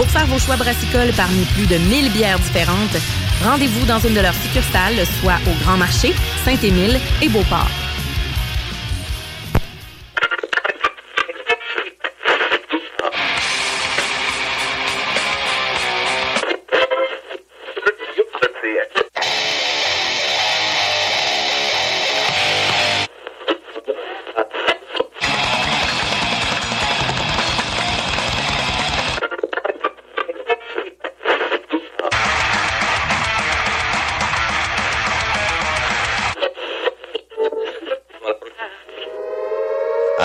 Pour faire vos choix brassicoles parmi plus de 1000 bières différentes, rendez-vous dans une de leurs succursales, soit au Grand Marché, Saint-Émile et Beauport.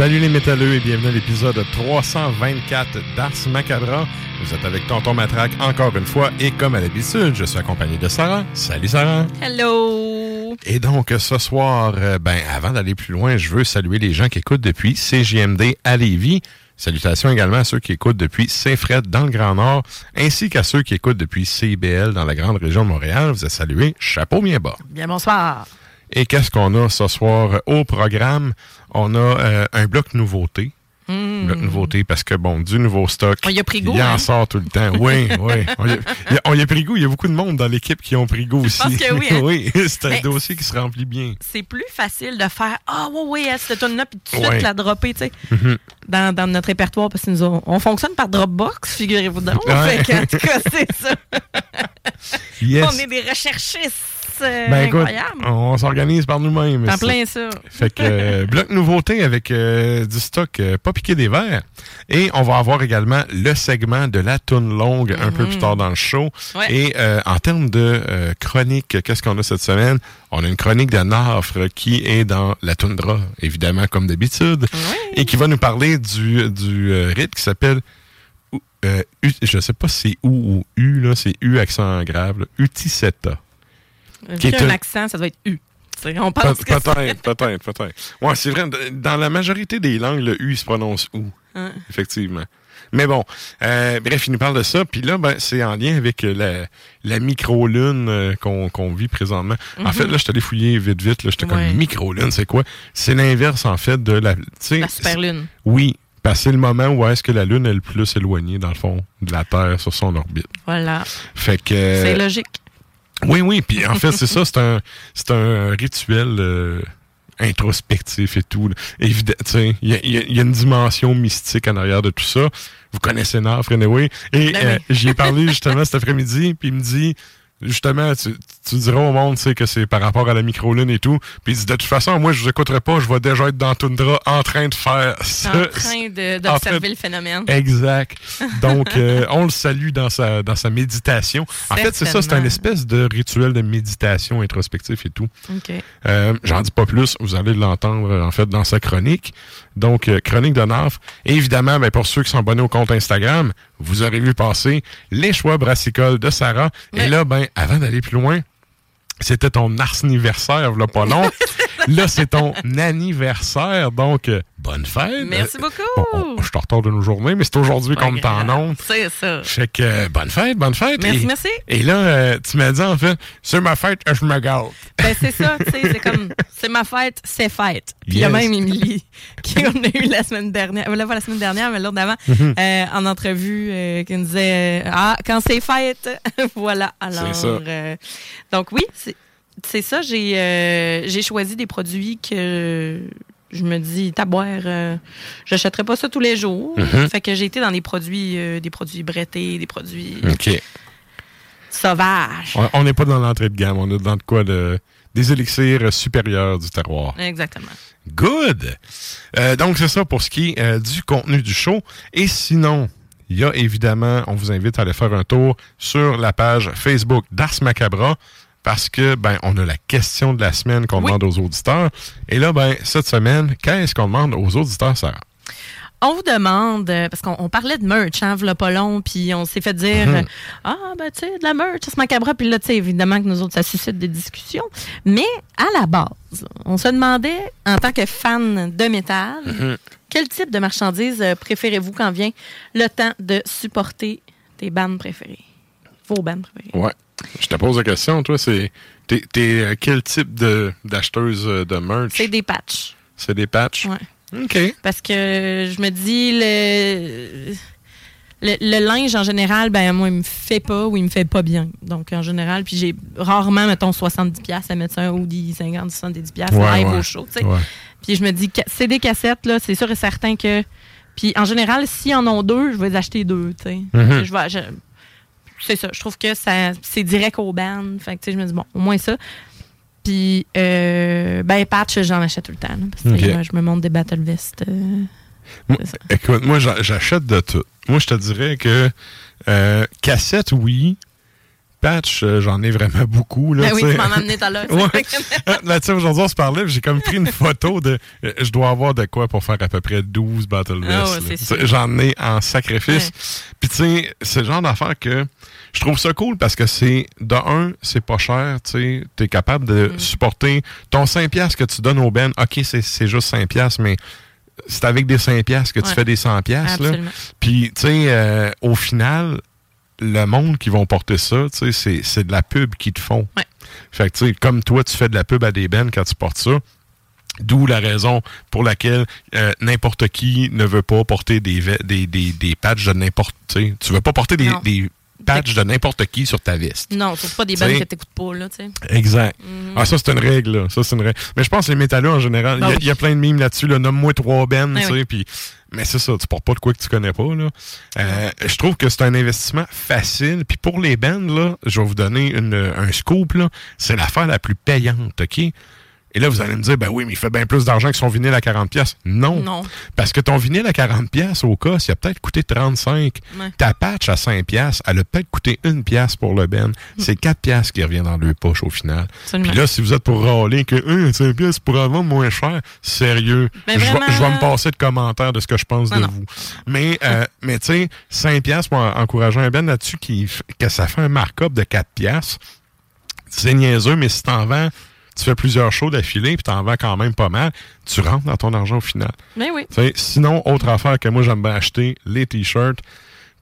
Salut les métalleux et bienvenue à l'épisode 324 d'Ars Macabra. Vous êtes avec Tonton Matraque encore une fois et comme à l'habitude, je suis accompagné de Sarah. Salut Sarah. Hello! Et donc ce soir, euh, ben avant d'aller plus loin, je veux saluer les gens qui écoutent depuis CJMD à Lévis. Salutations également à ceux qui écoutent depuis Saint-Fred dans le Grand Nord, ainsi qu'à ceux qui écoutent depuis CIBL dans la grande région de Montréal. Vous êtes salués. Chapeau bien bas. Bien bonsoir. Et qu'est-ce qu'on a ce soir au programme? On a euh, un bloc nouveauté. Mm. Bloc nouveauté parce que, bon, du nouveau stock. On y a pris goût, Il en hein? sort tout le temps. Oui, oui. On y, a, on y pris goût. Il y a beaucoup de monde dans l'équipe qui ont pris goût aussi. pense que oui, hein? oui, c'est un Mais- dossier qui se remplit bien. C'est plus facile de faire Ah, oui, oui, elle, cette tune là puis tout de suite la dropper, tu sais, Mhm. dans, dans notre répertoire, parce que nous on, on fonctionne par Dropbox, figurez-vous donc. Ouais. En tout cas, c'est ça. Yes. On est des recherchistes euh, Ben écoute, on s'organise par nous-mêmes. En plein ça. Fait que euh, bloc nouveauté avec euh, du stock euh, pas piqué des verres. Et on va avoir également le segment de la toune longue un peu plus tard dans le show. Ouais. Et en termes de chronique, qu'est-ce qu'on a cette semaine? On a une chronique de Nafre qui est dans la toundra, évidemment, comme d'habitude. Et qui va nous parler du, du rythme qui s'appelle euh, U- je sais pas si c'est ou ou U, là, c'est U accent grave, là, Utiseta. Qui est un accent, ça doit être U. On Pe- pense que c'est- Peut-être, peut-être, peut-être. Ouais, c'est vrai. Dans la majorité des langues, le U se prononce ou. Hein. Effectivement. Mais bon, euh, bref, il nous parle de ça. Puis là, ben, c'est en lien avec la, la micro-lune euh, qu'on vit présentement. En fait, là, je allé fouiller vite, vite. là, J'étais. Ouais. comme micro-lune, c'est quoi? C'est l'inverse, en fait, de la... La super lune. Oui, parce que c'est le moment où est-ce que la Lune est le plus éloignée, dans le fond, de la Terre sur son orbite. Voilà. Fait que... C'est logique. Oui, oui, puis en fait, c'est ça, c'est un, c'est un rituel euh, introspectif et tout. Évidemment, tu sais, il y y y a une dimension mystique en arrière de tout ça. Vous connaissez Nafre, anyway. Et Ben euh, j'y ai parlé justement cet après-midi, puis il me dit, justement, tu, tu diras au monde, tu sais, que c'est par rapport à la micro-lune et tout. Puis de toute façon, moi, je vous écouterai pas, je vais déjà être dans Tundra en train de faire ça. En train de- d'observer le phénomène. Exact. Donc, euh, on le salue dans sa, dans sa méditation. En fait, c'est ça, c'est un espèce de rituel de méditation introspectif et tout. Euh, J'en dis pas plus, vous allez l'entendre en fait dans sa chronique. Donc, euh, chronique de Naf. Et évidemment, ben, pour ceux qui sont abonnés au compte Instagram, vous aurez vu passer les choix brassicoles de Sarah. Et là, ben, avant d'aller plus loin, c'était ton anniversaire, là, pas long. là, c'est ton anniversaire. Donc, euh, bonne fête. Merci Euh, beaucoup. bon, on- je te retourne de nos journées, mais c'est aujourd'hui qu'on me t'en. C'est ça. Fait que, euh, bonne fête, bonne fête. Merci, et, merci. Et là, euh, tu m'as dit, en fait, c'est ma fête, je me gâte. Ben, c'est ça, tu sais, c'est comme, c'est ma fête, c'est fête. Puis il y a même Émilie, qui on a eu la semaine dernière, euh, là, pas la semaine dernière, mais l'autre d'avant, Mhm. euh, en entrevue, qui nous disait, ah, quand c'est fête, voilà. Alors, C'est ça. donc oui, c'est ça, j'ai j'ai choisi des produits que je me dis, taboire, euh, j'achèterais pas ça tous les jours. Mhm. Fait que j'ai été dans des produits, euh, des produits brettés, des produits sauvages. On- On n'est pas dans l'entrée de gamme, on est dans de quoi de, des élixirs supérieurs du terroir. Exactement. Good! Euh, donc, c'est ça pour ce qui est euh, du contenu du show. Et sinon, il y a évidemment, on vous invite à aller faire un tour sur la page Facebook d'Ars Macabra parce que, ben, on a la question de la semaine qu'on Oui. demande aux auditeurs. Et là, ben, cette semaine, qu'est-ce qu'on demande aux auditeurs, Sarah? On vous demande, euh, parce qu'on on parlait de merch, hein, v'là pas long, puis on s'est fait dire, Mhm. euh, ah, ben, tu sais, de la merch, c'est macabre, puis là, tu sais, évidemment que nous autres, ça suscite des discussions. Mais à la base, on se demandait, en tant que fan de métal, Mhm. quel type de marchandises euh, préférez-vous quand vient le temps de supporter tes bandes préférées? Vos bandes préférées. Ouais. Je te pose la question, toi, c'est. T'es t'es, euh, quel type de- d'acheteuse euh, de merch? C'est des patchs. C'est des patchs? Ouais. OK. Parce que je me dis, le, le, le linge en général, ben moi, il me fait pas ou il me fait pas bien. Donc, en général, puis j'ai rarement, mettons, 70$ piastres à mettre sur un hoodie, 50, 70$ piastres Ouais, ouais. au show, tu sais. Ouais. Puis je me dis, c'est des cassettes, là, c'est sûr et certain que. Puis en général, s'ils en ont deux, je vais les acheter deux, tu sais. Mhm. Je vais- je- C'est ça, je trouve que ça c'est direct au band. Fait que, tu sais, je me dis, bon, au moins ça. Puis, euh, ben, patch, j'en achète tout le temps. là, parce que, moi, je me monte des battle vests. euh, Moi, écoute, moi, j'a- j'achète de tout. Moi, je te dirais que euh, cassette, oui. Patch, euh, j'en ai vraiment beaucoup. Là, Ben oui, tu m'en as amené tout à l'heure. Ouais. Là, tu sais, aujourd'hui, on se parlait, j'ai comme pris une photo de. euh, Je dois avoir de quoi pour faire à peu près 12 Battle Vests. Ah ouais, sûr. sais, J'en ai en sacrifice. Puis, tu sais, c'est le genre d'affaire que je trouve ça cool parce que c'est, de un, c'est pas cher. Tu sais, t'es capable de Mm. supporter ton 5$ piastres que tu donnes au Ben. OK, c'est c'est juste 5$, piastres, mais c'est avec des 5$ piastres que tu Ouais. fais des 100$. piastres, là. Puis, tu sais, euh, au final, le monde qui vont porter ça, c'est- de la pub qu'ils te font. Ouais. Fait que, tu sais, comme toi, tu fais de la pub à des bennes quand tu portes ça. D'où la raison pour laquelle euh, n'importe qui ne veut pas porter des, des, des, des patchs de n'importe... Tu veux pas porter des, des de n'importe qui sur ta veste. Non, c'est pas des bandes que t'écoutes pas, là, tu sais. Exact. Mhm. Ah, ça, c'est une règle, là. Ça, c'est une règle. Mais je pense que les métalleux, en général, il y a- Ah il y, a plein de mimes là-dessus, là. Nomme-moi trois bennes, tu sais, puis... Mais c'est ça, tu portes pas de quoi que tu connais pas, là. Euh, je trouve que c'est un investissement facile. Puis pour les bands, là, je vais vous donner une, un scoop. C'est l'affaire la plus payante, OK? Et là, vous allez me dire, ben oui, mais il fait bien plus d'argent que son vinyle à 40$. pièces. Non. Non. Parce que ton vinyle à 40$, pièces au cas, il a peut-être coûté 35$. Ouais. Ta patch à 5$, pièces, elle a peut-être coûté une pièce pour le Ben. C'est 4$ pièces qui revient dans le poche au final. Puis là, si vous êtes pour râler que hein, 5$ pièces pour vendre moins cher, sérieux, Mais je vais- vraiment, je vais me passer de commentaires de ce que je pense Non, de non. vous. Mais, euh, mais tu sais, 5$ pièces pour en- encourager un Ben là-dessus qui que ça fait un markup de 4$, pièces, c'est niaiseux, mais si t'en vends, tu fais plusieurs shows d'affilée, puis t'en vends quand même pas mal, tu rentres dans ton argent au final. Mais oui. Tu sais, sinon, autre affaire que moi, j'aime bien acheter, les t-shirts.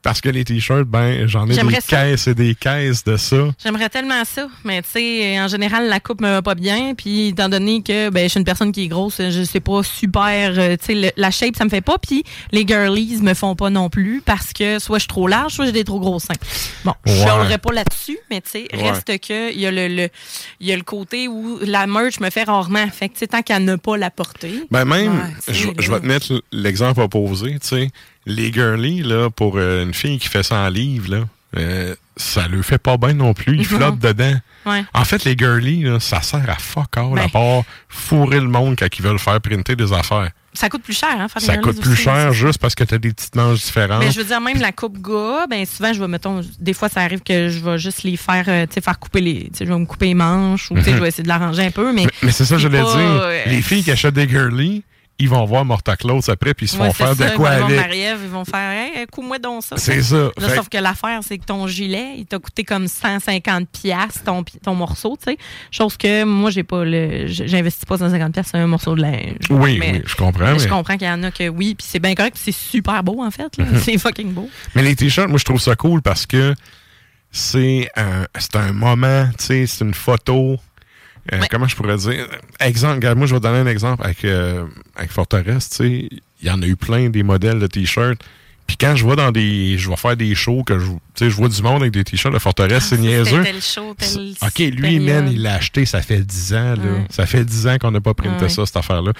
Parce que les t-shirts, ben, j'en ai des ça. caisses et des caisses de ça. J'aimerais tellement ça, mais tu sais, en général, la coupe me va pas bien. Puis, étant donné que ben, je suis une personne qui est grosse, je sais pas super. euh, tu sais, la shape, ça me fait pas. Puis, les girlies me font pas non plus parce que soit je suis trop large, soit j'ai des trop gros seins. Bon, je chialerai pas là-dessus, mais tu sais, Ouais. reste que il y, a le, le- y a le côté où la merch me fait rarement. Fait que, tu sais, tant qu'à ne pas la porter. Ben même, Ouais, je, je vais te mettre l'exemple opposé, tu sais. Les girlies, là, pour euh, une fille qui fait 100 livres, là, euh, ça le fait pas bien non plus. Ils Non. flottent dedans. Ouais. En fait, les girlies, là, ça sert à fuck all, Ben. à part fourrer le monde quand ils veulent faire printer des affaires. Ça coûte plus cher, hein, faire des Ça coûte plus cher juste parce que tu as des petites manches différentes. Mais je veux dire, même la coupe gars, ben souvent, je vais, mettons, des fois, ça arrive que je vais juste les faire, euh, tu sais, faire couper les. Je vais me couper les manches ou, tu sais, je vais essayer de l'arranger un peu, mais. Mais, mais c'est ça, je voulais dire. euh, Les filles qui achètent des girlies, ils vont voir Morta Close après, puis ils se font faire ça, de quoi ils avec. Ils vont faire, hey, coupe-moi donc ça. C'est ça. Là, Fait- sauf que l'affaire, c'est que ton gilet, il t'a coûté comme 150 pièces ton, ton morceau, tu sais. Chose que moi, j'ai pas le, j'investis pas 150 pièces sur un morceau de linge. Oui, Mais- oui, je comprends. mais Je comprends qu'il y en a que oui, puis c'est bien correct, puis c'est super beau en fait. Mhm. C'est fucking beau. mais les t-shirts, moi, je trouve ça cool parce que c'est un, c'est un moment, tu sais, c'est une photo. Euh, Ouais. Comment je pourrais dire? Exemple, regarde, moi, je vais donner un exemple avec, euh, avec Forteresse, tu sais. Il y en a eu plein des modèles de t-shirts. Puis quand je vois dans des. Je vais faire des shows que je. Tu sais, je vois du monde avec des t-shirts de Forteresse, c'est Ah, ça, niaiseux. tel show, tel OK, lui, man, il l'a acheté, ça fait 10 ans, là. Ouais. Ça fait 10 ans qu'on n'a pas printé Ouais. ça, cette affaire-là.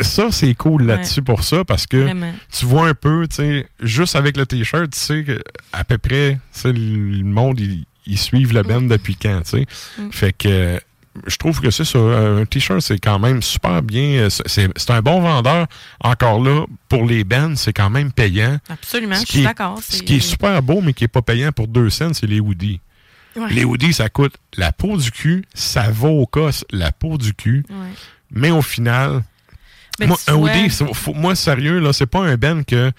Ça, c'est cool là-dessus pour ça, parce que Vraiment. tu vois un peu, tu sais, juste avec le t-shirt, tu sais à peu près, tu sais, le monde, ils ils suivent le band depuis quand, tu sais. Mm. Fait que euh, je trouve que c'est ça. Un t-shirt, c'est quand même super bien. euh, C'est un bon vendeur. Encore là, pour les bands, c'est quand même payant. Absolument, Ce je suis d'accord. Ce qui est super beau, mais qui est pas payant pour deux cents, c'est les hoodies. Ouais. Les hoodies, ça coûte la peau du cul, ça va au cosse la peau du cul, Ouais. mais au final, Mais moi, tu un hoodie, faut- moi, sérieux, là, c'est pas un ben que.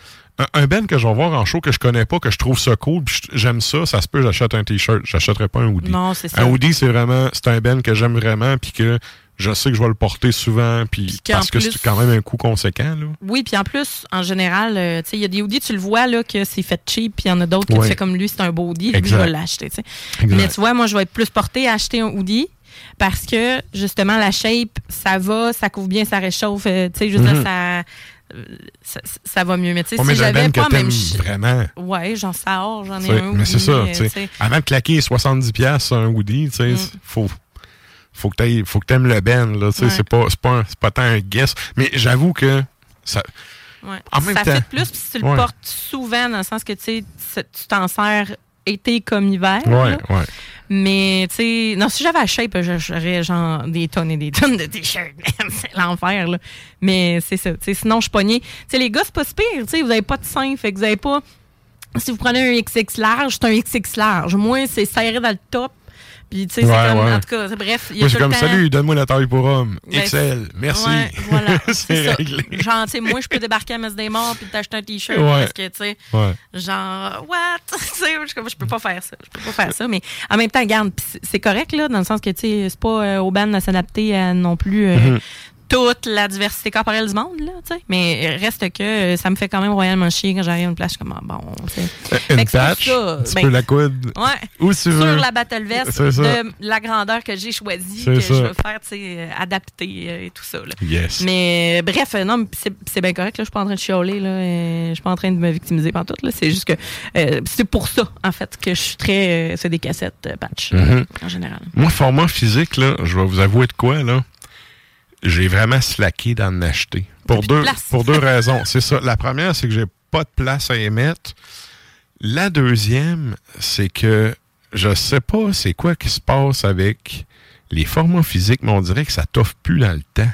Un, un ben que je vais voir en show que je connais pas, que je trouve ça cool, j'aime ça, ça se peut, j'achète un t-shirt. J'achèterais pas un hoodie. Non, c'est ça. Un hoodie, c'est vraiment. C'est un ben que j'aime vraiment, puis que je sais que je vais le porter souvent, puis parce que c'est quand même un coût conséquent, là. Oui, puis en plus, en général, euh, tu sais, il y a des hoodies, tu le vois, là, que c'est fait cheap, puis il y en a d'autres que Ouais. tu fais comme lui, c'est un beau hoodie, lui, je vais l'acheter, tu sais. Exact. Mais tu vois, moi, je vais être plus portée à acheter un hoodie parce que, justement, la shape, ça va, ça couvre bien, ça réchauffe, euh, tu sais, juste là, Mhm. ça, ça, ça va mieux. Mais tu sais, si j'avais pas que même... vraiment. Ouais, j'en sors, j'en ai T'sais, un mais c'est ça, tu sais. Avant de claquer 70$ piastres sur un hoodie, tu sais, Mm. faut, faut que faut que t'aimes le ben, là, tu sais, Ouais. c'est pas, pas, pas tant un guess. Mais j'avoue que ça, Ouais. En même ça temps- fait plus, puis si tu le Ouais. portes souvent, dans le sens que, tu sais, c'est- tu t'en sers été comme hiver. ouais, ouais. Mais, tu sais, non, si j'avais la shape, j'aurais genre des tonnes et des tonnes de t-shirts. c'est l'enfer, là. Mais c'est ça. Sinon, je pognée. Tu sais, les gars, c'est pas si pire. Tu sais, vous avez pas de sein, fait que vous avez pas. Si vous prenez un XX large, c'est un XX large. Moi, c'est serré dans le top. Puis, tu sais, Ouais, c'est comme. ouais. En tout cas, bref, y a Moi, c'est comme, temps- salut, donne-moi la taille pour homme. Ben, XL, merci. Ouais, voilà. c'est réglé. Genre, tu sais, moi, je peux débarquer à Messe des Morts puis t'acheter un t-shirt Ouais. parce que, tu sais, Ouais. genre, what? tu sais, je, comme, je peux pas faire ça. Je peux pas faire ça. Mais en même temps, regarde, pis c'est- correct, là, dans le sens que, tu sais, c'est pas euh, au ban à s'adapter à non plus euh, Mhm. Toute la diversité corporelle du monde, là, tu sais. Mais reste que euh, ça me fait quand même royalement chier quand j'arrive à une suis comme, ah, bon, tu sais. Une c'est pour patch, ça, tu ben, peux la coudre Ouais. où tu veux. Sur la battle vest C'est ça. de la grandeur que j'ai choisie, que ça. je veux faire, tu sais, euh, adapter euh, et tout ça, là. Yes. Mais euh, bref, euh, non, c'est bien correct. Là, je suis pas en train de chialer. Là, euh, je suis pas en train de me victimiser par tout. C'est juste que euh, c'est pour ça, en fait, que je suis très. euh, c'est des cassettes euh, patch, euh, Mhm. en général. Moi, format physique, là, je vais vous avouer de quoi, là. J'ai vraiment slacké d'en acheter. Pour de deux, pour deux raisons. C'est ça. La première, c'est que j'ai pas de place à émettre. La deuxième, c'est que je sais pas c'est quoi qui se passe avec les formats physiques, mais on dirait que ça t'offre plus dans le temps.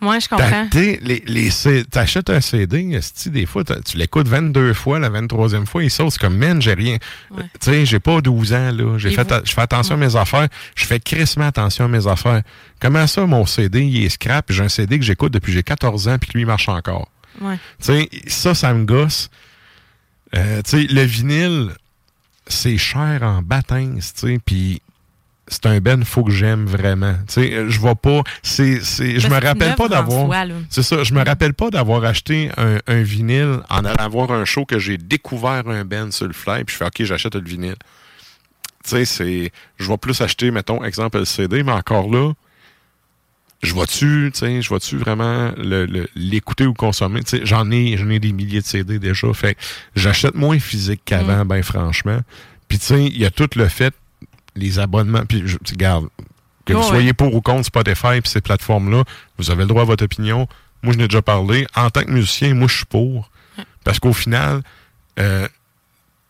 Moi, je comprends. les, les T'achètes un CD, des fois, tu l'écoutes 22 fois, la 23e fois, il saute c'est comme, man, j'ai rien. Ouais. Tu sais, j'ai pas 12 ans, là. Je fais attention à mes affaires. Je fais crissement attention à mes affaires. Comment ça, mon CD, il est scrap, j'ai un CD que j'écoute depuis j'ai 14 ans, puis lui, il marche encore. Ouais. Tu sais, ça, ça me gosse. Euh, tu sais, le vinyle, c'est cher en baptême, tu sais, puis c'est un ben, faut que j'aime vraiment. Tu sais, je vois pas, c'est, c'est, je me rappelle pas d'avoir. C'est ça, je me rappelle pas d'avoir acheté un, un vinyle en allant voir un show que j'ai découvert un ben sur le fly, puis je fais OK, j'achète le vinyle. Tu sais, c'est. Je vais plus acheter, mettons, exemple, le CD, mais encore là, je vois-tu, tu sais, je vois-tu vraiment le- le- l'écouter ou consommer? Tu sais, j'en ai, j'en ai des milliers de CD déjà. Fait que j'achète moins physique qu'avant, ben franchement. Puis tu sais, il y a tout le fait, les abonnements. Puis je tu garde, que vous Ouais. soyez pour ou contre Spotify puis ces plateformes-là, vous avez le droit à votre opinion. Moi, je n'ai déjà parlé. En tant que musicien, moi, je suis pour. Parce qu'au final, euh,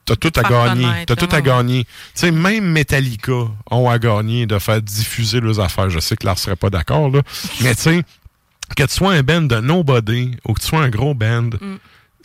t'as tout à gagner. T'as tout à gagner. Tu sais, même Metallica ont à gagner de faire diffuser leurs affaires. Je sais que Lars serait pas d'accord, là. Mais tu sais, que tu sois un band de nobody ou que tu sois un gros band,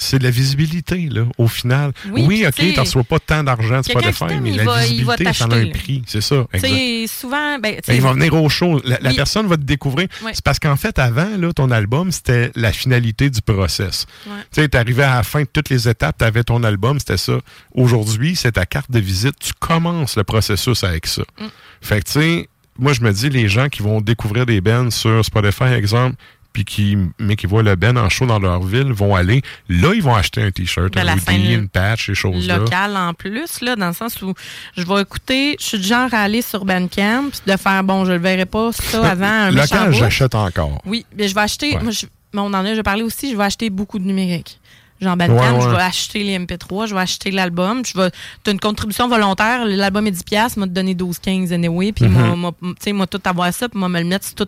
c'est de la visibilité, là, au final. Oui, OK, tu tu reçois pas tant d'argent de Spotify, mais la va- visibilité, ça a un prix. C'est ça, Tu exact. souvent, ben, tu Ben, il va venir au show. La, personne va te découvrir. C'est parce qu'en fait, avant, là, ton album, c'était la finalité du process. Tu sais, t'arrivais à la fin de toutes les étapes, t'avais ton album, c'était ça. Aujourd'hui, c'est ta carte de visite. Tu commences le processus avec ça. Mm. Fait que, tu sais, moi, je me dis, les gens qui vont découvrir des bands sur Spotify, exemple, puis qui, mais qui voient le band en show dans leur ville, vont aller, là, ils vont acheter un t-shirt, un hoodie, une patch, ces choses-là. local en plus, là, dans le sens où je vais écouter, je suis du genre à aller sur Bandcamp, de faire, bon, je le verrai pas ça avant un Local, j'achète encore. Oui, mais je vais acheter, Ouais. moi, je- mais on en a déjà parlé aussi, je vais acheter beaucoup de numérique. Genre Bandcamp, Ouais, ouais. je vais acheter les MP3, je vais acheter l'album, je vais t'as une contribution volontaire, l'album est 10 pièces, m'a donné 12 15 anyway, puis Mhm. moi moi tu sais moi tout avoir ça, puis moi me le mettre sur tout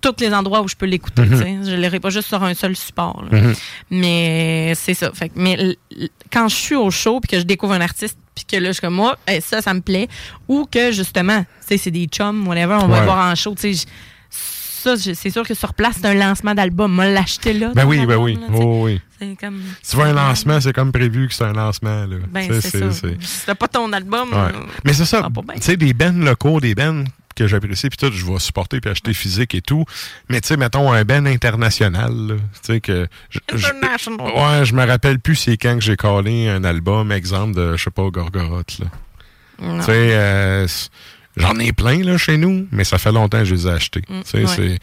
tous les endroits où je peux l'écouter, Mhm. Je l'aurai pas juste sur un seul support. là. Mais c'est ça. Fait mais quand je suis au show puis que je découvre un artiste puis que là je suis comme moi, ça ça me plaît ou que justement, tu sais c'est des chums whatever, on va Ouais. voir en show, Ça, c'est sûr que sur place, c'est un lancement d'album. Moi, l'acheter là. Ben oui, ben oui. là. Oh, oui. Comme. Tu vois un lancement, c'est comme prévu que c'est un lancement. Là. Ben, c'est ça. c'est- Si pas ton album. Ouais. euh, Mais c'est ça, tu sais, des bands locaux, des bands que j'apprécie, puis tout, je vais supporter puis acheter physique et tout. Mais tu sais, mettons un band international, tu sais que... je- ouais, je me rappelle plus c'est quand que j'ai collé un album, exemple de, je sais pas, Gorgoroth, là. Tu sais, euh, j'en ai plein, là, chez nous, mais ça fait longtemps que je les ai achetés. tu sais, ouais. c'est...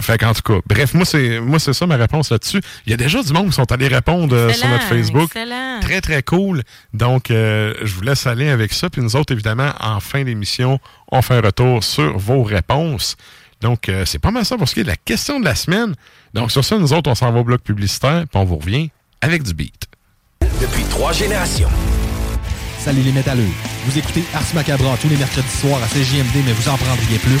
Fait qu'en tout cas, bref, moi, c'est moi c'est ça ma réponse là-dessus. Il y a déjà du monde qui sont allés répondre euh, sur notre Facebook. Excellent. Très, très cool. Donc, euh, je vous laisse aller avec ça. Puis nous autres, évidemment, en fin d'émission, on fait un retour sur vos réponses. Donc, euh, c'est pas mal ça pour ce qui est de la question de la semaine. Donc, sur ça, nous autres, on s'en va au bloc publicitaire, puis on vous revient avec du beat. Depuis trois générations. Salut les métalleux. Vous écoutez Ars Macabra tous les mercredis soirs à CJMD, mais vous en prendriez plus.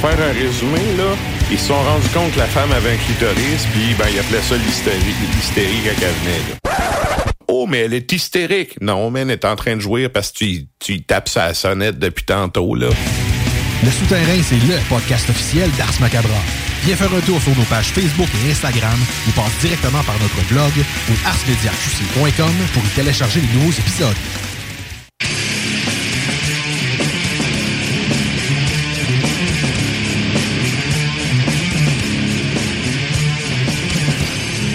Faire un résumé, là, ils se sont rendus compte que la femme avait un clitoris, puis ben, ils appelaient ça l'hystérie, l'hystérie quand elle venait. Oh, mais elle est hystérique. Non, mais elle est en train de jouer parce que tu, tu tapes sa sonnette depuis tantôt, là. Le Souterrain, c'est le podcast officiel d'Ars Macabra. Viens faire un tour sur nos pages Facebook et Instagram ou passe directement par notre blog ou arsmediaqc.com pour y télécharger les nouveaux épisodes.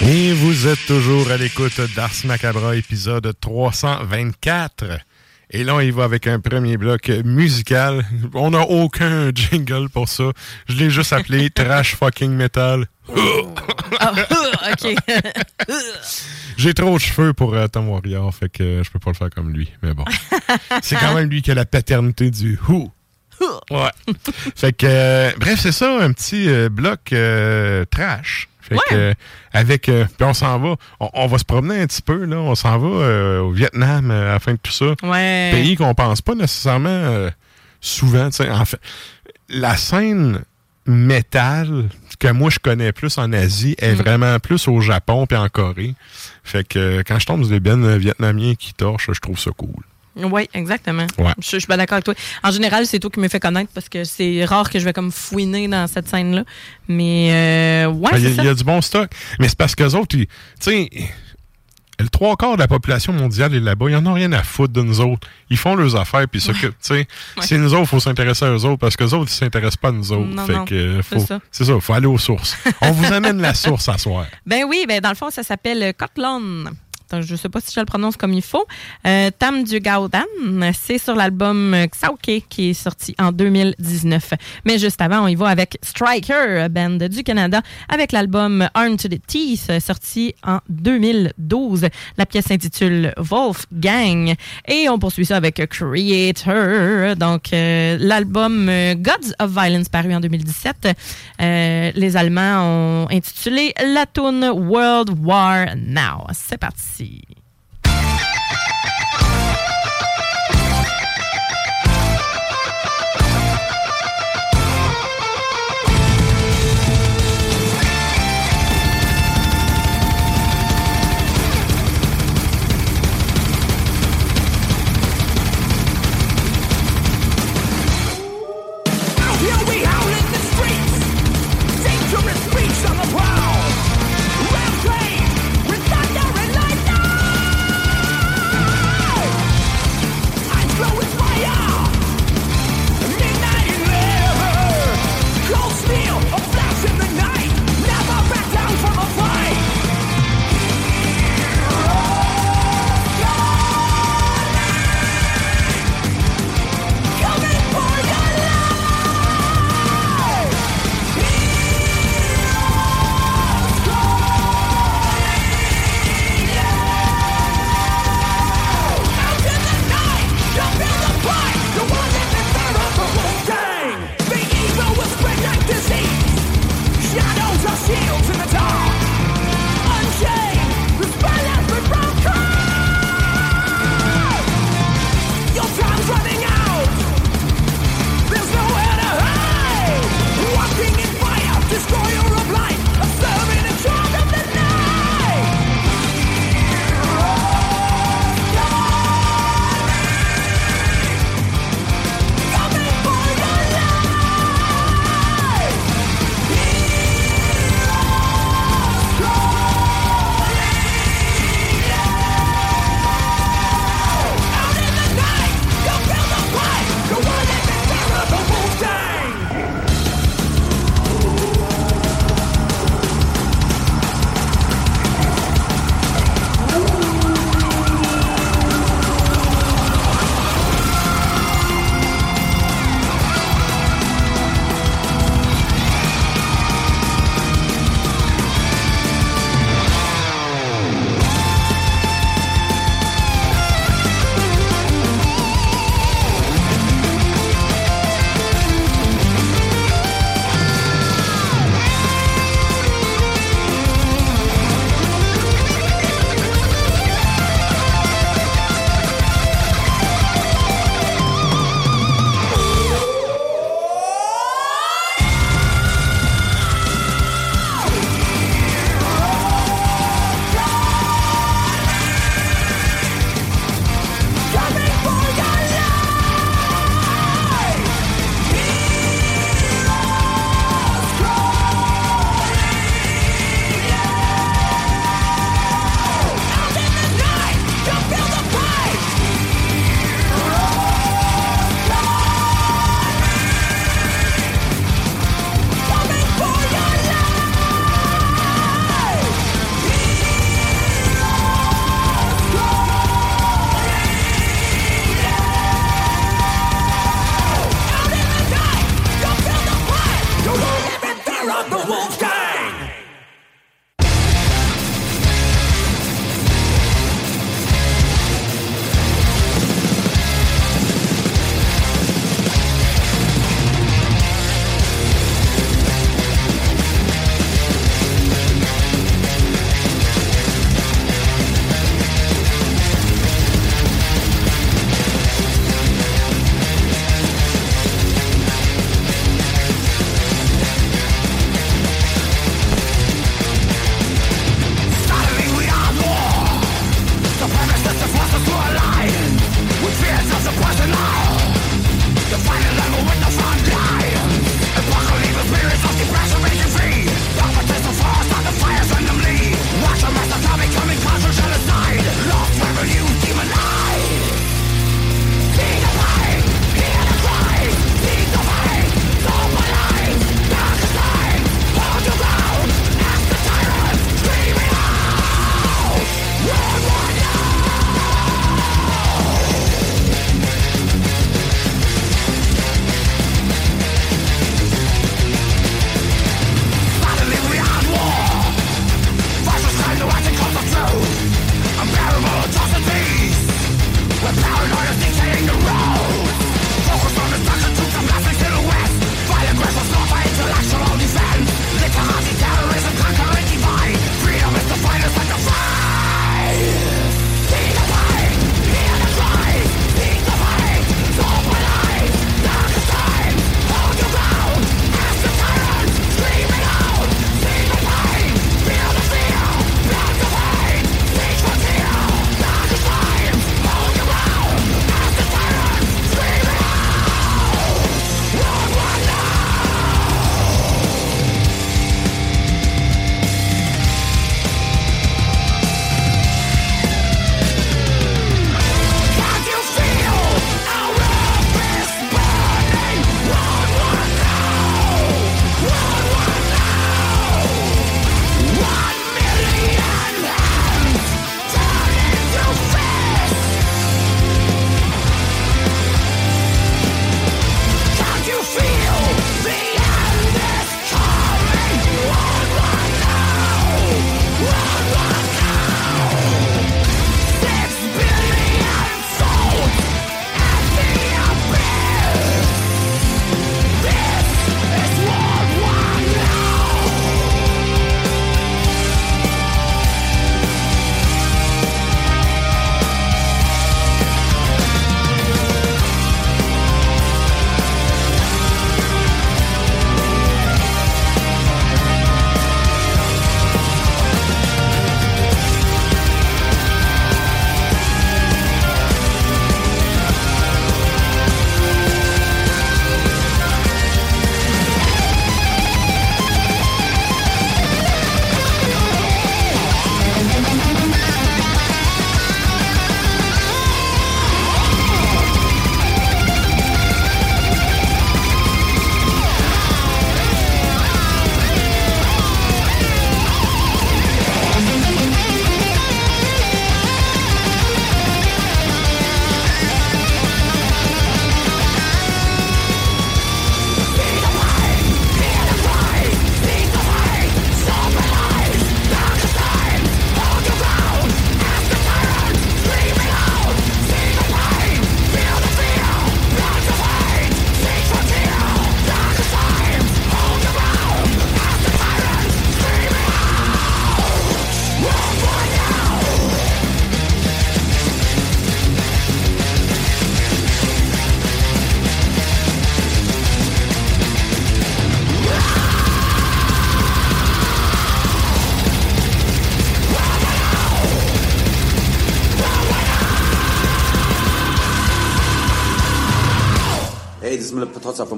Et vous êtes toujours à l'écoute d'Ars Macabra, épisode 324. Et là, on y va avec un premier bloc musical. On n'a aucun jingle pour ça. Je l'ai juste appelé Trash Fucking Metal. Ah, OK. J'ai trop de cheveux pour euh, Tom Warrior, fait que euh, je peux pas le faire comme lui. Mais bon. c'est quand même lui qui a la paternité du Who. Ouais. fait que, euh, bref, c'est ça, un petit euh, bloc trash. Fait Ouais. que, avec, euh, puis on s'en va, on, on va se promener un petit peu, là. On s'en va euh, au Vietnam euh, à la fin de tout ça. Ouais. Pays qu'on pense pas nécessairement euh, souvent, tu sais. En fait, la scène métal que moi je connais plus en Asie est Mm. vraiment plus au Japon puis en Corée. Fait que quand je tombe sur des bennes vietnamiens qui torchent, je trouve ça cool. Oui, exactement. Ouais. Je, je suis pas d'accord avec toi. En général, c'est toi qui me fait connaître parce que c'est rare que je vais comme fouiner dans cette scène-là. Mais euh, ouais, Il y, il y a du bon stock. Mais c'est parce que autres, tu sais, le trois quarts de la population mondiale est là-bas. Ils en ont rien à foutre de nous autres. Ils font leurs affaires puis ils s'occupent. Tu sais, c'est nous autres, il faut s'intéresser à eux autres parce que les autres, ils s'intéressent pas à nous autres. Non, fait non, que, c'est faut, ça. c'est ça, faut aller aux sources. On vous amène la source à soir. Ben oui, ben dans le fond, ça s'appelle Cotlon. Je ne sais pas si je le prononce comme il faut. Euh, Tam du Gaudan, c'est sur l'album Xauke qui est sorti en 2019. Mais juste avant, on y va avec Striker, band du Canada, avec l'album Arm to the Teeth, sorti en 2012. La pièce s'intitule Wolfgang. Et on poursuit ça avec Creator. Donc, euh, l'album Gods of Violence paru en 2017. Euh, les Allemands ont intitulé la tune World War Now. C'est parti. sí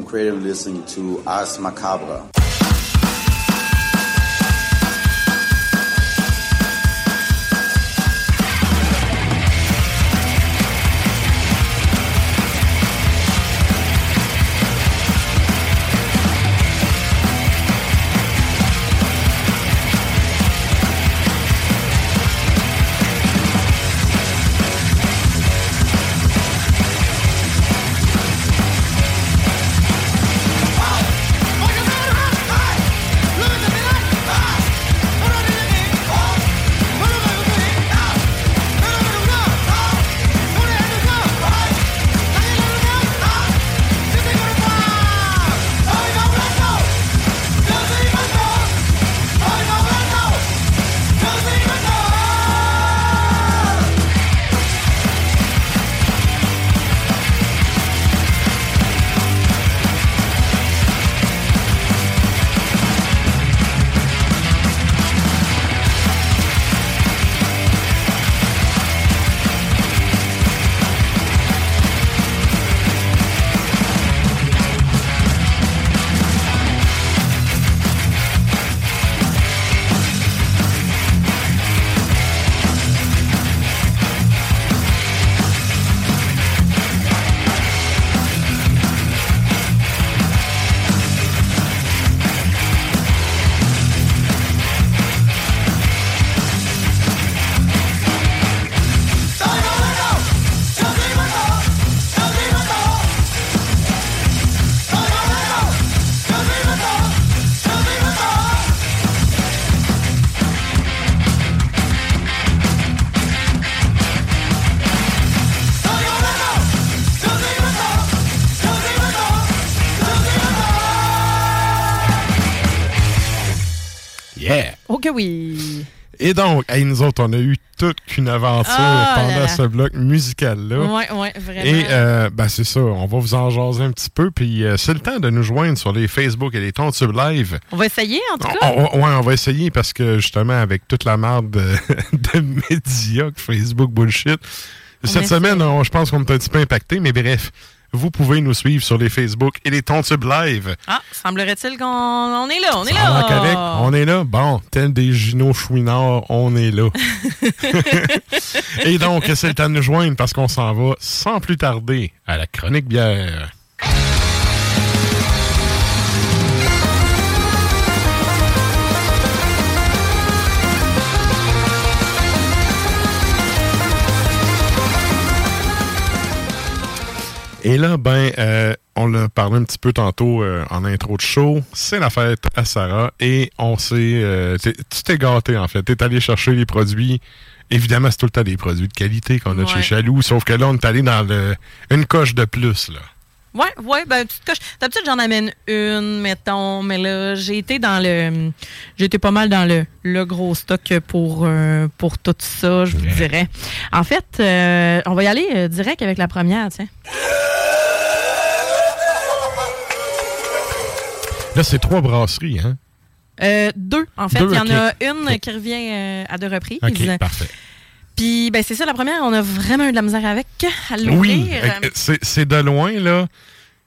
thoughts are from creating listening to Ars Macabre. Et donc, hey, nous autres, on a eu toute une aventure Ah pendant là. ce bloc musical-là. Ouais, ouais, vraiment. Et euh, ben, c'est ça, on va vous en jaser un petit peu. Puis euh, c'est le temps de nous joindre sur les Facebook et les Tontubes Live. On va essayer, en tout cas. ouais, on va essayer parce que justement, avec toute la merde de, de Facebook bullshit, cette essaie. semaine, je pense qu'on est un petit peu impacté, mais bref, vous pouvez nous suivre sur les Facebook et les Tontubes Live. Ah, semblerait-il qu'on on est là, on est là. correct. On est là. Bon, tel des Gino Chouinard, on est là. Et donc, c'est le temps de nous joindre parce qu'on s'en va sans plus tarder à la chronique bière. Et là, ben, euh, on l'a parlé un petit peu tantôt euh, en intro de show. C'est la fête à Sarah et on s'est. euh, tu t'es gâté, en fait. T'es allé chercher les produits. Évidemment, c'est tout le temps des produits de qualité qu'on a de Ouais. chez Chaloux, sauf que là, on est allé dans le, une coche de plus, là. Ouais, ouais, ben, petite coche. D'habitude, j'en amène une, mettons, mais là, j'ai été dans le. J'ai été pas mal dans le, le gros stock pour, euh, pour tout ça, je vous dirais. En fait, euh, on va y aller euh, direct avec la première, tiens. Là, c'est trois brasseries, hein? Euh, deux, en fait. Deux, Il y en a une qui revient à deux reprises. OK, parfait. Puis, ben, c'est ça, la première, on a vraiment eu de la misère avec à Oui, l'ouvrir. euh, c'est de loin, là.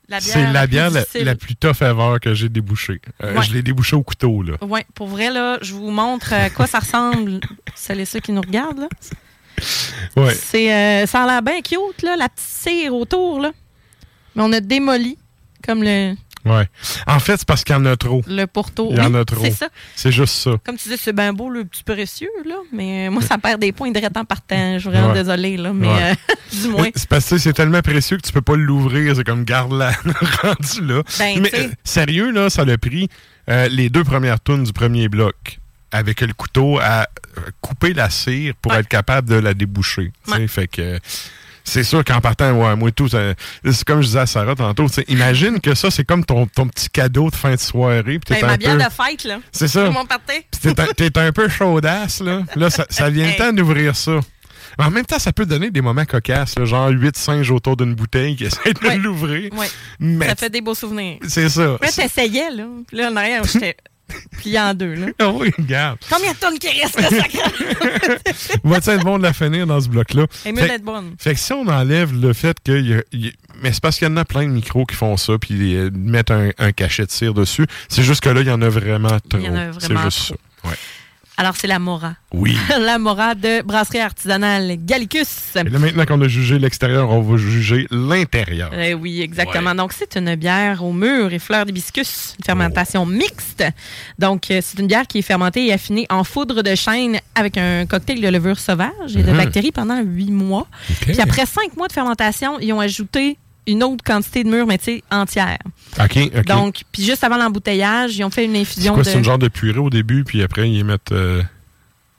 La bière C'est la plus bière la, difficile. la plus tough ever que j'ai débouchée. Euh, Ouais. Je l'ai débouchée au couteau, là. Oui, pour vrai, là, je vous montre à quoi ça ressemble, celles et ceux qui nous regardent. Là. Ouais. C'est, euh, ça a l'air bien cute, là, la petite cire autour. Là. Mais on a démoli comme le, Ouais. En fait, c'est parce qu'il y en a trop. le porto. Il y en a trop. C'est ça. C'est juste ça. Comme tu dis, c'est bien beau, le petit précieux, là. Mais euh, moi, ça perd des points directement par temps. Je suis vraiment Ouais. désolée, là. Mais Ouais. euh, du moins. C'est parce que c'est tellement précieux que tu peux pas l'ouvrir. C'est comme garde-la rendu là. Ben, Mais euh, sérieux, là, ça l'a pris euh, les deux premières tunes du premier bloc avec le couteau à couper la cire pour être capable de la déboucher. Fait que. C'est sûr qu'en partant, ouais, moi tout, ça- c'est comme je disais à Sarah tantôt, imagine que ça, c'est comme ton, ton petit cadeau de fin de soirée. Ben, ma bière peu- de fête, là. C'est ça. Tout t'es un, t'es un peu chaudasse, là. Là, ça, ça vient le temps d'ouvrir ça. Mais en même temps, ça peut donner des moments cocasses, là, genre 8 singes autour d'une bouteille qui essaient de l'ouvrir. Ouais. Mais Ça fait des beaux souvenirs. c'est ça. Là, t'essayais, là. Puis là, en arrière, j'étais. Plié en deux. Là. Oui, regarde. Combien de tonnes qui reste sacré? Va-t-il être bon de la finir dans ce bloc-là? Et mieux Fait- d'être bonne. Fait que si on enlève le fait que. y a- y a- mais c'est parce qu'il y en a plein de micros qui font ça, puis euh, mettent un, un cachet de cire dessus. C'est juste que là, il y en a vraiment trop. Il y en a C'est vraiment juste trop. ça. Ouais. Alors, c'est la Mora. Oui. la Mora de brasserie artisanale Gallicus. Et là, maintenant qu'on a jugé l'extérieur, on va juger l'intérieur. Eh oui, exactement. Donc, c'est une bière au mûr et fleurs d'hibiscus, une fermentation mixte. Donc, euh, c'est une bière qui est fermentée et affinée en foudre de chêne avec un cocktail de levure sauvage et de Mhm. bactéries pendant huit mois. Puis après cinq mois de fermentation, ils ont ajouté une autre quantité de mûr, mais tu sais, entière. OK, OK. Donc, puis juste avant l'embouteillage, ils ont fait une c'est infusion quoi, de... c'est une genre de purée au début, puis après, ils mettent euh,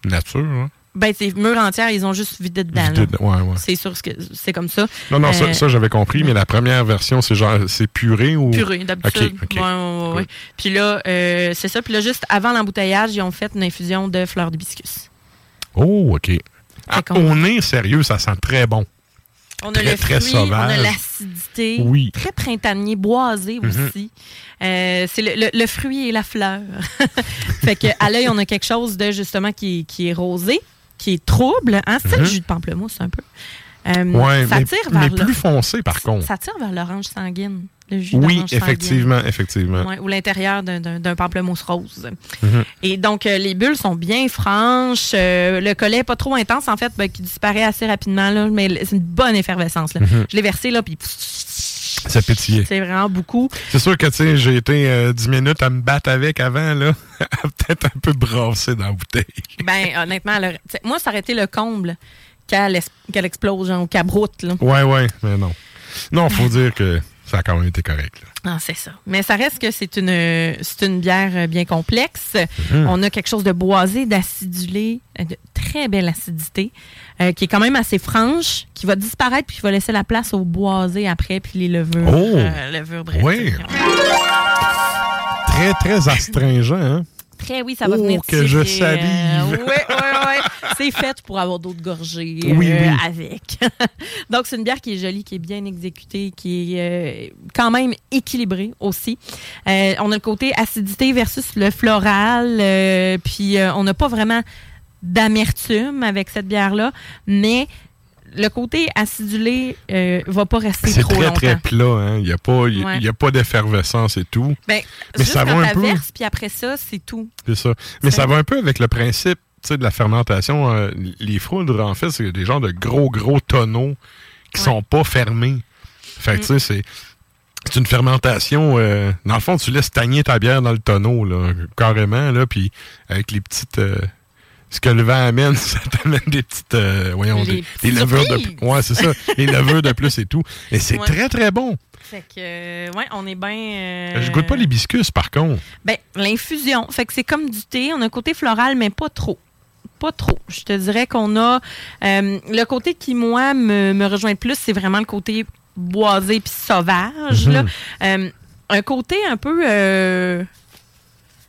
nature, hein? Ben, c'est mûr entière, ils ont juste vidé dedans. Vidé là. dedans, ouais, ouais. C'est sûr que c'est comme ça. Non, non, ça, Euh, ça, j'avais compris, mais la première version, c'est genre, c'est purée ou? Purée, d'habitude. OK, OK. Ouais, ouais, ouais, ouais. Puis là, euh, c'est ça. Puis là, juste avant l'embouteillage, ils ont fait une infusion de fleurs d'hibiscus. Oh, OK. Ah, au nez, sérieux, ça sent très bon. On a Très, le très fruit, on a l'acidité. Oui. Très printanier, boisé Mhm. aussi. Euh, c'est le, le- le fruit et la fleur. fait que à l'œil, on a quelque chose de justement qui, qui est rosé, qui est trouble. Hein? C'est Mhm. le jus de pamplemousse un peu. Euh, Ouais, ça mais, tire vers mais plus foncé, par contre. Ça tire vers l'orange sanguine. Le jus Oui, d'orange sanguine. effectivement, effectivement. Ouais, ou l'intérieur d'un- pamplemousse rose. Mhm. Et donc, euh, les bulles sont bien franches. euh, le collet n'est pas trop intense, en fait, ben, qui disparaît assez rapidement, là, mais c'est une bonne effervescence. là. Mhm. Je l'ai versé, là, puis Ça pétillait. c'est vraiment beaucoup. C'est sûr que, tu sais, j'ai été euh, 10 minutes à me battre avec avant, là. Peut-être un peu brassé dans la bouteille. Ben, honnêtement, moi, ça aurait été le comble qu'elle explose, genre, ou qu'elle broute. Là. Ouais, ouais, mais non. Non, faut dire que ça a quand même été correct, là. Ah, c'est ça. Mais ça reste que c'est une, c'est une bière euh, bien complexe. Mhm. On a quelque chose de boisé, d'acidulé, euh, de très belle acidité, euh, qui est quand même assez franche, qui va disparaître puis qui va laisser la place au boisé après, puis les levures. Oh! euh, levures. Oui. Très, très astringent, hein? Très, oui, ça va Oh, venir que je tirer, euh, salive. ouais, ouais, ouais. C'est fait pour avoir d'autres gorgées euh, Oui, oui. avec. Donc, c'est une bière qui est jolie, qui est bien exécutée, qui est euh, quand même équilibrée aussi. Euh, on a le côté acidité versus le floral, euh, puis euh, on n'a pas vraiment d'amertume avec cette bière-là, mais le côté acidulé euh, va pas rester C'est trop très, longtemps. très plat, hein? Il n'y a pas, y a- Ouais. il y a pas d'effervescence et tout. Ben, Mais juste ça va un peu. verse, puis après ça, c'est tout. C'est ça. Mais ça va un peu avec le principe de la fermentation. euh, les foudres, en fait, c'est des genres de gros, gros tonneaux qui sont pas fermés. Fait que, tu sais, c'est. C'est une fermentation. euh, dans le fond, tu laisses stagner ta bière dans le tonneau, là, carrément, là, puis avec les petites. Ce que le vent amène, ça t'amène des petites. euh, voyons, Les des, des levures de plus. Ouais, c'est ça. les levures de plus et tout. Et c'est Ouais. très, très bon. Fait que, euh, ouais, on est bien. euh, Je goûte pas l'hibiscus, par contre. Ben, l'infusion. Fait que c'est comme du thé. On a un côté floral, mais pas trop. Pas trop. Je te dirais qu'on a. euh, le côté qui, moi, me, me rejoint le plus, c'est vraiment le côté boisé puis sauvage. Mhm. là. Un côté un peu.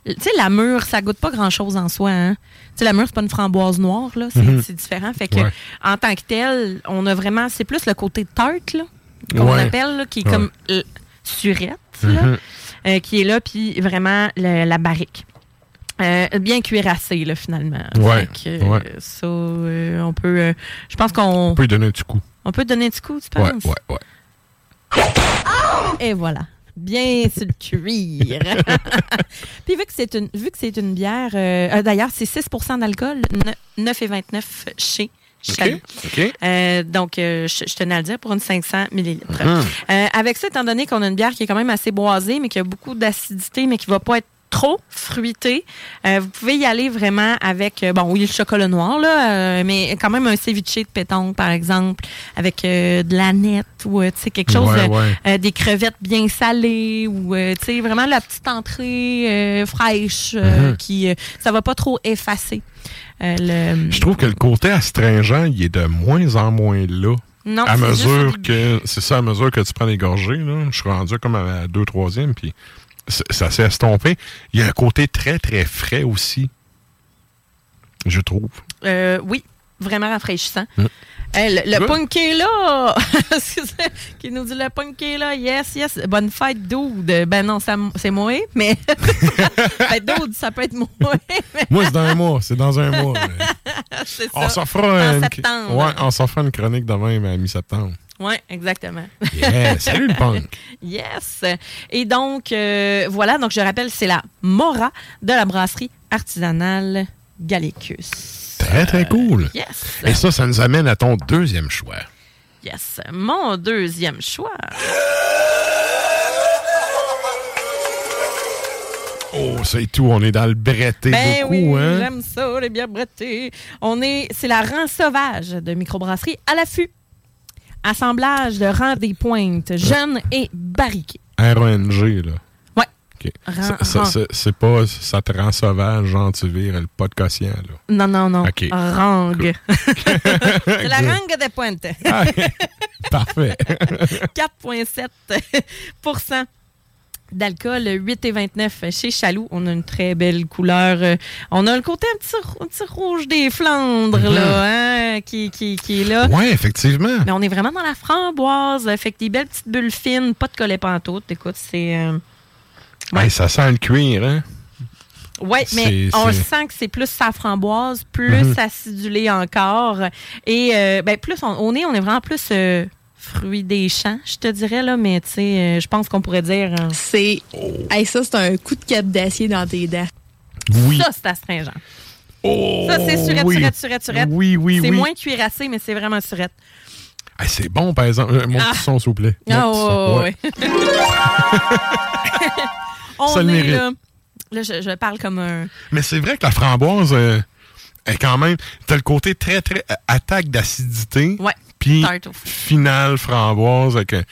Tu sais, la mûre, ça goûte pas grand-chose en soi. Hein? Tu sais, la mûre, c'est pas une framboise noire, là. C'est Mhm. différent. Fait que, Ouais. en tant que tel, on a vraiment. C'est plus le côté tarte, là, qu'on Ouais. appelle, là, qui est Ouais. comme euh, surette, là, Mhm. euh, qui est là, puis vraiment le- la barrique. Euh, bien cuirassée, là, finalement. Ouais, Fait que, ouais. ça, euh, on peut. euh, je pense qu'on. On peut lui donner un petit coup. On peut donner un petit coup, tu Ouais, penses? ouais, ouais. Et voilà. Bien sur le cuir. Puis vu que c'est une, vu que c'est une bière, euh, euh, d'ailleurs, c'est 6% d'alcool, ne- 9,29 chez Chalut. OK. Euh, donc, euh, je, je tenais à le dire pour une 500 millilitres. Euh, avec ça, étant donné qu'on a une bière qui est quand même assez boisée, mais qui a beaucoup d'acidité, mais qui va pas être trop fruitée, euh, vous pouvez y aller vraiment avec, euh, bon, oui, le chocolat noir, là, euh, mais quand même un ceviche de pétanque, par exemple, avec euh, de la nette ou, tu sais, quelque chose, Ouais, ouais. des crevettes bien salées ou, tu sais, vraiment la petite entrée fraîche euh, Mhm. qui, ça va pas trop effacer. le, Je trouve que le côté astringent, il est de moins en moins là. Non, à juste mesure que c'est ça à mesure que tu prends les gorgées là, je suis rendu comme à la deux troisième puis ça s'est estompé. Il y a un côté très très frais aussi, je trouve. Euh, oui. vraiment rafraîchissant. Mm. Hey, le le punk est là! Qui nous dit le punk est là? Yes, yes. Bonne fête, dude. Ben non, c'est moi, mais. ben, dude, ça peut être moi. mais Moi, c'est dans un mois. C'est dans un mois. mais- On s'en fera une... Ouais, fera une chronique demain, mais à mi-septembre. Oui, exactement. Yeah, salut le punk. Yes. Et donc, euh, voilà, donc je rappelle, c'est la Mora de la brasserie artisanale Gallicus. Très, très cool. Yes. Et ça, ça nous amène à ton deuxième choix. Yes. Mon deuxième choix. Oh, c'est tout. On est dans le bretté Ben beaucoup, oui, hein? j'aime ça, les bières brettées. On est, c'est la rang sauvage de microbrasserie à l'affût. Assemblage de rangs des pointes, jeunes et barriqués. RNG, là. Ouais. OK. Rang- Ça- ça- rang. ça- C'est pas ça te rend sauvage, genre tu vires le pas de quotient, là. Non, non, non. OK. Rangue. c'est la rangue des pointes. Ah, Parfait. 4,7 d'alcool, 8,29 chez Chaloux. On a une très belle couleur. Euh, On a le côté un petit, un petit rouge des Flandres, là, hein, qui, qui, qui est là. Ouais, effectivement. Mais on est vraiment dans la framboise. Fait que des belles petites bulles fines, pas de collet pantoute. Écoute, c'est... euh, Hey, ça sent le cuir, hein? Ouais, mais on sent que c'est plus sa framboise, plus Mhm. acidulé encore. Et euh, ben, plus on, au nez, on est vraiment plus euh, fruit des champs, je te dirais, là, mais tu sais, euh, je pense qu'on pourrait dire. euh, C'est. Hey, ça, c'est un coup de cap d'acier dans tes dents. Oui. Ça, c'est astringent. Oh, ça, c'est surette, oui. surette, surette, surette. Oui, oui, C'est oui. moins cuirassé, mais c'est vraiment surette. Hey, c'est bon, par exemple. Euh, Mon Ah. petit son, s'il vous plaît. Mon Ah, son, ouais, ouais. on Ça le est mérite. là. Là, je, je parle comme un. Mais c'est vrai que la framboise euh, est quand même. T'as le côté très, très euh, attaque d'acidité. Ouais. Puis finale framboise avec. un-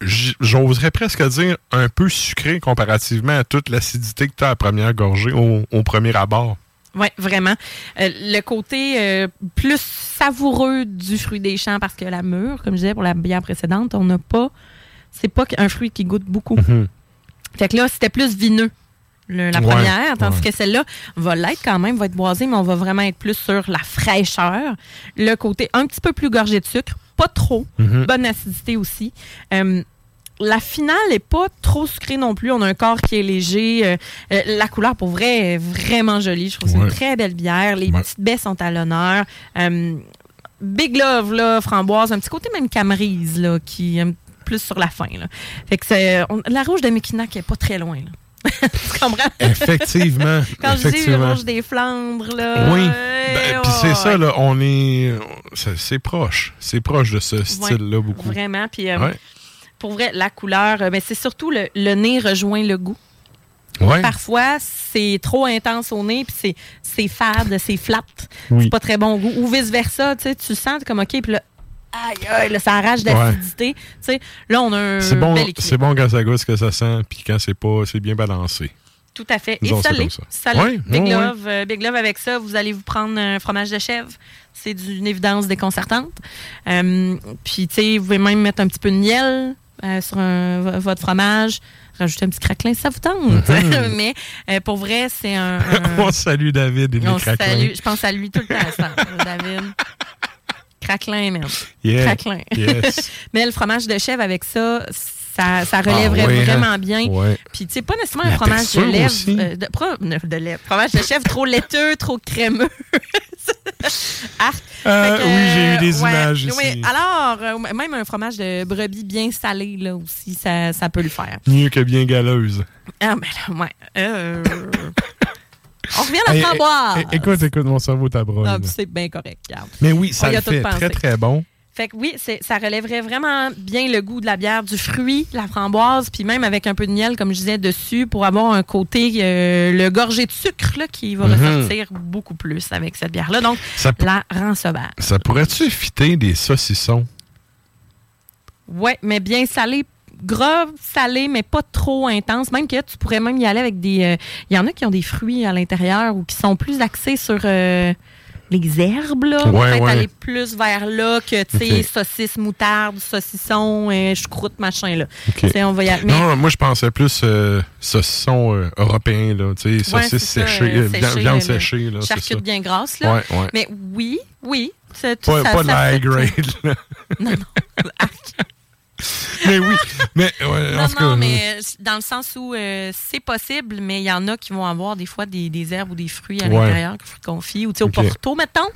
j- J'oserais presque dire un peu sucré comparativement à toute l'acidité que tu as à la première gorgée, au, au premier abord. Oui, vraiment. Euh, le côté euh, plus savoureux du fruit des champs, parce que la mûre, comme je disais pour la bière précédente, on n'a pas. C'est pas un fruit qui goûte beaucoup. Mhm. Fait que là, c'était plus vineux. Le- la Ouais, première, tandis ouais. que celle-là va l'être quand même, va être boisée, mais on va vraiment être plus sur la fraîcheur. Le côté un petit peu plus gorgé de sucre, pas trop, Mhm. bonne acidité aussi. Euh, la finale n'est pas trop sucrée non plus. On a un corps qui est léger. Euh, euh, la couleur, pour vrai, est vraiment jolie. Je trouve que c'est une très belle bière. Les petites baies sont à l'honneur. Big Love, là, framboise. Un petit côté même camerise, là, qui est plus sur la fin. Là. Fait que c'est, la rouge de Mekinac est pas très loin. Là. tu comprends? Effectivement. Quand je dis effectivement. rouge des Flandres, là. Oui. Ben, Puis c'est ça, là, on est. C'est proche. C'est proche de ce style-là, beaucoup. Vraiment. Puis, euh, Ouais. pour vrai, la couleur, euh, ben, c'est surtout le, le nez rejoint le goût. Ouais. Parfois, c'est trop intense au nez, puis c'est, c'est fade, c'est flat. Oui. C'est pas très bon goût. Ou vice-versa, tu sais, tu sens comme, OK, puis là, aïe, aïe, là, ça arrache d'acidité. Tu sais, là, on a un C'est bon, c'est bon quand ça goûte ce que ça sent, puis quand c'est pas, c'est bien balancé. Tout à fait. Nous Et salé. Salé. Ouais, Big, ouais, Love, euh, Big Love avec ça, vous allez vous prendre un fromage de chèvre. C'est d'une évidence déconcertante. Euh, puis, tu sais, vous pouvez même mettre un petit peu de miel euh, sur un- votre fromage. Rajouter un petit craquelin, ça vous tente. Mhm. Mais euh, pour vrai, c'est un. un- on salue David et les on craquelins. salue. Je pense à lui tout le temps, ça, David. Craquelin, même. Yeah. Craquelin. Yes. Mais le fromage de chèvre avec ça, ça, ça relèverait Ah ouais, vraiment hein? bien. Ouais. Puis, tu sais, pas nécessairement un fromage de texture lèvre. aussi. euh, de, pro- de lèvre. Fromage de chèvre trop laiteux, trop crémeux. Arc. Ah, que, oui, j'ai eu des ouais, images ici. oui. Alors, euh, même un fromage de brebis bien salé, là aussi, ça, ça peut le faire. Mieux que bien galeuse. Ah, ben là, ouais. Euh, On revient à la framboise. écoute, écoute, mon cerveau t'abroge. Ah, c'est bien correct, regarde. Mais oui, ça le fait très, très bon. Fait que oui, ça relèverait vraiment bien le goût de la bière, du fruit, la framboise, puis même avec un peu de miel, comme je disais, dessus, pour avoir un côté, euh, le gorgé de sucre là, qui va Mhm. ressortir beaucoup plus avec cette bière-là. Donc, Ça la rend sauvage. Ça pourrait-tu fitter des saucissons? Ouais, mais bien salé, gras, salé, mais pas trop intense. Même que tu pourrais même y aller avec des. euh, Il y en a qui ont des fruits à l'intérieur ou qui sont plus axés sur. euh, les herbes, là. Ouais, Peut-être ouais. aller plus vers là que, tu sais, saucisse, moutarde, saucisson, euh, choucroute, machin, là. Ok. Tu sais, on va y aller. Mais- Non, moi, je pensais plus euh, saucisson euh, européen, là. Tu sais, Ouais, saucisse ça, séchée, euh, euh, viande- séchée, là. Charcute bien grasse, là. Ouais, ouais. Mais oui, oui. c'est- Pas, ça- pas de la grade, là. Non, non. mais oui. Mais, ouais, Non, en tout cas, non, mais dans le sens où euh, c'est possible, mais il y en a qui vont avoir des fois des, des herbes ou des fruits à Ouais. l'intérieur, fruits confits, ou tu sais, au porto, mettons.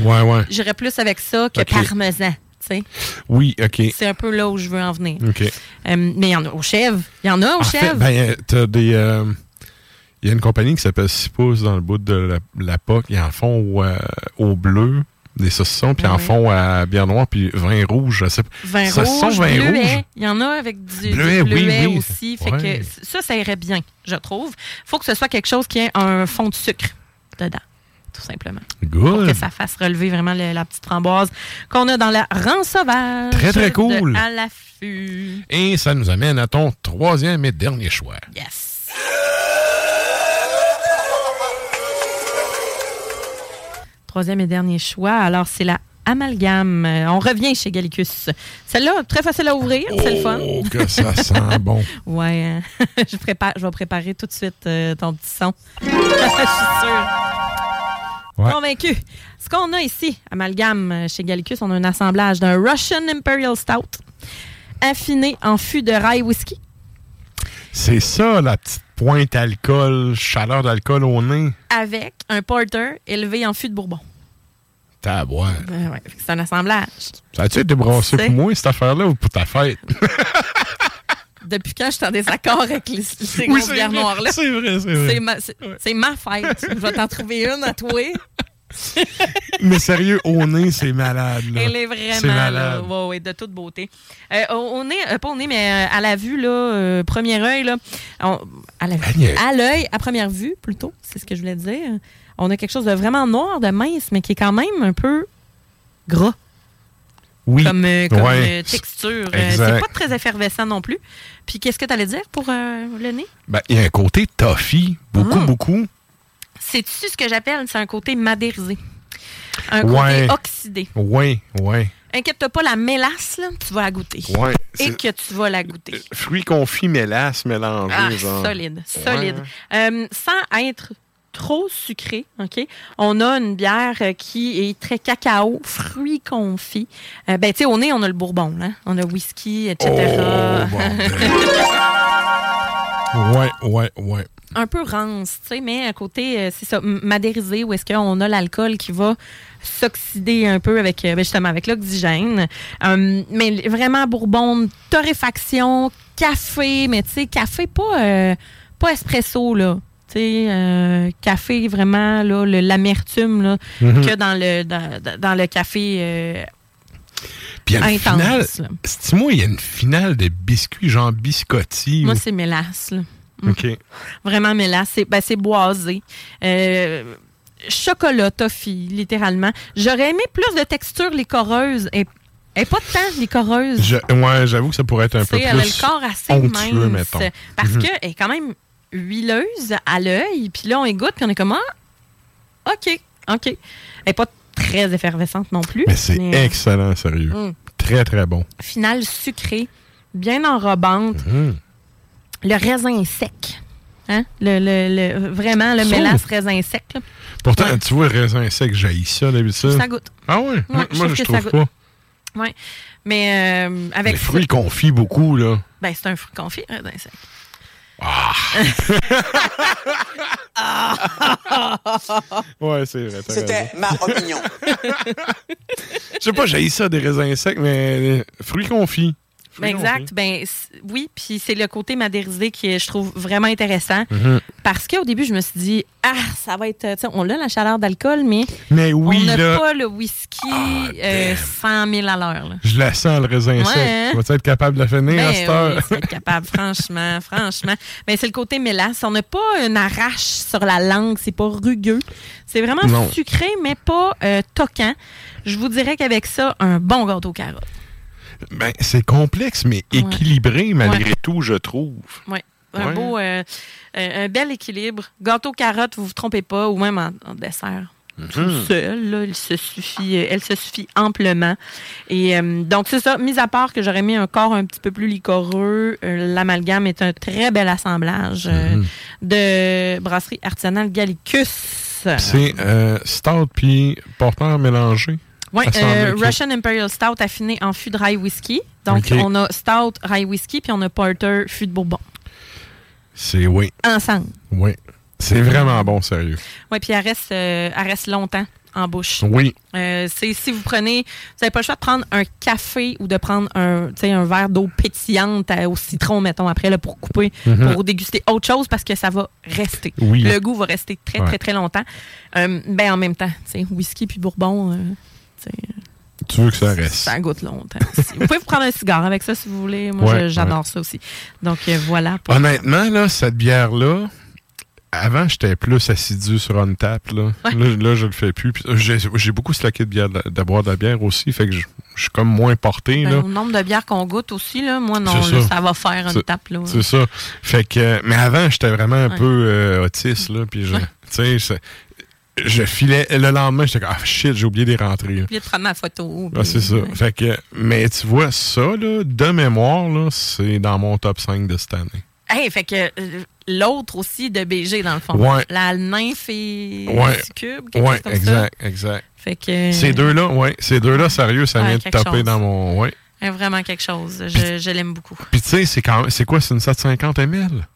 Ouais, ouais. J'irais plus avec ça que Ok. parmesan. tu sais. Oui, OK. C'est un peu là où je veux en venir. OK. Euh, mais il y en a au chèvre. Il y en a au En chèvre. ben, euh, t'as des. euh, Il y a une compagnie qui s'appelle 6 pouces dans le bout de la, la POC. Ils en font au, euh, au bleu, des saucissons, puis en Ouais. font à bière noire, puis vin rouge. Sais pas. Vin Saucisson, rouge, vin bleuet. rouge. Il y en a avec du du Bleuet, oui, oui. aussi. Fait Ouais. que ça, ça irait bien, je trouve. faut que ce soit quelque chose qui ait un fond de sucre dedans, tout simplement. Pour Good. que ça fasse relever vraiment le- la petite framboise qu'on a dans la rang sauvage. Très, très de cool. à l'affût. Et ça nous amène à ton troisième et dernier choix. Yes. Troisième et dernier choix. Alors, c'est la amalgame. Euh, On revient chez Gallicus. Celle-là, très facile à ouvrir. c'est le fun. Oh, que ça sent bon. Ouais. hein. je, prépare, je vais préparer tout de suite euh, ton petit son. je suis sûre. Ouais. Convaincu. Ce qu'on a ici, amalgame euh, chez Gallicus, on a un assemblage d'un Russian Imperial Stout affiné en fût de rye whisky. C'est ça, la petite pointe alcool, chaleur d'alcool au nez. avec un porter élevé en fût de bourbon. Ouais, fait que c'est un assemblage. Ça a-tu été brassé pour moi, cette affaire-là, ou pour ta fête? Depuis quand je suis en désaccord avec les, ces Oui, grosses c'est bières vrai, noires-là? c'est vrai, c'est vrai. C'est ma, ma fête. Je vais t'en trouver une à toi. Mais sérieux, au nez, c'est malade. Là. Elle est vraiment là, malade. ouais, ouais, de toute beauté. Euh, au, nez, euh, pas au nez, mais euh, à la vue, là, euh, premier œil, là, on- à la- Agnès. à l'œil, à première vue, plutôt, c'est ce que je voulais dire. On a quelque chose de vraiment noir, de mince, mais qui est quand même un peu gras Oui. comme, comme, Ouais. texture. C'est pas très effervescent non plus. Puis qu'est-ce que tu allais dire pour le nez? Ben, il y a un côté toffee, beaucoup, Mm. beaucoup. C'est-tu ce que j'appelle, c'est un côté madérisé. Un côté Ouais. oxydé. Oui, oui. Inquiète-toi pas, la mélasse, là, tu vas la goûter. Ouais, Et que tu vas la goûter. Fruits confits, mélasse mélangés. Ah, genre. solide, Ouais. solide. Euh, sans être trop sucré, OK? On a une bière euh, qui est très cacao, fruits confits. Euh, ben, tu sais, au nez, on a le bourbon, hein? On a whisky, etc. Oh, Ouais, ouais, ouais. Un peu rance, tu sais, mais à côté, euh, c'est ça, madérisé, où est-ce qu'on a l'alcool qui va s'oxyder un peu avec, euh, ben, justement, avec l'oxygène. Euh, mais vraiment bourbon, torréfaction, café, mais tu sais, café pas, euh, pas espresso, là. Tu sais, euh, café vraiment, là, l'amertume, là, Mhm. que dans le, dans, le café Puis il y a une intense. finale. C'est-moi, il y a une finale de biscuits, genre biscotti. Moi, ou- c'est mélasse, là. Mm. OK. Vraiment mélasse. C'est ben, c'est boisé. Euh, chocolat, toffee, littéralement. J'aurais aimé plus de texture licoreuse. Et, et pas tant licoreuse. Je- ouais, j'avoue que ça pourrait être un peu plus elle a le corps assez onctueux, mince. mettons. Parce Mhm. qu'elle est quand même huileuse à l'œil. Puis là, on égoutte, puis on est comme, ah, OK, OK. Elle n'est pas très effervescente non plus. Mais c'est euh, excellent, sérieux. Mm. Très, très bon. Finale sucrée, bien enrobante. Mhm. Le raisin sec. Hein? Le, le- le- vraiment, le mélasse raisin sec. là. Pourtant, Ouais. tu vois, raisin sec, j'haïs ça d'habitude. Ça goûte. Ah ouais? moi, je moi, trouve je pas. goûte. Ouais. Mais euh, avec Les fruits confits beaucoup, là. Ben, c'est un fruit confit, raisin sec. Ouais, c'est vrai. C'était ma opinion. Je sais pas, j'haïs ça des raisins secs, mais euh, fruits confits. Ben, exact. Ben, oui, puis c'est le côté madérisé qui est, je trouve, vraiment intéressant. Mhm. Parce qu'au début, je me suis dit, ah, ça va être. On a la chaleur d'alcool, mais Mais oui, on n'a là, pas le whisky euh, 100 000 à l'heure. je la sens, le raisin Ouais, sec. hein? Tu vas être capable de la finir à Ben cette heure? oui, être capable, franchement, franchement. Ben, c'est le côté mélasse. On n'a pas une arrache sur la langue, c'est pas rugueux. C'est vraiment Non. sucré, mais pas euh, toquant. Je vous dirais qu'avec ça, un bon gâteau carotte. Ben, c'est complexe, mais Ouais. équilibré malgré Ouais. tout, je trouve. Oui. Un Ouais. beau, euh, euh, un bel équilibre. Gâteau carotte, vous vous trompez pas, ou même en, en dessert. tout Mhm. seul. là. Elle, se suffit, euh, elle se suffit amplement. Et euh, donc, c'est ça. Mis à part que j'aurais mis un corps un petit peu plus liquoreux, euh, l'amalgame est un très bel assemblage Mhm. de brasserie artisanale Gallicus. C'est stout puis porteur mélangé. Oui, ok. Russian Imperial Stout affiné en fût de rye whisky. Donc, on a Stout, rye whisky, puis on a Porter, fût de bourbon. C'est oui. Ensemble. Oui. C'est vraiment bon, sérieux. Oui, puis elle reste, euh, elle reste longtemps en bouche. Oui. Euh, c'est si vous prenez, vous n'avez pas le choix de prendre un café ou de prendre un, un verre d'eau pétillante euh, au citron, mettons, après, là, pour couper, Mhm. pour déguster autre chose parce que ça va rester. Oui. Le goût va rester très, Ouais. très, très longtemps. Euh, ben, en même temps, tu sais, whisky puis bourbon, euh, tu veux que ça reste? ça goûte longtemps. aussi. vous pouvez vous prendre un cigare avec ça si vous voulez. Moi, Ouais, j'adore ouais. ça aussi. Donc, euh, voilà. pour- Honnêtement, là, cette bière-là, avant, j'étais plus assidu sur une tap. Là, là, là, je le fais plus. Euh, J'ai beaucoup slacké de, bière, de, de boire de la bière aussi, fait que je, je suis comme moins porté. Ben, là. au nombre de bières qu'on goûte aussi, là, moi, non, là, ça. ça. va faire une tape. C'est ça. Fait que, mais avant, j'étais vraiment un Ouais. peu euh, autiste, là, puis je, tu sais, je, filais, le lendemain, j'étais comme, ah shit, j'ai oublié des rentrées. là. Oublié de prendre ma photo. Ah, c'est ça. Fait que, mais tu vois, ça, là, de mémoire, là, c'est dans mon top 5 de cette année. Hey, fait que euh, l'autre aussi de BG, dans le fond. Ouais. La nymphe et Ouais. cube, quelque Ouais, chose comme exact, exact. Fait que. Ces deux-là, ouais, ces deux-là, sérieux, ça vient de taper chose. dans mon, ouais. vraiment quelque chose. Je, je l'aime beaucoup. Puis tu sais, c'est quand c'est quoi, c'est une 750 ml?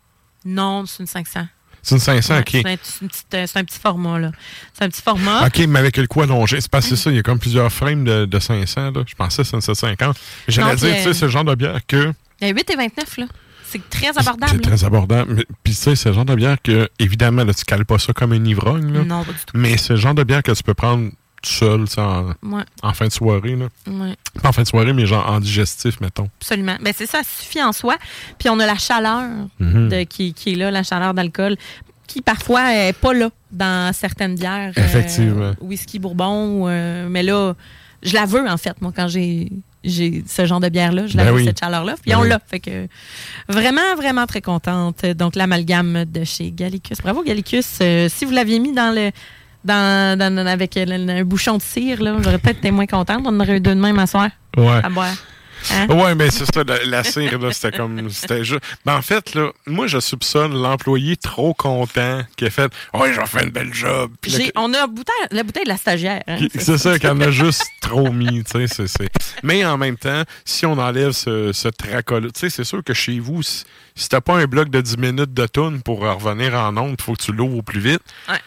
Non, c'est une 500. C'est une 500, Ouais, ok. C'est un, euh, c'est un petit format, là. C'est un petit format. Ok, mais avec le quoi allongé? C'est c'est ça, il y a comme plusieurs frames de, de 500, là. Je pensais que c'est une 750. J'allais dire, tu sais, euh, c'est le genre de bière que. Il y a 8 et 29, là. C'est très abordable. C'est très abordable. Mais- Puis tu sais, c'est le genre de bière que, évidemment, là, tu cales pas ça comme une ivrogne, là. Non, pas du tout. Mais c'est le genre de bière que tu peux prendre tout seul, tu sais, en, Ouais. en fin de soirée, là. Ouais. Pas en fin de soirée, mais genre en digestif, mettons. Absolument. Ben, c'est ça, ça suffit en soi. Puis on a la chaleur Mhm. de- qui, qui est là, la chaleur d'alcool, qui parfois n'est pas là dans certaines bières. euh, Effectivement. whisky bourbon. ou, euh, mais là, je la veux, en fait, moi, quand j'ai j'ai ce genre de bière-là. Je la Ben veux, oui. cette chaleur-là. Puis Ben on oui. l'a. Fait que vraiment, vraiment très contente. Donc, l'amalgame de chez Gallicus. Bravo, Gallicus. Euh, si vous l'aviez mis dans le. Dans, dans- avec un bouchon de cire, là, j'aurais peut-être été moins contente. On en aurait eu deux de même à soir Ouais. à boire. Hein? Ouais, mais c'est ça, la, la cire, là, c'était comme. C'était juste. Ben, en fait, là, moi, je soupçonne l'employé trop content qui a fait Ouais, j'en fais une belle job. Là, J'ai- on a bouteille, la bouteille de la stagiaire. hein, Qui- C'est ça, qu'on a juste trop mis, tu sais, c'est- c'est- Mais en même temps, si on enlève ce, ce sais, c'est sûr que chez vous, si, si t'as pas un bloc de 10 minutes de tune pour revenir en onde, il faut que tu l'ouvres au plus vite. Ouais.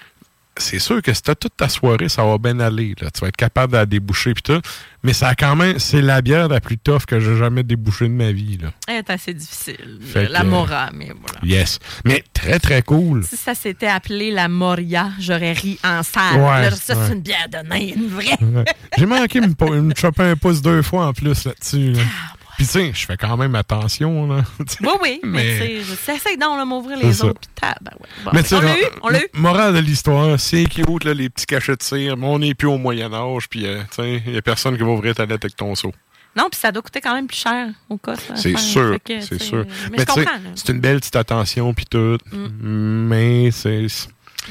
C'est sûr que si t'as toute ta soirée, ça va bien aller, là. Tu vas être capable de la déboucher pis tout. Mais ça a quand même, c'est la bière la plus tough que j'ai jamais débouchée de ma vie, là. Elle est assez difficile. Fait la que- Mora, mais voilà. Yes. Mais très, très cool. Si ça s'était appelé la Moria, j'aurais ri en salle. Ouais, Là, ça, ouais. c'est une bière de nain, une vraie. Ouais. J'ai manqué de me, me choper un pouce deux fois en plus là-dessus. là. Ah, Puis tu sais, je fais quand même attention, là. Oui, oui, mais, Mais- j'essaie donc de m'ouvrir C'est les autres. Ben ouais. Bon, Mais tu sais, on l'a eu, on l'a eu. Morale de l'histoire, c'est cute, là, les petits cachets de cire, mais on n'est plus au Moyen-Âge, puis euh, tu sais, il n'y a personne qui va ouvrir ta lettre avec ton seau. Non, puis ça doit coûter quand même plus cher au cas. C'est sûr, que, c'est sûr. Mais, là. c'est une belle petite attention, puis tout, Mm. mais c'est...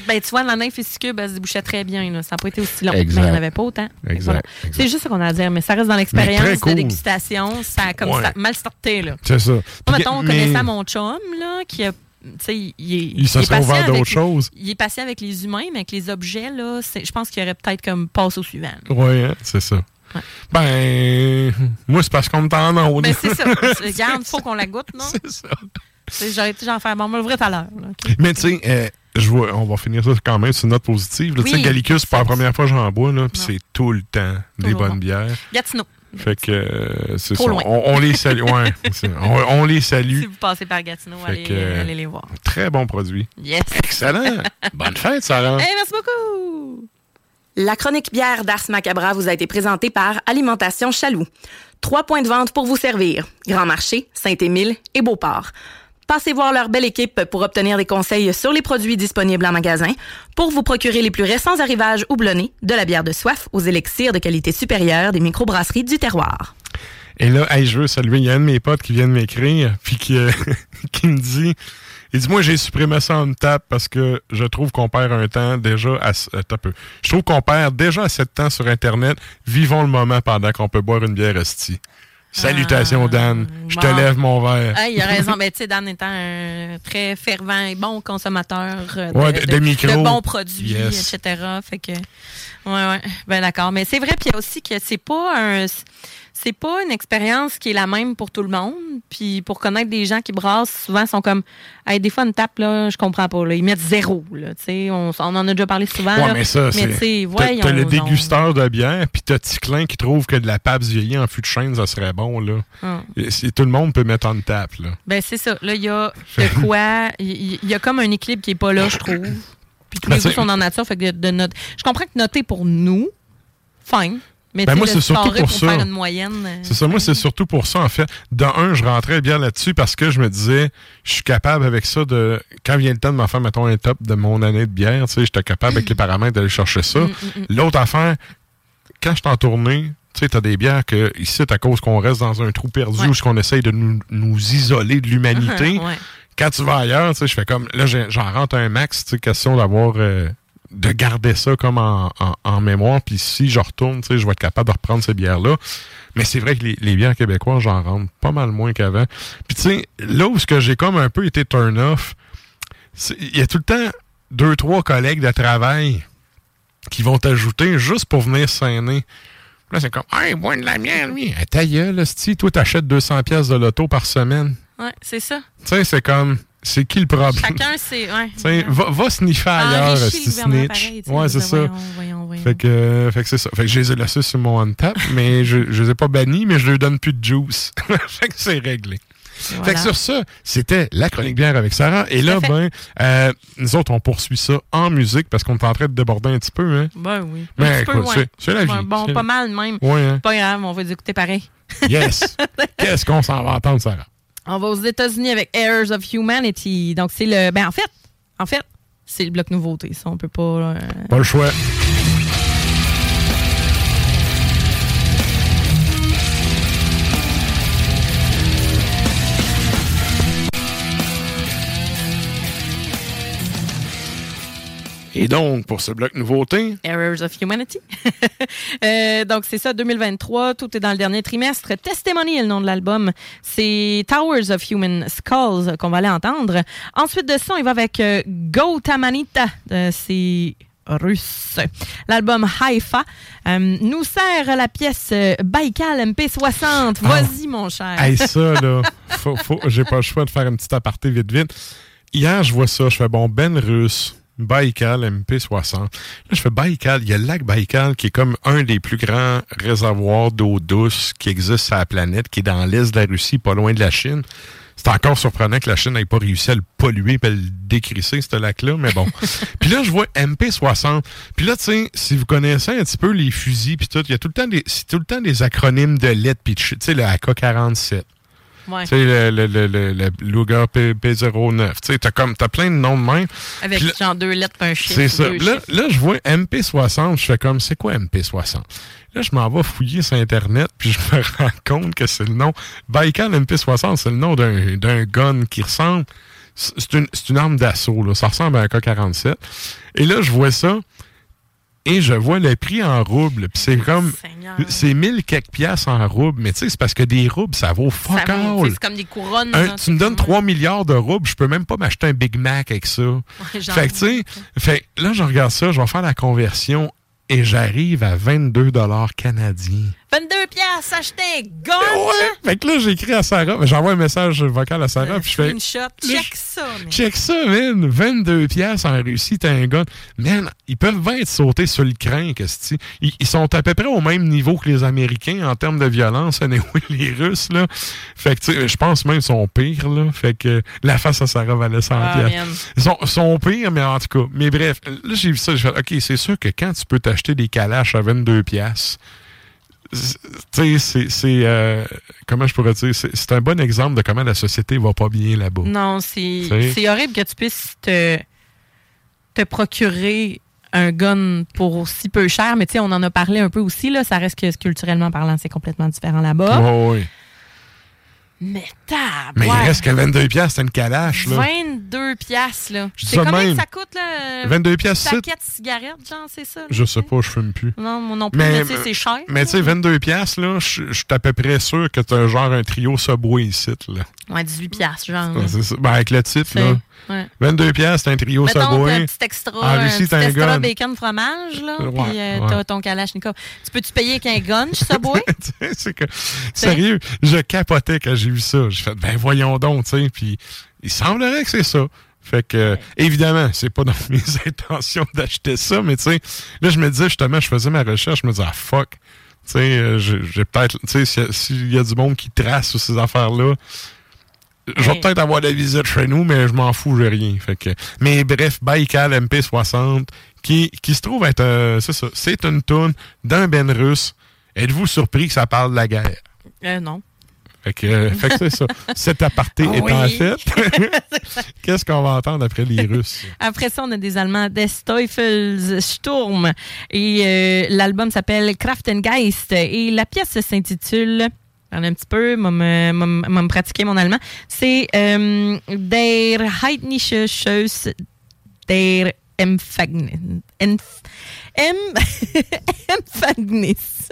Ben, tu vois, la nymphe cube, elle se débouchait très bien. Là. Ça n'a pas été aussi long. Exact. Mais il n'y en avait pas autant. Exact, voilà. C'est juste ce qu'on a à dire, mais ça reste dans Mais l'expérience très de cool. dégustation. Ça a comme Ouais. ça- mal. Là. C'est ça. Moi, mettons, on mais- connaissait mon chum, là, qui a. Tu sais, il, est- Il se est serait patient ouvert d'autres avec- choses. Il est patient avec les humains, mais avec les objets, là, je pense qu'il aurait peut-être comme passe au suivant. Ouais, hein, c'est ça. Ben, moi, c'est parce qu'on me tend en haut. Ben, c'est ça. Regarde, il faut qu'on la goûte, non? C'est ça. J'aurais été genre faire, bon, on va l'ouvrir tout à l'heure. là, ok? Mais tu sais, euh, je vois, on va finir ça quand même sur une note positive. là. Tu sais, Oui, Gallicus, c'est pas la première fois que j'en bois, là, puis c'est tout le temps des bonnes bon. bières. Gatineau. Fait que euh, c'est ça. loin. On, on les salue. Ouais, c'est- on, on les salue. Si vous passez par Gatineau, Fait allez, que, euh, allez les voir. Très bon produit. Yes. Excellent. Bonne fête, Sarah. Hey, merci beaucoup. La chronique bière d'Ars Macabra vous a été présentée par Alimentation Chaloux. Trois points de vente pour vous servir. Grand Marché, Saint-Émile et Beauport. Passez voir leur belle équipe pour obtenir des conseils sur les produits disponibles en magasin, pour vous procurer les plus récents arrivages houblonnés, de la bière de soif aux élixirs de qualité supérieure des microbrasseries du terroir. Et là, je veux saluer, il y a un de mes potes qui vient de m'écrire, puis qui, euh, me dit Il dit, moi, j'ai supprimé ça en tape parce que je trouve qu'on perd un temps déjà à... s- attends. Je trouve qu'on perd déjà assez de temps sur Internet. Vivons le moment pendant qu'on peut boire une bière esti. Salutations, Dan. Je te bon. lève mon verre. Ah, il a raison. Ben, tu sais, Dan étant un très fervent et bon consommateur euh, Ouais, de- de micros. de bons produits, Yes. etc. Fait que, ouais, ouais. Ben, d'accord. Mais c'est vrai, puis aussi que c'est pas un. C'est pas une expérience qui est la même pour tout le monde. Puis pour connaître des gens qui brassent, souvent sont comme, hey, des fois une tape là, je comprends pas. Là. Ils mettent zéro. Là, Tu sais, on, on en a déjà parlé souvent. Ouais, là. mais ça, c'est. T'as le dégusteur de bière, puis t'as Ticlin qui trouve que de la Pabst vieillie en fût de chêne, ça serait bon, là. Hum. Et c'est- tout le monde peut mettre en tape, là. Ben, c'est ça. Là, il y a de quoi. Il il y, a comme un équilibre qui est pas là, je trouve. Puis tous Ben, les goûts c'est- sont en nature. Fait que de note... Je comprends que noter pour nous, fine. Mais Ben, moi, c'est surtout pour pour ça. faire une moyenne. euh, C'est ça, moi, c'est surtout pour ça, en fait. De un, je rentrais bien là-dessus parce que je me disais, je suis capable avec ça de. Quand vient le temps de m'en faire, mettons, un top de mon année de bière, tu sais, j'étais capable avec les paramètres d'aller chercher ça. Mm, L'autre affaire, quand je suis en tournée, tu sais, t'as des bières que, ici, à cause qu'on reste dans un trou perdu où qu'on essaye de nous, nous isoler de l'humanité. Ouais. Quand tu vas ailleurs, je fais comme. Là, j'en rentre un max, question d'avoir. euh, de garder ça comme en, en- mémoire. Puis si je retourne, je vais être capable de reprendre ces bières-là. Mais c'est vrai que les, les bières québécoises, j'en rentre pas mal moins qu'avant. Puis tu sais, là où ce que j'ai comme un peu été turn-off, il y a tout le temps deux, trois collègues de travail qui vont t'ajouter juste pour venir s'aîner. Là, c'est comme, hey, bois de la bière, lui. Ta gueule, esti, toi, t'achètes 200 pièces de loto par semaine. Ouais, c'est ça. Tu sais, c'est comme, c'est qui le problème? Chacun, c'est. Ouais. Va, va sniffer ailleurs, esti, le gouvernement snitch. ouais, c'est ça. voyons, voyons, voyons. Fait que, euh, fait que c'est ça. Fait que je les ai laissés sur mon on-tap, mais je, je les ai pas bannis, mais je leur donne plus de juice. fait que c'est réglé. Fait que sur ça, c'était la chronique bière avec Sarah. Et là, ben, euh, nous autres, on poursuit ça en musique parce qu'on est en train de déborder un petit peu, hein. Ben oui. Mais ouais. c'est- la vie. Ouais, Bon, pas mal même. Ouais, hein. Pas grave, on va les écouter pareil. Yes! Qu'est-ce qu'on s'en va entendre, Sarah? On va aux États-Unis avec Heirs of Humanity. Donc, c'est le. Ben, en fait, en fait, c'est le bloc nouveauté. Ça, on peut pas. euh, Pas le choix. Et donc, pour ce bloc nouveauté, Errors of Humanity. Euh, donc, c'est ça, 2023. Tout est dans le dernier trimestre. Testimony est le nom de l'album. C'est Towers of Human Skulls qu'on va aller entendre. Ensuite de ça, il va avec euh, Gautamanita. Euh, c'est russe. L'album Haifa euh, nous sert la pièce Baikal MP60. Vas-y, mon cher. Hey, ça, là, faut, faut, j'ai pas le choix de faire une petite aparté vite, vite. Hier, je vois ça, je fais bon, Ben Russe, Baïkal, MP60. Là, je fais Baïkal, il y a le lac Baïkal qui est comme un des plus grands réservoirs d'eau douce qui existe sur la planète, qui est dans l'est de la Russie, pas loin de la Chine. C'est encore surprenant que la Chine n'ait pas réussi à le polluer et à le décrisser, ce lac-là, mais bon. puis là, je vois MP60. Puis là, tu sais, si vous connaissez un petit peu les fusils puis tout, il y a tout le temps des, c'est tout le temps des acronymes de lettres puis. Tu sais, le AK-47. Ouais. Tu sais, le, le, le, le, Luger P, P09. Tu sais, t'as comme, t'as plein de noms de même. Avec genre deux lettres et un chiffre. c'est ça. deux Là, là, je vois MP60, je fais comme, c'est quoi MP60? Là, je m'en vais fouiller sur Internet, puis je me rends compte que c'est le nom. Baikal MP60, c'est le nom d'un d'un gun qui ressemble. C'est une, c'est une arme d'assaut, là. Ça ressemble à un K-47. Et là, je vois ça, et je vois le prix en roubles. Puis c'est comme. C'est 1000 quelques piastres en roubles. Mais tu sais, c'est parce que des roubles, ça vaut fuck all. C'est comme des couronnes. Un- là, tu me donnes 3 milliards de roubles, je peux même pas m'acheter un Big Mac avec ça. fait que, tu sais, fait là, je regarde ça, je vais faire la conversion et j'arrive à 22 dollars canadiens. 22 piastres, acheter un gun! Fait que là, j'écris à Sarah, j'envoie un message vocal à Sarah, puis je fais. Check ça. man. Check ça, man. 22 pièces en Russie, t'as un gun. Man, ils peuvent bien être sautés sur le crin, qu'est-ce que ils, ils sont à peu près au même niveau que les Américains en termes de violence, anyway, les Russes, là. Fait que, tu sais, je pense même qu'ils sont pires, là. Fait que la face à Sarah valait 100 Ah, piastres. Ils sont, sont pires, mais en tout cas. Mais bref, là, j'ai vu ça, j'ai fait, OK, c'est sûr que quand tu peux t'acheter des calaches à 22 pièces tu sais, c'est, euh, comment je pourrais dire, c'est, un bon exemple de comment la société va pas bien là-bas. Non, c'est horrible que tu puisses te, te procurer un gun pour si peu cher, mais tu sais, on en a parlé un peu aussi, là, ça reste que culturellement parlant, c'est complètement différent là-bas. Ouais. Mais tabac! Mais il reste que 22 piastres, c'est une calache, là. 22 piastres, là. C'est combien même. que ça coûte, là? 22 piastres, Un c'est- paquet de cigarettes, genre, c'est ça? là? Je sais pas, je fume plus. Non, moi non plus, mais, tu sais, c'est cher. Mais tu sais, 22 piastres, là, je suis à peu près sûr que t'as genre un trio Subway ici, là. Ouais, 18 piastres, genre. Ouais, c'est ça. Ben, avec le titre, C'est- là. ouais. 22 piastres, t'as un trio Mettons Subway. un petit extra, En un petit t'as un extra bacon fromage, là, Ouais, puis euh, t'as ton kalachnikov. Tu peux-tu payer avec un gun chez Subway? Tu c'est sérieux, je capotais quand j'ai vu ça. J'ai fait, ben voyons donc, tu sais. Puis il semblerait que c'est ça. Fait que, évidemment, c'est pas dans mes intentions d'acheter ça, mais tu sais, là, je me disais, justement, je faisais ma recherche, je me disais, ah, fuck. Tu sais, euh, j'ai peut-être, tu sais, s'il y a- du monde qui trace sur ces affaires-là, je vais peut-être avoir la visite chez nous, mais je m'en fous, j'ai rien. Fait que, mais bref, Baikal MP60, qui, qui se trouve être, euh, c'est ça, c'est une toune d'un Ben russe. Êtes-vous surpris que ça parle de la guerre? Euh, non. Fait que, euh, fait que c'est ça. Cet aparté Ah étant oui. fait, qu'est-ce qu'on va entendre après les Russes? Après ça, on a des Allemands des Teufelsturm. Et euh, l'album s'appelle Kraftengeist. Et la pièce s'intitule. Parle un petit peu, m'a me pratiquer mon allemand. C'est euh, Der heidnische Schuss der Empfängnis. Empf- Em- Empfängnis.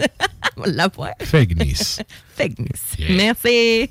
On l'a pas. Fegnis. Fegnis. Yeah. Merci.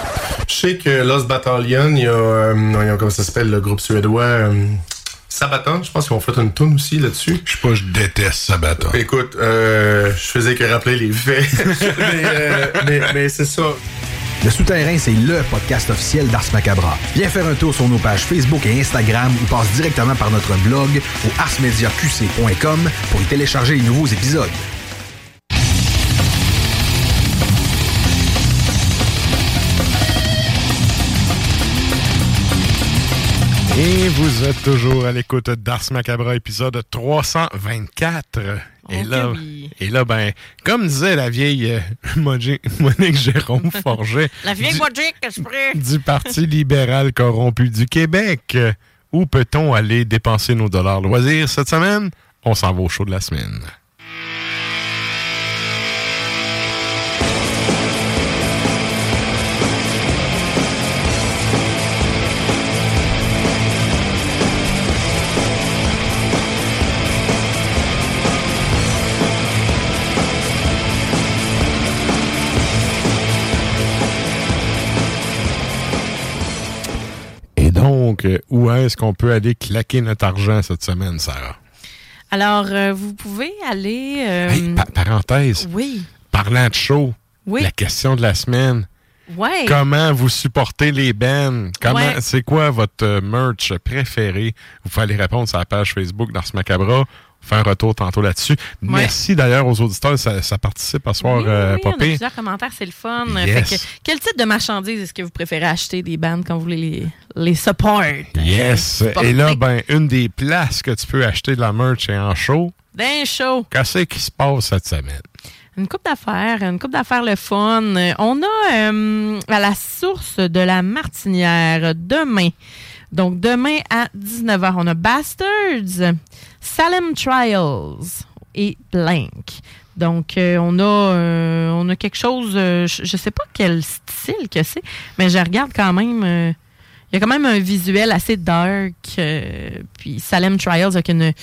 Je sais que Lost Battalion, il y a, euh, il y a- comment ça s'appelle, le groupe suédois euh, Sabaton, je pense qu'ils ont fait une tune aussi là-dessus. Je sais pas, je déteste Sabaton. Écoute, euh, je faisais que rappeler les faits. mais euh, mais, mais c'est ça. Le Souterrain, c'est LE podcast officiel d'Ars Macabra. Viens faire un tour sur nos pages Facebook et Instagram ou passe directement par notre blog au arsmediaqc.com pour y télécharger les nouveaux épisodes. Et vous êtes toujours à l'écoute d'Ars Macabra, épisode 324. Et là, et là, ben, comme disait la vieille euh, Monique Monique Jérôme Forget, La vieille du, Mojic, que je ferais. du Parti libéral corrompu du Québec, euh, où peut-on aller dépenser nos dollars loisirs cette semaine? On s'en va au show de la semaine. Donc, euh, où est-ce qu'on peut aller claquer notre argent cette semaine, Sarah? Alors, euh, vous pouvez aller... euh, Hey, pa- parenthèse. Oui. Parlant de show, Oui. la question de la semaine. Ouais. Comment vous supportez les bands? Comment, Ouais. c'est quoi votre merch préféré? Vous pouvez aller répondre sur la page Facebook d'Ars Macabra. Fait un retour tantôt là-dessus. Merci d'ailleurs aux auditeurs, ça, ça participe à soir, Oui, euh, oui, on a plusieurs commentaires, c'est le fun. Yes. Fait que, quel type de marchandises est-ce que vous préférez acheter des bandes quand vous voulez les, les support? Yes. Et là, ben, une des places que tu peux acheter de la merch est en show. D'un show. Qu'est-ce qui se passe cette semaine? Une coupe d'affaires, une coupe d'affaires le fun. On a euh, à la source de la Martinière demain. Donc demain à 19h, on a Bastards, Salem Trials et Blank. Donc euh, on a euh, on a quelque chose, euh, je, je sais pas quel style que c'est, mais je regarde quand même. il y a quand même un visuel assez dark. puis Salem Trials avec une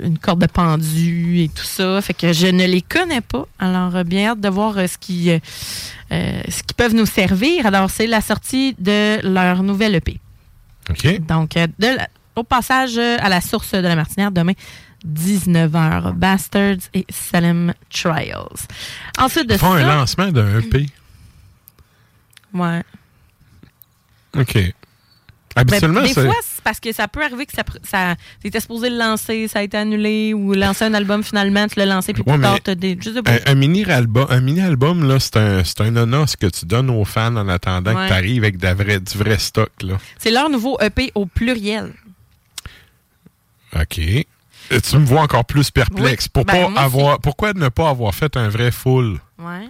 une corde de pendu et tout ça. Fait que je ne les connais pas. Alors, bien hâte de voir ce qui, ce qu'ils peuvent nous servir. Alors, c'est la sortie de leur nouvelle EP. OK. Donc, de la- au passage euh, à la source de la Martinière, demain, 19h. Bastards et Salem Trials. Ensuite de Ils font ça... un lancement d'un EP. Ouais. OK. Habituellement, Ben, des fois, c'est parce que ça peut arriver que ça, ça c'était supposé le lancer, ça a été annulé, ou lancer un album finalement, tu l'as lancé, puis Ouais, plus tard, des. Un, un mini-album, un mini-album, là, c'est un, c'est un honneur que tu donnes aux fans en attendant Ouais. que tu arrives avec de la vraie- du vrai stock, là. C'est leur nouveau EP au pluriel. OK. Et tu me vois encore plus perplexe. Oui. Pour Ben, pas aussi. avoir, pourquoi ne pas avoir fait un vrai full? Ouais.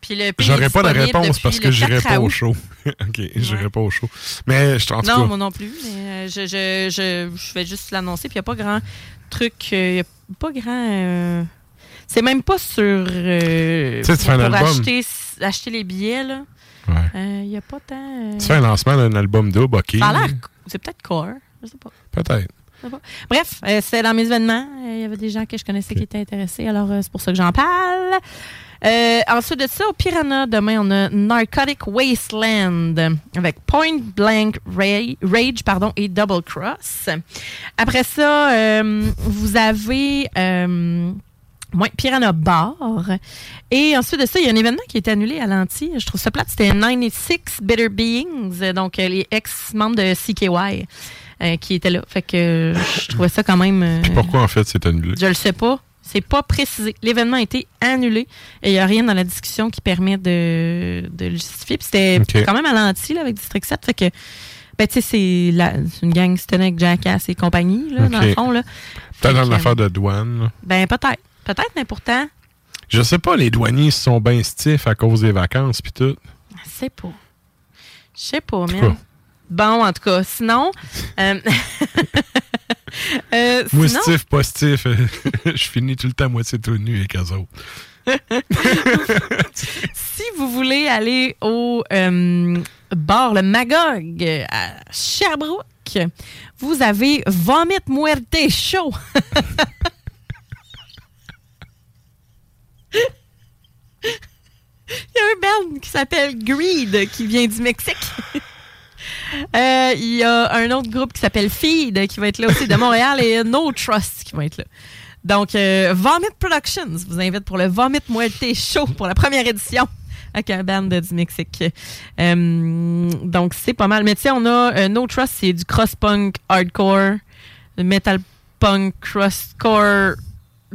Puis le J'aurais pas de disponible réponse parce que j'irai 4 pas au show. OK, j'irai pas au show. Mais je en tout Non, cas, moi non plus. mais, euh, je, je, je, je vais juste l'annoncer. Puis il n'y a pas grand truc. euh, Il y a pas grand. euh, c'est même pas sur. euh, Tu sais, tu fais un album. acheter, acheter les billets, là. Ouais. Euh, Il n'y a pas tant. euh, tu fais un lancement d'un album double, OK. Ça a l'air. C'est peut-être core. Je sais pas. Peut-être. Bref, euh, c'est dans mes événements. Euh, Il y avait des gens que je connaissais qui étaient intéressés. Alors, euh, c'est pour ça que j'en parle. Ensuite de ça, au Piranha, demain, on a Narcotic Wasteland avec Point Blank Ra- Rage pardon, et Double Cross. Après ça, vous avez Piranha Bar. Et ensuite de ça, il y a un événement qui est annulé à l'anti. Je trouve ça plate. C'était 96 Bitter Beings, donc les ex-membres de CKY. Euh, qui étaient là. Fait que euh, je trouvais ça quand même. euh, Puis pourquoi, en fait, c'est annulé? je le sais pas. C'est pas précisé. L'événement a été annulé et il n'y a rien dans la discussion qui permet de, de le justifier. Puis c'était quand même alanti là, avec District 7. Fait que, ben, tu sais, c'est une gang avec Jackass et compagnie, là, dans le fond. Là. Peut-être une affaire de douane. là. Ben, peut-être. Peut-être, mais pourtant, Je sais pas, les douaniers sont bien stiffs à cause des vacances puis tout. je sais pas. Je sais pas, cas. Bon, en tout cas, sinon. euh, euh, sinon- stiff, pas stiff, je finis tout le temps moitié tout nu eux autres. si vous voulez aller au euh, bar Le Magog euh, à Sherbrooke, vous avez Vomit Muerte Show. Il y a un band qui s'appelle Greed qui vient du Mexique. Euh, Il y a un autre groupe qui s'appelle Feed qui va être là aussi de Montréal et No Trust qui vont être là. Donc, euh, Vomit Productions vous invite pour le Vomit Muerte Show pour la première édition avec un band du Mexique. Euh, donc, c'est pas mal. Mais tu on a No Trust, c'est du cross-punk hardcore, metal punk, cross-core,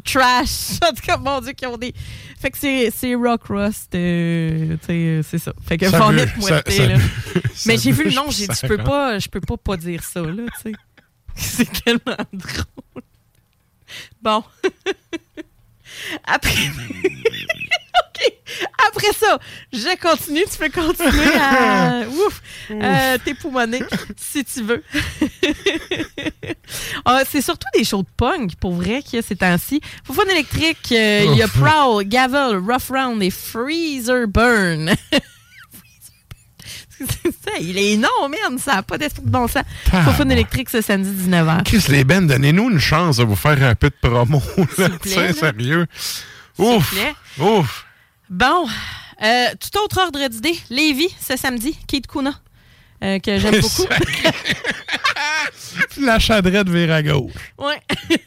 trash. En tout cas, mon Dieu, qui ont des. Fait que c'est, rock rust, euh, tu sais, euh, c'est ça. Fait que Ça Vomit Muerte, ça- ça là. veut- Mais ça j'ai vu le nom, j'ai dit, je peux ça pas, je peux pas pas dire ça, là, tu sais. C'est tellement drôle. Bon. Après. OK. Après ça, je continue. Tu peux continuer à. Ouf. Euh, T'époumoner si tu veux. Ah, c'est surtout des shows de punk, pour vrai, qu'il y a ces temps-ci. Fun électrique, euh, il y a. Prowl, Gavel, Rough Round et Freezer Burn. C'est ça, il est énorme, man. Ça n'a pas d'esprit de bon sens. Ah, Fun électrique ce samedi 19h. Chris, les bennes, donnez-nous une chance de vous faire un peu de promo. Là, plaît, là. sérieux. Ouf. Ouf. Bon, euh, tout autre ordre d'idée. Lévi, ce samedi, Kate Kuna, euh, que j'aime beaucoup. La chadrette vers à gauche. ouais.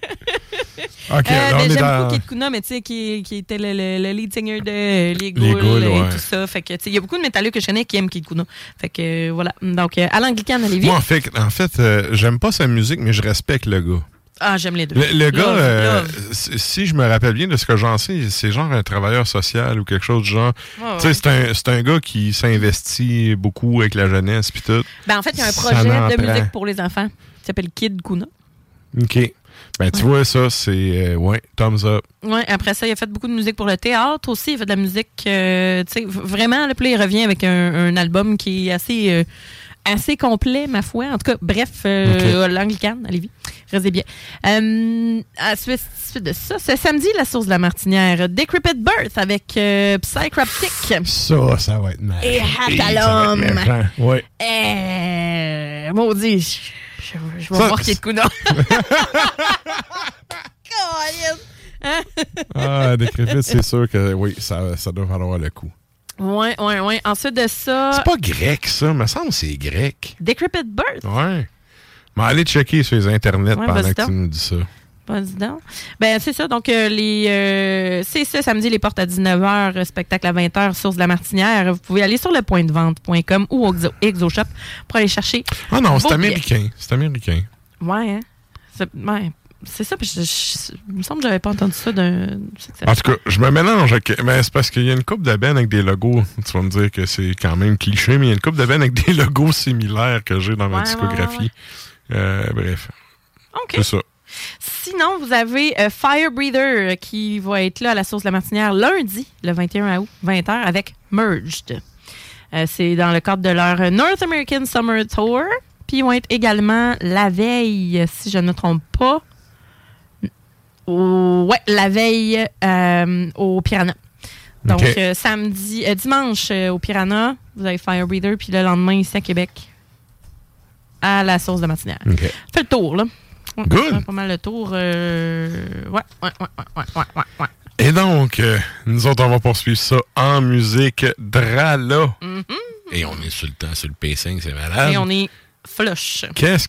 OK, Euh, là, on mais est j'aime dans... beaucoup Kate Kuna, mais tu sais, qui, qui était le, le- le lead singer de Les Ghouls, Ghouls, et ouais. tout ça. Fait que, tu sais, il y a beaucoup de métalleux que je connais qui aiment Kate Kuna. Fait que, euh, voilà. Donc, à l'Anglicane à Lévis. Moi, en fait, en fait j'aime pas sa musique, mais je respecte le gars. Ah, j'aime les deux. Le, le gars, Love, euh, love. si je me rappelle bien de ce que j'en sais, c'est genre un travailleur social ou quelque chose du genre. Ouais, Tu sais, ouais. c'est un, c'est un gars qui s'investit beaucoup avec la jeunesse puis tout. Ben, en fait, il y a un projet de prend. musique pour les enfants qui s'appelle Kid Kuna. OK. Ben, tu vois, ça, c'est... euh, ouais, thumbs up. Ouais, après ça, il a fait beaucoup de musique pour le théâtre aussi. Il a fait de la musique, euh, tu sais, vraiment, là, puis il revient avec un, un album qui est assez, euh, assez complet, ma foi. En tout cas, bref, euh, l'Anglicane, allez-y, restez bien. Euh, à suite, suite de ça, c'est samedi, la source de la martinière. Decrepit Birth avec euh, Psycroptic. Ça, ça va être mal. Et être Hatalom. méchant. Ouais. Euh, maudit, je, je, je vais Kid Kuna. Colin. Hein? Ah, décrépite, c'est sûr que oui, ça, ça doit valoir le coup. Ouais, ouais, ouais. Ensuite de ça. C'est pas grec, ça. me semble que c'est grec. Decrepit Birth. Ouais. Mais allez checker sur les internets Ouais, pendant que tu nous dis ça. Vas-y donc. Ben, c'est ça. Donc, euh, les, euh, c'est ça, samedi, les portes à 19h, euh, spectacle à 20h, source de la Martinière. Vous pouvez aller sur le point de vente.com ou au ExoShop pour aller chercher. Ah non, c'est américain. C'est américain. Ouais, hein? Ouais. C'est ça, puis je, je- il me semble que j'avais pas entendu ça d'un. En tout cas, je me mélange avec. Mais c'est parce qu'il y a une coupe de avec des logos. Tu vas me dire que c'est quand même cliché, mais il y a une coupe de avec des logos similaires que j'ai dans ma Ouais, discographie. ouais, Euh, bref. OK. C'est ça. Sinon, vous avez euh, Fire Breather euh, qui va être là à la source de la Martinière lundi, le 21 août, 20h, avec Merged. Euh, c'est dans le cadre de leur North American Summer Tour. Puis ils vont être également la veille, si je ne me trompe pas. Au- ouais, la veille euh, au Piranha. Donc, euh, samedi, euh, dimanche au Piranha, vous avez Fire Breather, puis le lendemain ici à Québec, à la source de Martinière. OK. Fait le tour, là. Ouais, Good. Pas mal le tour. Ouais, ouais, ouais, ouais, ouais, ouais, ouais. Et donc, nous autres, on va poursuivre ça en musique Drala. Et on est sur le temps, sur le pacing, c'est malade. Et on est flush. Qu'est-ce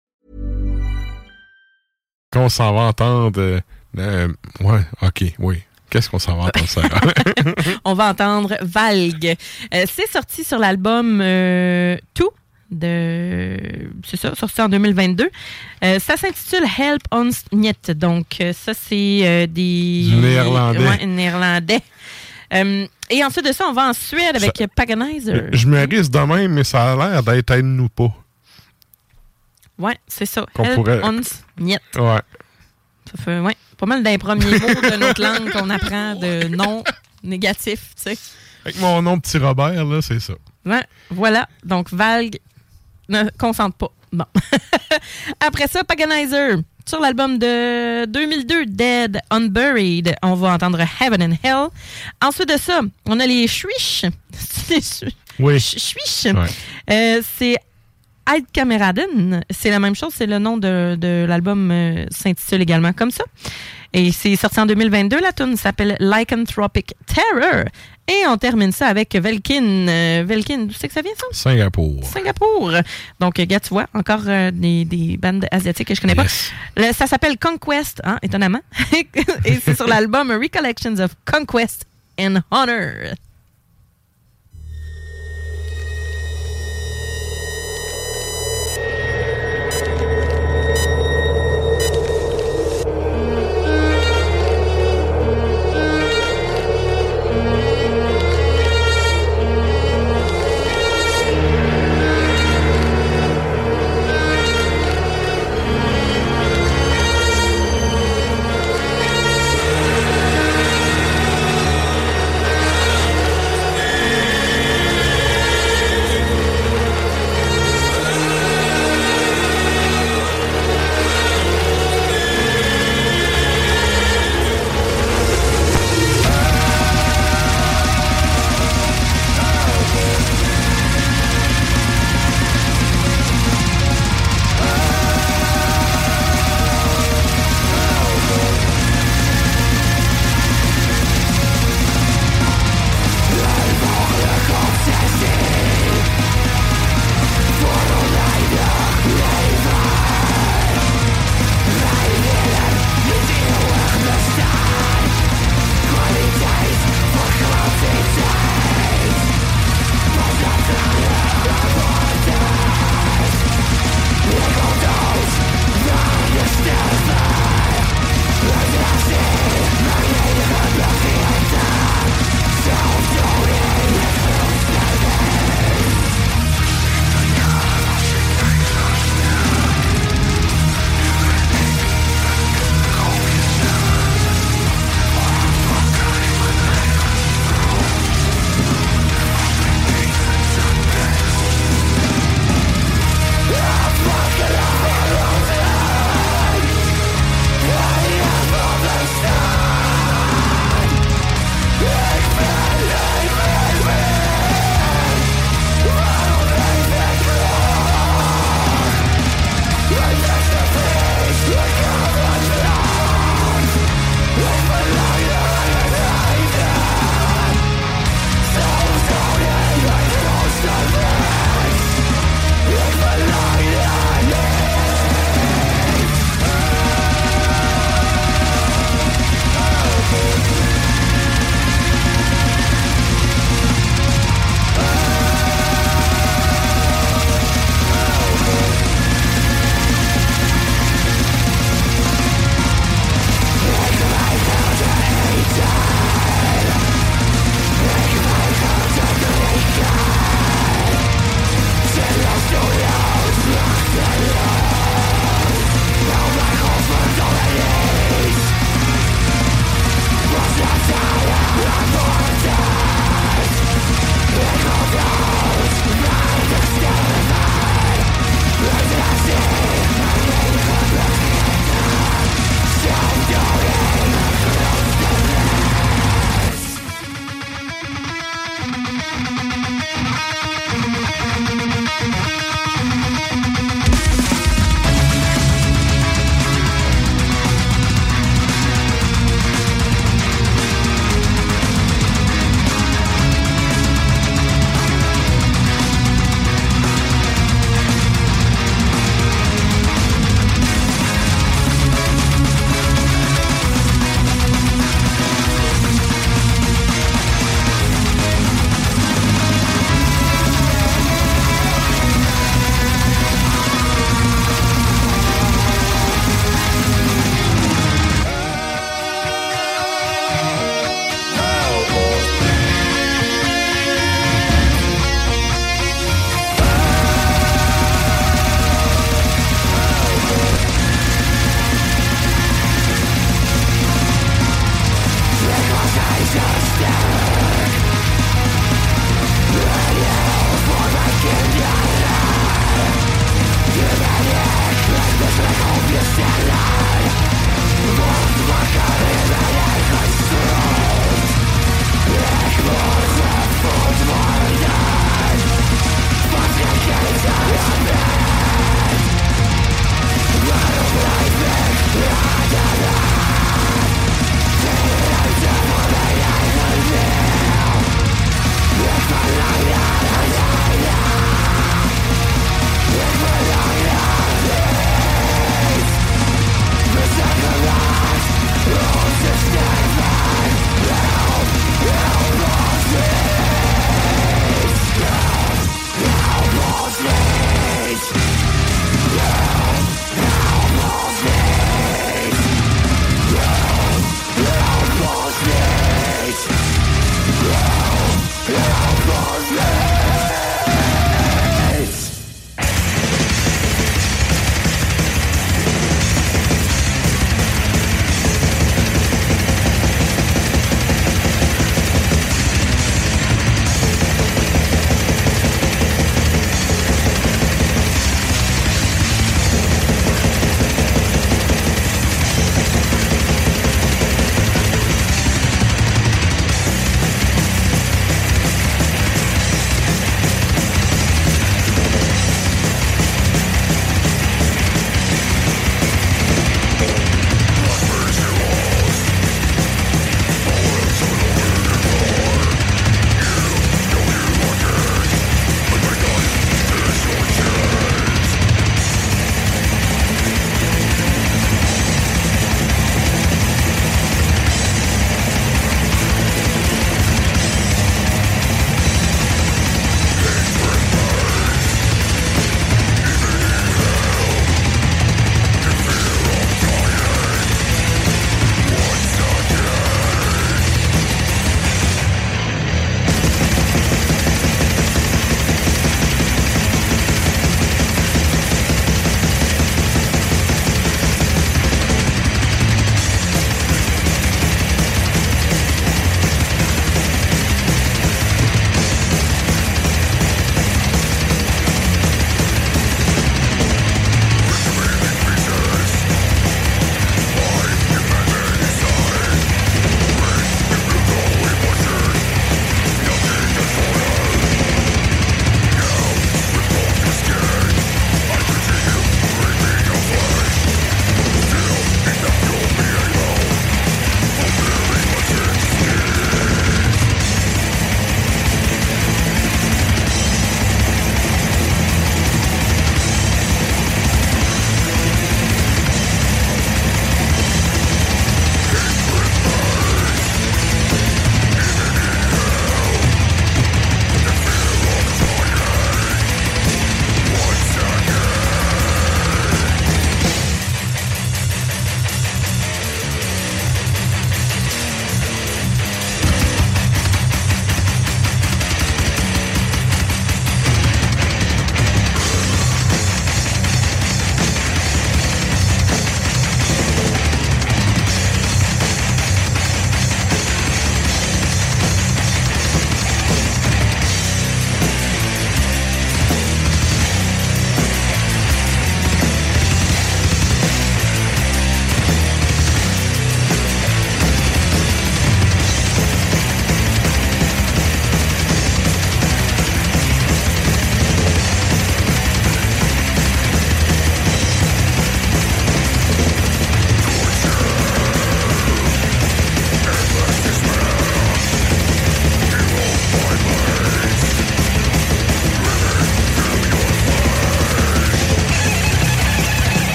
Qu'on s'en va entendre. euh, euh, ouais, ok, oui. Qu'est-ce qu'on s'en va entendre, ça? On va entendre Valgue. Euh, c'est sorti sur l'album euh, Tout de c'est ça sorti en 2022 Euh, ça s'intitule Help ons Niet donc ça c'est des Du néerlandais. Ouais, néerlandais et ensuite de ça on va en Suède avec Paganizer Je me risque de même, mais ça a l'air d'être aide-nous pas. Ouais c'est ça Qu'on Help pourrait- ons Niet Ouais. ça fait ouais, pas mal d'un premier mot de notre langue qu'on apprend de non négatif tu sais Avec mon nom petit Robert, là, c'est ça. Ouais, voilà. Donc, Valgue ne consente pas. Bon. Après ça, Paganizer. Sur l'album de 2002, Dead Unburied, on va entendre Heaven and Hell. Ensuite de ça, on a les. C'est les Schwish. Oui. Schwish. Ouais. Euh, c'est Kameraden. C'est la même chose, c'est le nom de, de l'album euh, s'intitule également comme ça. Et c'est sorti en 2022. La tune s'appelle Lycanthropic Terror. Et on termine ça avec Velkin. Euh, Velkin, d'où c'est que ça vient ça? Singapour. Singapour. Donc, euh, gars, tu vois, encore euh, des, des bandes asiatiques que je connais Yes. pas. Le- ça s'appelle Conquest, hein, étonnamment. Et c'est sur l'album Recollections of Conquest and Honor.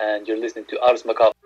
And you're listening to Ars Macabre.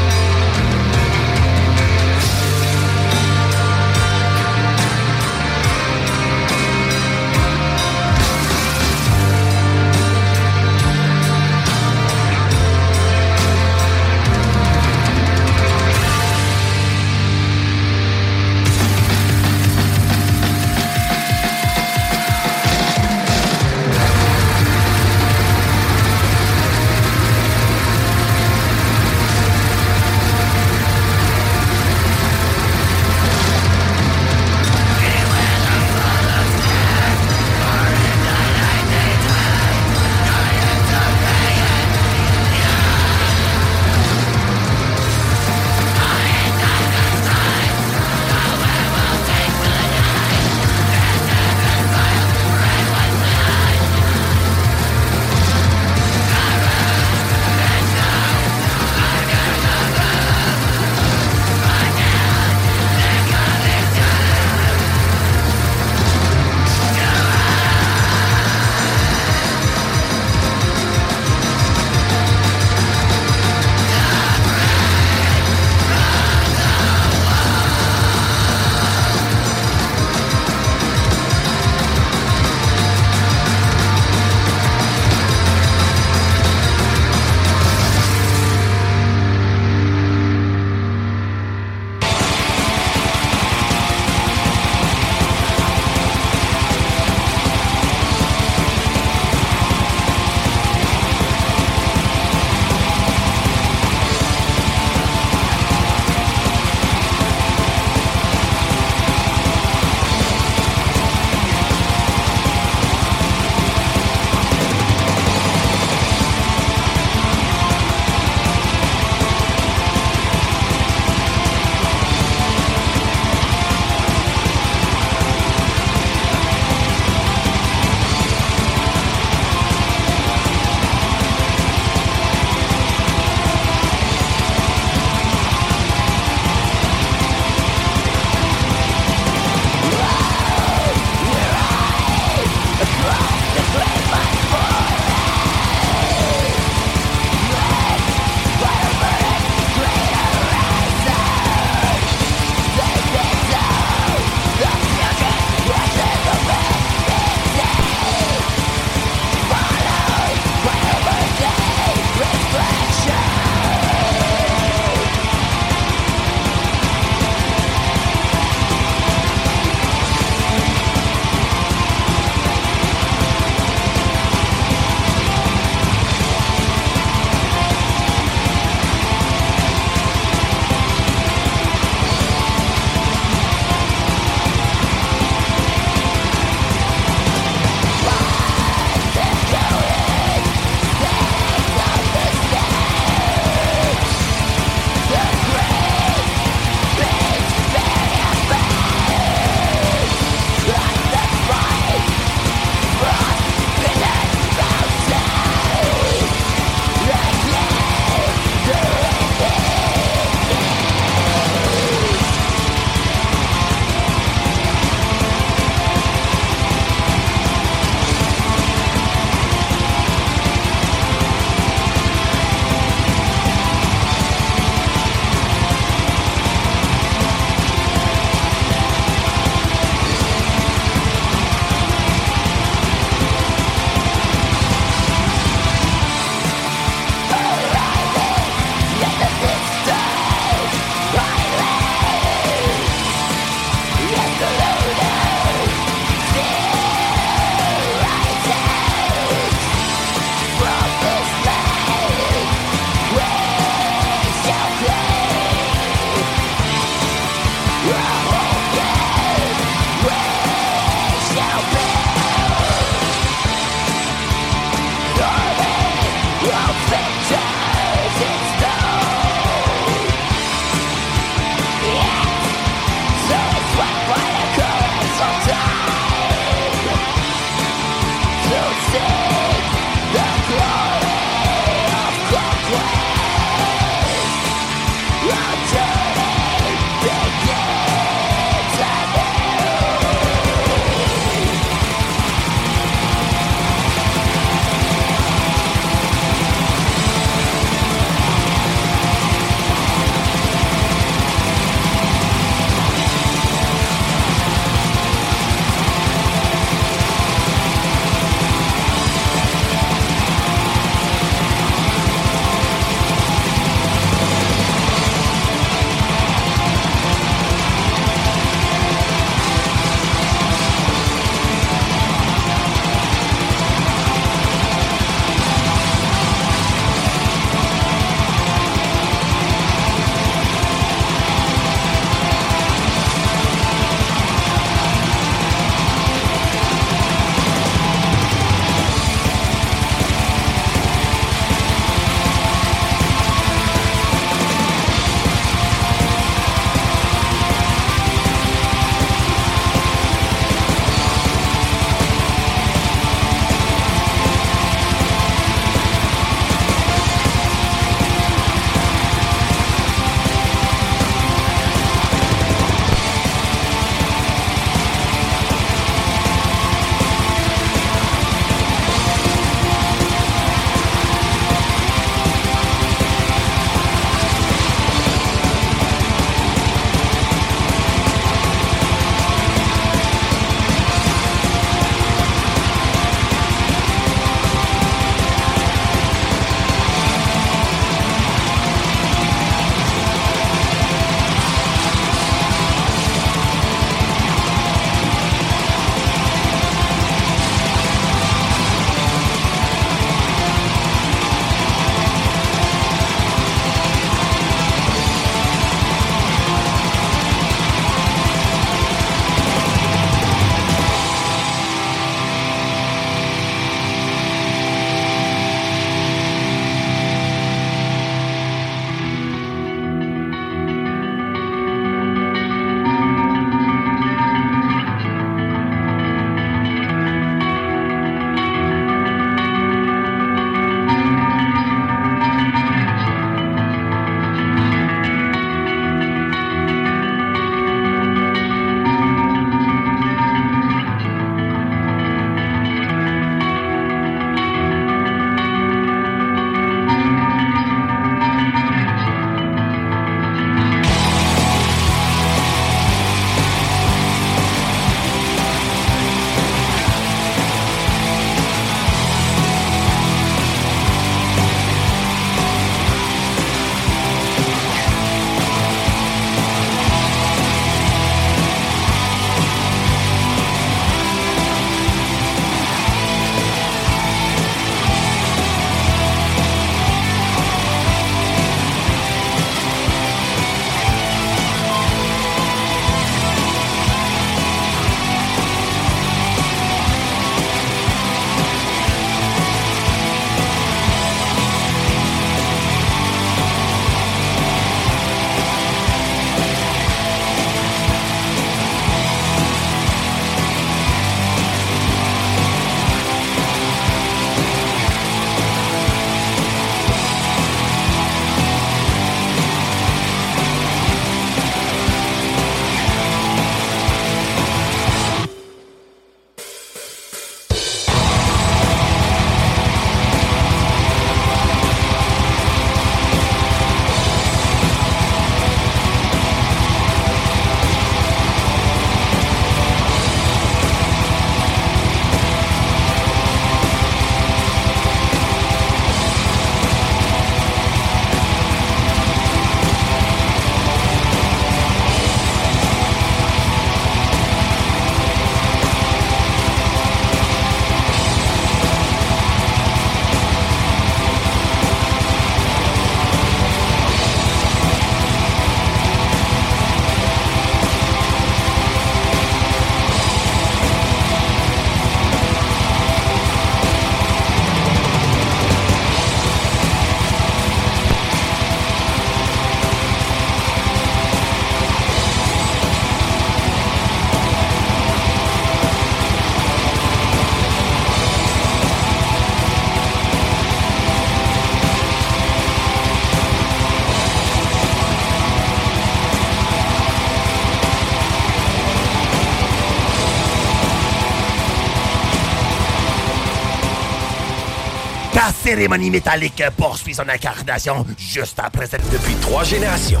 Cérémonie métallique poursuit son incarnation juste après cette... Depuis trois générations.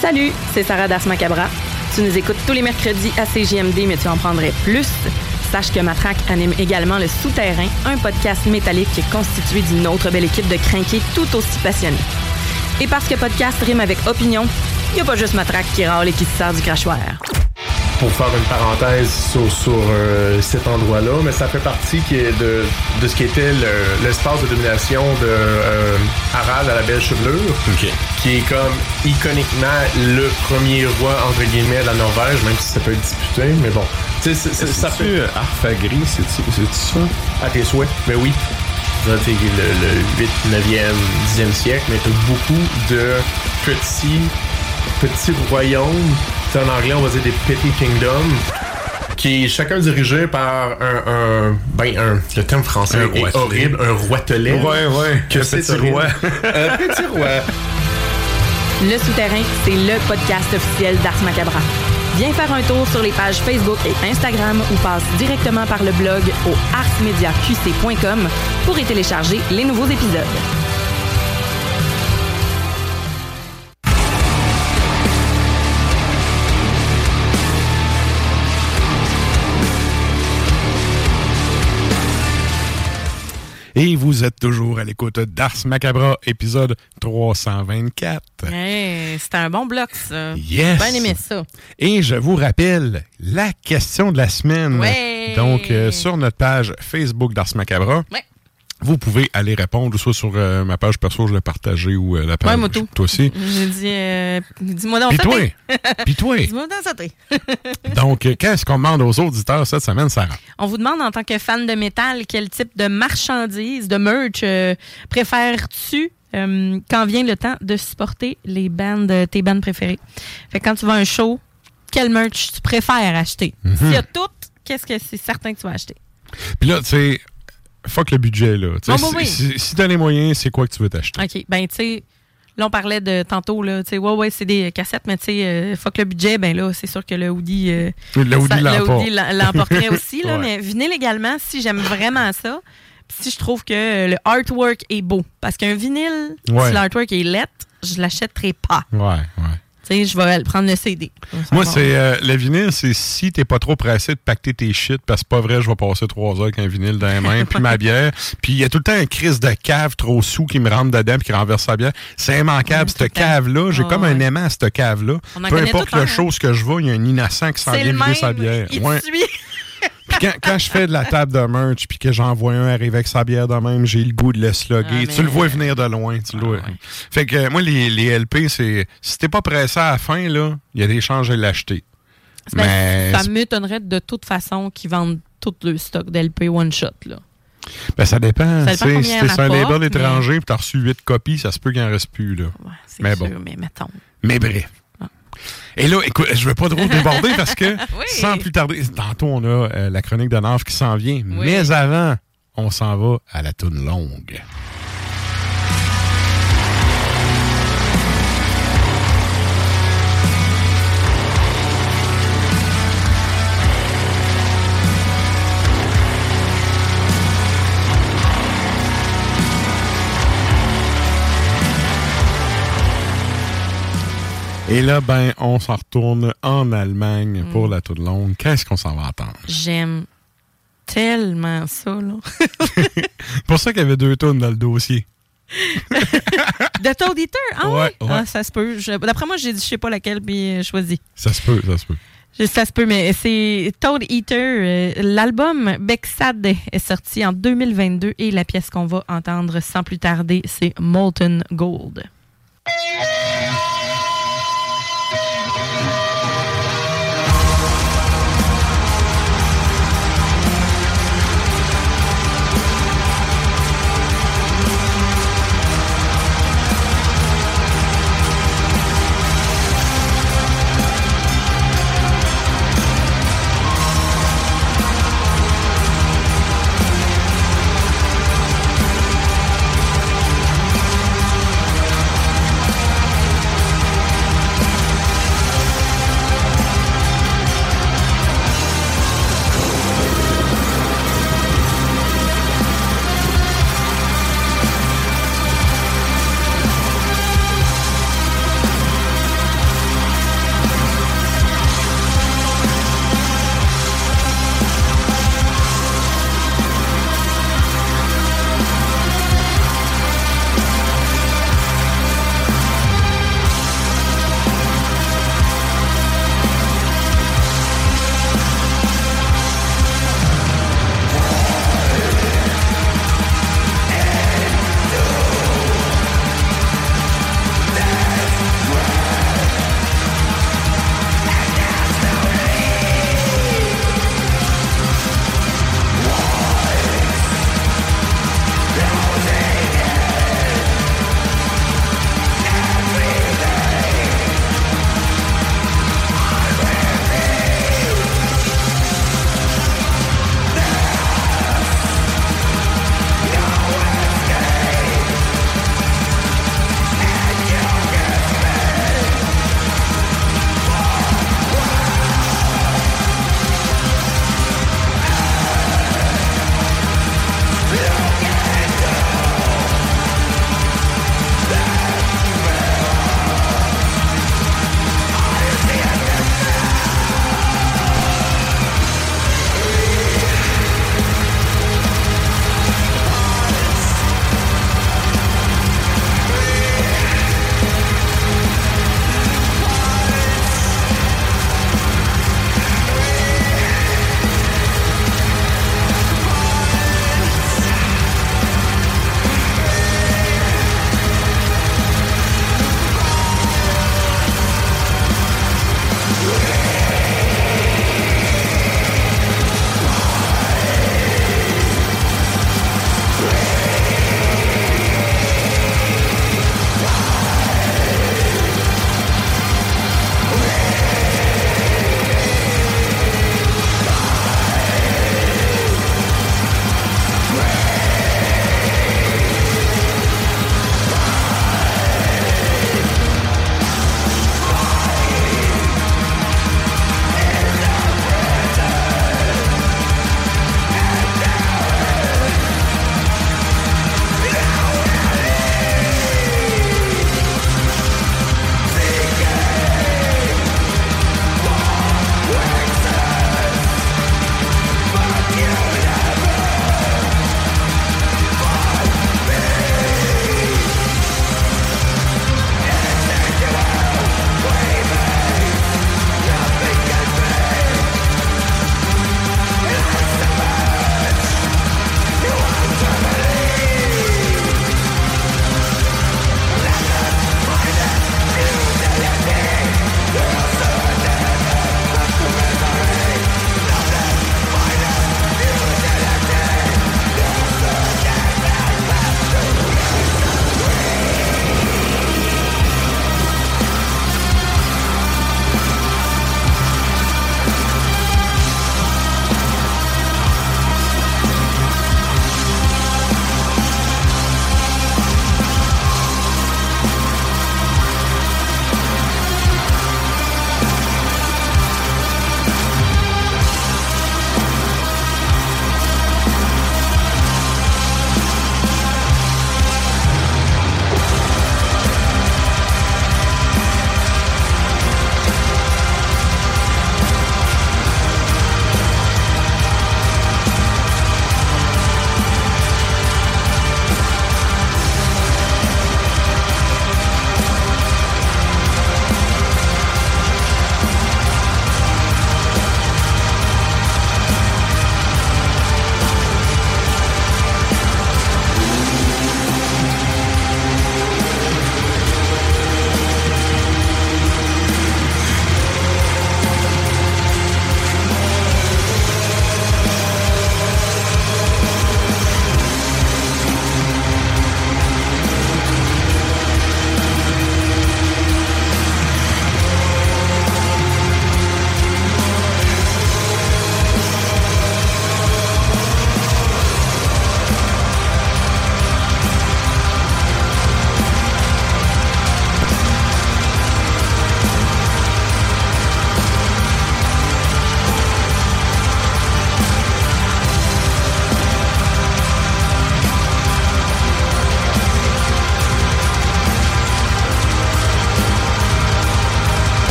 Salut, c'est Sarah Das Macabra. Tu nous écoutes tous les mercredis à CJMD, mais tu en prendrais plus. Sache que Matraque anime également Le Souterrain, un podcast métallique constitué d'une autre belle équipe de crinqués tout aussi passionnés. Et parce que podcast rime avec opinion, il n'y a pas juste Matraque qui râle et qui se sert du crachoir. Pour faire une parenthèse sur, sur, euh, cet endroit-là, mais ça fait partie qui est de, de ce qui était le- l'espace de domination de euh, Harald à la belle chevelure, qui est comme iconiquement le premier roi entre guillemets de la Norvège, même si ça peut être disputé, mais bon. Tu sais, c'est- c'est- ça C'est-tu, fait euh, Arfagri, c'est-tu ça? à tes souhaits, mais oui. Le, le 8, 9e, 10e siècle, mais beaucoup de petits, petits royaumes. C'est en anglais, on va dire des petty kingdoms. Qui est chacun dirigé par un, un- ben un, le terme français Un est roitelet. horrible, un roitelet. Ouais, ouais, Que un c'est petit roi. un petit roi. Le Souterrain, c'est le podcast officiel d'Ars Macabra. Viens faire un tour sur les pages Facebook et Instagram ou passe directement par le blog au arsmediaqc.com pour y télécharger les nouveaux épisodes. Et vous êtes toujours à l'écoute d'Ars Macabra, épisode 324. Hey, C'était un bon bloc, ça. Yes. Bien aimé ça. Et je vous rappelle la question de la semaine. Ouais. Donc, euh, sur notre page Facebook d'Ars Macabra, Ouais. Vous pouvez aller répondre, soit sur euh, ma page perso, je l'ai partagée, ou euh, la page. Ouais, moi tout. Toi aussi. J'ai dit, euh, dis-moi dans Puis toi. Puis toi. Dis-moi dans. Donc, qu'est-ce qu'on demande aux auditeurs cette semaine, Sarah? On vous demande en tant que fan de métal quel type de marchandises, de merch préfères-tu quand vient le temps de supporter les bandes, tes bandes préférées? Fait que quand tu vas à un show, quel merch tu préfères acheter? Mhm. S'il y a tout, qu'est-ce que c'est certain que tu vas acheter? Puis là, tu sais, fuck le budget, là. Ah, bah oui. si, t'as les moyens, c'est quoi que tu veux t'acheter? OK. Ben, tu sais, là, on parlait de tantôt, là. Tu sais, ouais, ouais, c'est des cassettes, mais tu sais, euh, fuck le budget, ben là, c'est sûr que le hoodie. euh, Le hoodie l'emporterait aussi, là. Ouais. Mais vinyle également, si j'aime vraiment ça, puis si je trouve que euh, le artwork est beau. Parce qu'un vinyle, Ouais. si l'artwork est lettre, je l'achèterai pas. Ouais, ouais. Je vais prendre le CD. Moi, c'est euh, le vinyle, c'est si t'es pas trop pressé de pacter tes shit, parce que c'est pas vrai, je vais passer trois heures avec un vinyle dans les mains, puis ma bière. Puis il y a tout le temps un crise de cave trop sous qui me rentre dedans puis qui renverse sa bière. C'est immanquable, cette cave-là. J'ai comme ouais. un aimant à cette cave-là. Peu importe le hein? chose que je vois, il y a un innocent qui s'en vient vider sa bière. Il Ouais. Quand, quand je fais de la table de merch puis que j'en vois un arriver avec sa bière de même, j'ai le goût de le slugger. Ah, mais- Tu le vois venir de loin. Tu le vois. Fait que moi, les, les LP, c'est. Si t'es pas pressé à la fin, là, il y a des chances de l'acheter. Mais. ça m'étonnerait de toute façon qu'ils vendent tout le stock d'LP one shot, là. Ben, ça dépend. Ça tu dépend si t'es un label mais- étranger et t'as reçu 8 copies, ça se peut qu'il en reste plus, là. C'est mais sûr, bon. mais mettons. Mais bref. Et là, écoute, je veux pas trop déborder parce que sans plus tarder, tantôt on a euh, la chronique de Nave qui s'en vient. Mais avant, on s'en va à la toune longue. Et là, ben, on s'en retourne en Allemagne Mm. pour la toune longue. Qu'est-ce qu'on s'en va entendre? J'aime tellement ça, là. pour ça qu'il y avait deux tonnes dans le dossier. De Toad Eater? Ah ouais? Ah, ça se peut. D'après moi, j'ai dit je sais pas laquelle, puis euh, choisi. Ça se peut, ça se peut. Ça se peut, mais c'est Toad Eater. euh, L'album Bexad est sorti en 2022 et la pièce qu'on va entendre sans plus tarder, c'est Molten Gold.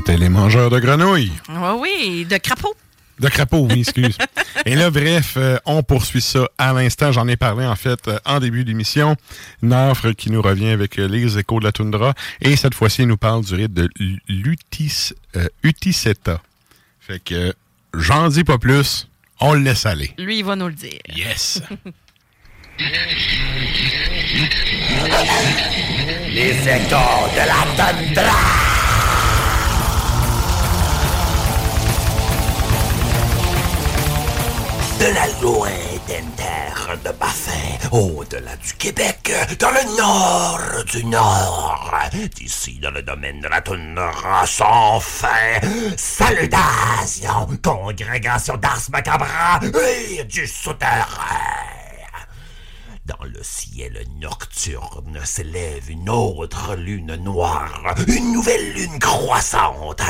Et c'était les mangeurs de grenouilles. Oui, oui, de crapaud. De crapaud, oui, excuse. Et là, bref, euh, on poursuit ça à l'instant. J'en ai parlé, en fait, euh, en début d'émission. Une offre qui nous revient avec euh, les échos de la toundra. Et cette fois-ci, il nous parle du rite de l'Utis, euh, Utiseta. Fait que, j'en dis pas plus. On le laisse aller. Lui, il va nous le dire. Yes. Les échos de la tundra. De la lointaine terre de Baffin, au-delà du Québec, dans le nord du nord, d'ici dans le domaine de la toundra sans fin, salutations, congrégation d'Ars Macabra et du souterrain. Dans le ciel nocturne s'élève une autre lune noire, une nouvelle lune croissante.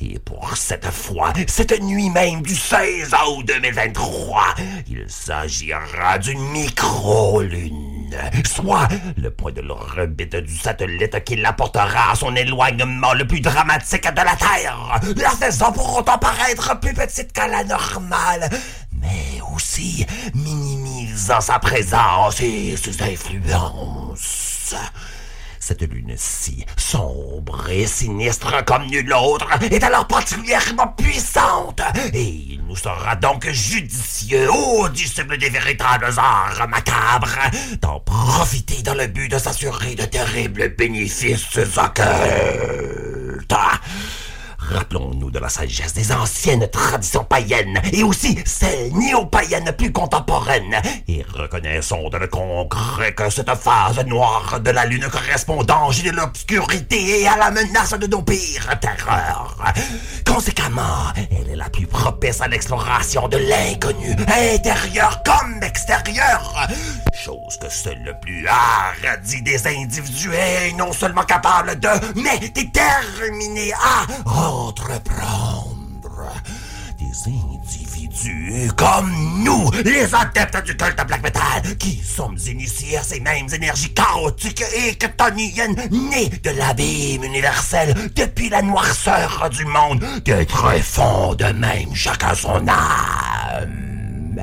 Et pour cette fois, cette nuit même du 16 août 2023, il s'agira d'une micro-lune, soit le point de l'orbite du satellite qui l'apportera à son éloignement le plus dramatique de la Terre, la faisant pour autant paraître plus petite qu'à la normale, mais aussi minimisant sa présence et ses influences. Cette lune-ci, sombre et sinistre comme nulle autre, est alors particulièrement puissante, et il nous sera donc judicieux, ô disciples des véritables arts macabres, d'en profiter dans le but de s'assurer de terribles bénéfices occultes. Rappelons-nous de la sagesse des anciennes traditions païennes et aussi celles néo-païennes plus contemporaines et reconnaissons de le concret que cette phase noire de la lune correspond au danger de l'obscurité et à la menace de nos pires terreurs. Conséquemment, elle est la plus propice à l'exploration de l'inconnu, intérieur comme extérieur. Chose que seul le plus hardi des individus est non seulement capable de, mais déterminé à entreprendre. Des individus comme nous, les adeptes du culte black metal, qui sommes initiés à ces mêmes énergies chaotiques et chthoniennes nées de l'abîme universel depuis la noirceur du monde, d'être fond de même chacun son âme.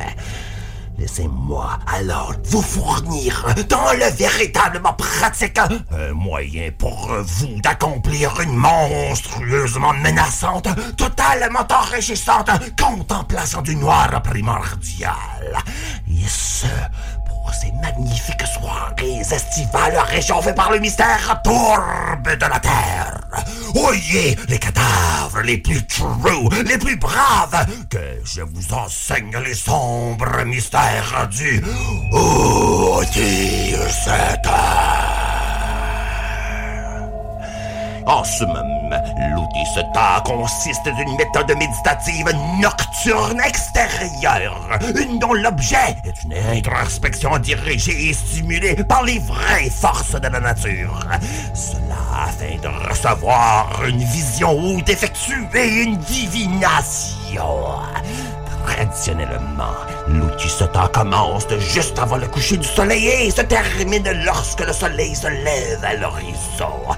Laissez-moi alors vous fournir dans le véritablement pratique un moyen pour vous d'accomplir une monstrueusement menaçante, totalement enrichissante contemplation du noir primordial. Et ce, ces magnifiques soirées estivales réchauffées par le mystère tourbe de la terre. Oyez les cadavres les plus true, les plus braves, que je vous enseigne les sombres mystères du En l'outil SETA consiste d'une méthode méditative nocturne extérieure, une dont l'objet est une introspection dirigée et stimulée par les vraies forces de la nature. Cela afin de recevoir une vision ou d'effectuer une divination. Traditionnellement, l'outil SETA commence juste avant le coucher du soleil et se termine lorsque le soleil se lève à l'horizon.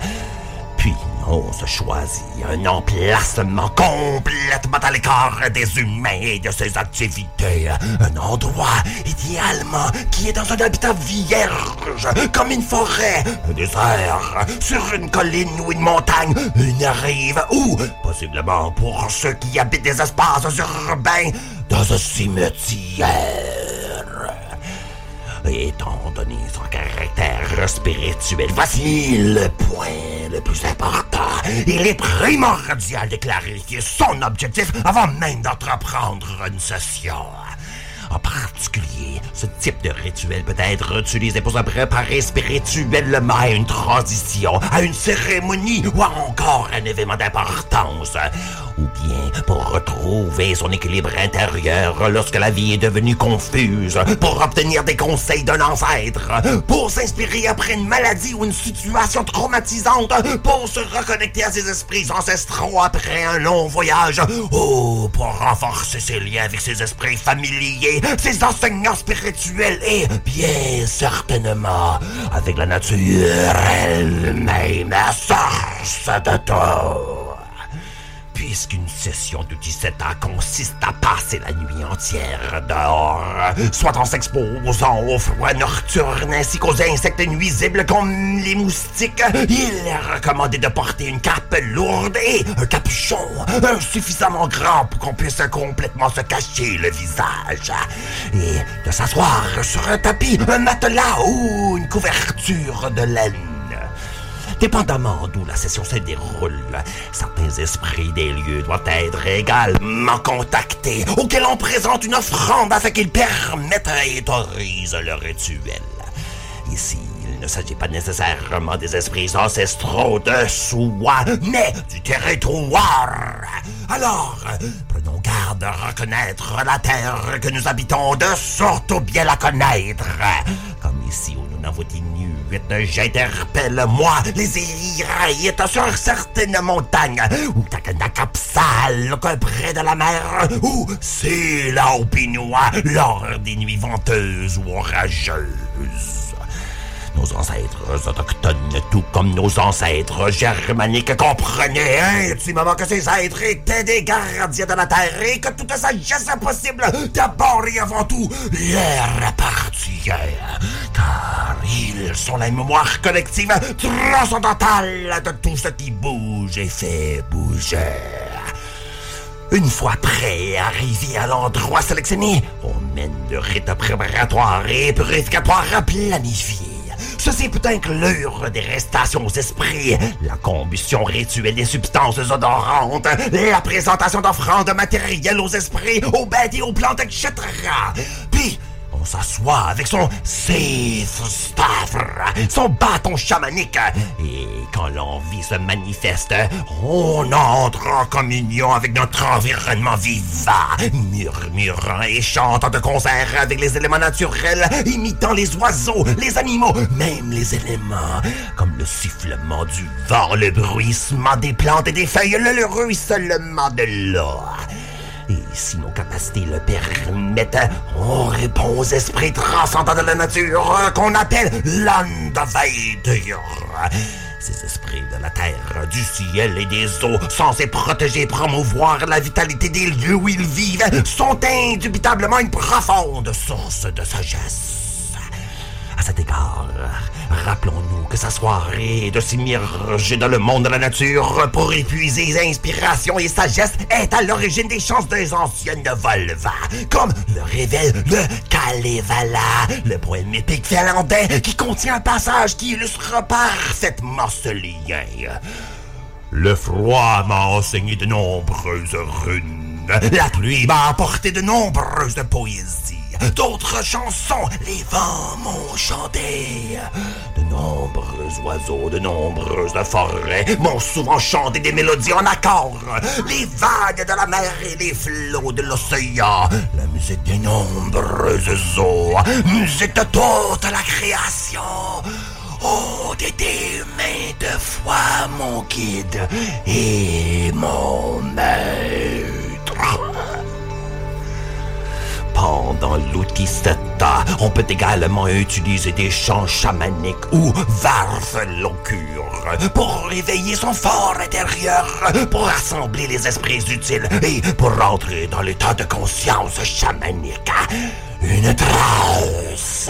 On se choisit un emplacement complètement à l'écart des humains et de ses activités. Un endroit, idéalement, qui est dans un habitat vierge, comme une forêt, un désert, sur une colline ou une montagne, une rive, ou, possiblement pour ceux qui habitent des espaces urbains, dans un cimetière. Étant donné son caractère spirituel, voici le point le plus important. Il est primordial de clarifier son objectif avant même d'entreprendre une session. En particulier, ce type de rituel peut être utilisé pour se préparer spirituellement à une transition, à une cérémonie ou encore à un événement d'importance. Ou bien pour retrouver son équilibre intérieur lorsque la vie est devenue confuse, pour obtenir des conseils d'un ancêtre, pour s'inspirer après une maladie ou une situation traumatisante, pour se reconnecter à ses esprits ancestraux après un long voyage, ou pour renforcer ses liens avec ses esprits familiers, ses enseignants spirituels et, bien certainement, avec la nature elle-même, la source de. Puisqu'une session de 17 ans consiste à passer la nuit entière dehors, soit en s'exposant au froid nocturne ainsi qu'aux insectes nuisibles comme les moustiques, il est recommandé de porter une cape lourde et un capuchon suffisamment grand pour qu'on puisse complètement se cacher le visage, et de s'asseoir sur un tapis, un matelas ou une couverture de laine. Dépendamment d'où la session se déroule, certains esprits des lieux doivent être également contactés, auxquels on présente une offrande afin qu'ils permettent et autorisent le rituel. Ici, il ne s'agit pas nécessairement des esprits ancestraux de soi, mais du territoire. Alors, prenons garde à reconnaître la terre que nous habitons, de au bien la connaître. Comme ici où nous n'avons Inuit, j'interpelle, moi, les Iraïtes sur certaines montagnes, ou Takanakapsal, près de la mer, ou c'est là au Pinois, lors des nuits venteuses ou orageuses. Nos ancêtres autochtones, tout comme nos ancêtres germaniques, comprenaient intimement que ces êtres étaient des gardiens de la terre et que toute sagesse possible, d'abord et avant tout, leur appartient. Car ils sont la mémoire collective transcendantale de tout ce qui bouge et fait bouger. Une fois prêt arrivé à l'endroit sélectionné, on mène le rite préparatoire et purificatoire planifié. Ceci peut inclure des restations aux esprits, la combustion rituelle des substances odorantes, la présentation d'offrandes matérielles aux esprits, aux bêtes et aux plantes, etc. Puis, on s'assoit avec son safe son bâton chamanique. Et quand l'envie se manifeste, on entre en communion avec notre environnement vivant, murmurant et chantant de concert avec les éléments naturels, imitant les oiseaux, les animaux, même les éléments, comme le sifflement du vent, le bruissement des plantes et des feuilles, le, le ruissellement de l'eau. Et si nos capacités le permettent, on répond aux esprits transcendants de la nature qu'on appelle Landvader. Ces esprits de la terre, du ciel et des eaux, censés protéger et promouvoir la vitalité des lieux où ils vivent, sont indubitablement une profonde source de sagesse. Cet égard, rappelons-nous que sa soirée de s'immerger dans le monde de la nature pour épuiser inspiration et sagesse est à l'origine des chances des anciennes Volva, comme le révèle le Kalevala, le poème épique finlandais qui contient un passage qui illustre parfaitement ce lien. Le froid m'a enseigné de nombreuses runes. La pluie m'a apporté de nombreuses poésies. D'autres chansons, les vents m'ont chanté. De nombreux oiseaux, de nombreuses forêts m'ont souvent chanté des mélodies en accord. Les vagues de la mer et les flots de l'océan. La musique des nombreuses eaux. Musique de toute la création. Oh, été maintes fois mon guide et mon maître. Pendant l'Outistata, on peut également utiliser des chants chamaniques ou varfelocures pour réveiller son fort intérieur, pour rassembler les esprits utiles et pour rentrer dans l'état de conscience chamanique. Une transe.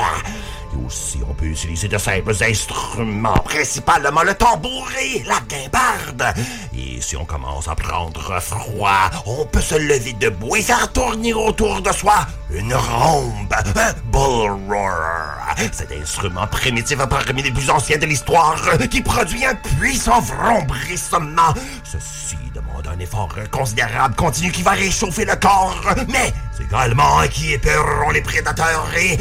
Et aussi, on peut utiliser de simples instruments, principalement le tambour et la guimbarde. Et si on commence à prendre froid, on peut se lever debout et faire tourner autour de soi une rombe, un bull roarer. Cet instrument primitif parmi les plus anciens de l'histoire qui produit un puissant vrombrissement. Ceci demande un effort considérable continu qui va réchauffer le corps, mais également qui épeureront les prédateurs et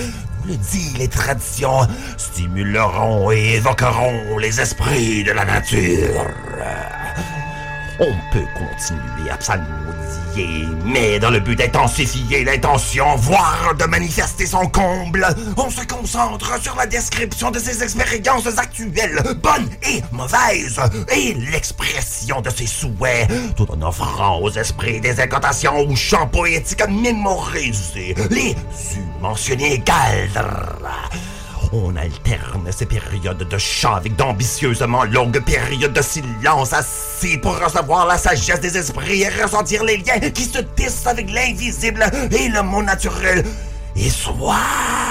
le dit, les traditions stimuleront et évoqueront les esprits de la nature. On peut continuer à mais dans le but d'intensifier l'intention, voire de manifester son comble, on se concentre sur la description de ses expériences actuelles, bonnes et mauvaises, et l'expression de ses souhaits, tout en offrant aux esprits des incantations ou chants poétiques mémorisés, les mentionnés Galdra. On alterne ces périodes de chant avec d'ambitieusement longues périodes de silence assis pour recevoir la sagesse des esprits et ressentir les liens qui se tissent avec l'invisible et le monde naturel. Et soit...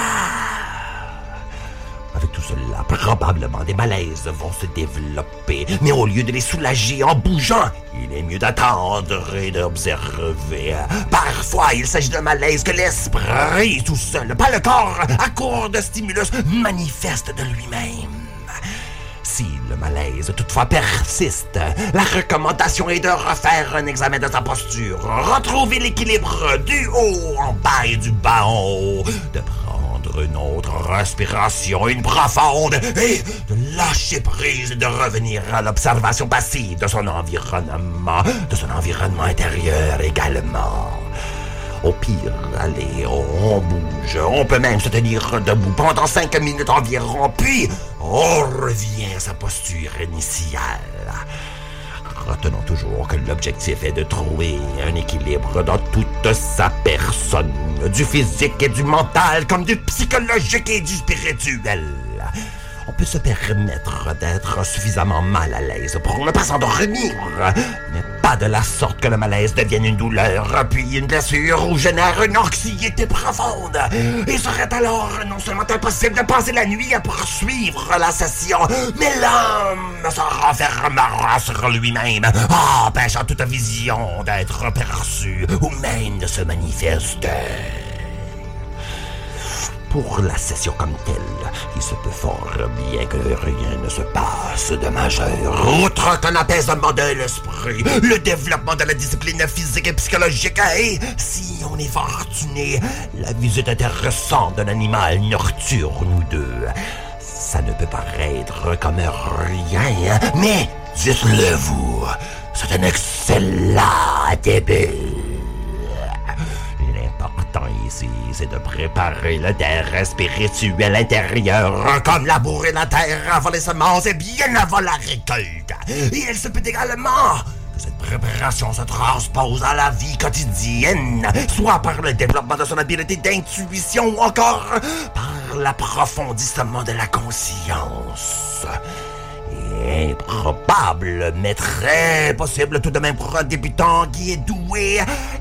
Probablement des malaises vont se développer. Mais au lieu de les soulager en bougeant, il est mieux d'attendre et d'observer. Parfois, il s'agit d'un malaise que l'esprit tout seul, pas le corps, à court de stimulus, manifeste de lui-même. Si le malaise toutefois persiste, la recommandation est de refaire un examen de sa posture, retrouver l'équilibre du haut en bas et du bas en haut, de une autre respiration, une profonde, et de lâcher prise de revenir à l'observation passive de son environnement, de son environnement intérieur également. Au pire, allez, on bouge. On peut même se tenir debout pendant cinq minutes environ, puis on revient à sa posture initiale. Retenons toujours que l'objectif est de trouver un équilibre dans toute sa personne, du physique et du mental, comme du psychologique et du spirituel. On peut se permettre d'être suffisamment mal à l'aise pour ne pas s'endormir, mais pas de la sorte que le malaise devienne une douleur, puis une blessure ou génère une anxiété profonde. Il serait alors non seulement impossible de passer la nuit à poursuivre la session, mais l'homme se renfermera sur lui-même, empêchant toute vision d'être perçue ou même de se manifester. Pour la session comme telle, il se peut fort bien que rien ne se passe de majeur. Outre qu'un apaisement de l'esprit, le développement de la discipline physique et psychologique, et si on est fortuné, la visite intéressante d'un animal nocturne ou deux. Ça ne peut paraître comme rien, mais dites-le vous, c'est un excellent début. L'important ici, c'est de préparer le terrain spirituel intérieur, comme labourer la terre avant les semences et bien avant la récolte. Et il se peut également que cette préparation se transpose à la vie quotidienne, soit par le développement de son habileté d'intuition ou encore par l'approfondissement de la conscience. Improbable, mais très possible tout de même pour un débutant qui est doué.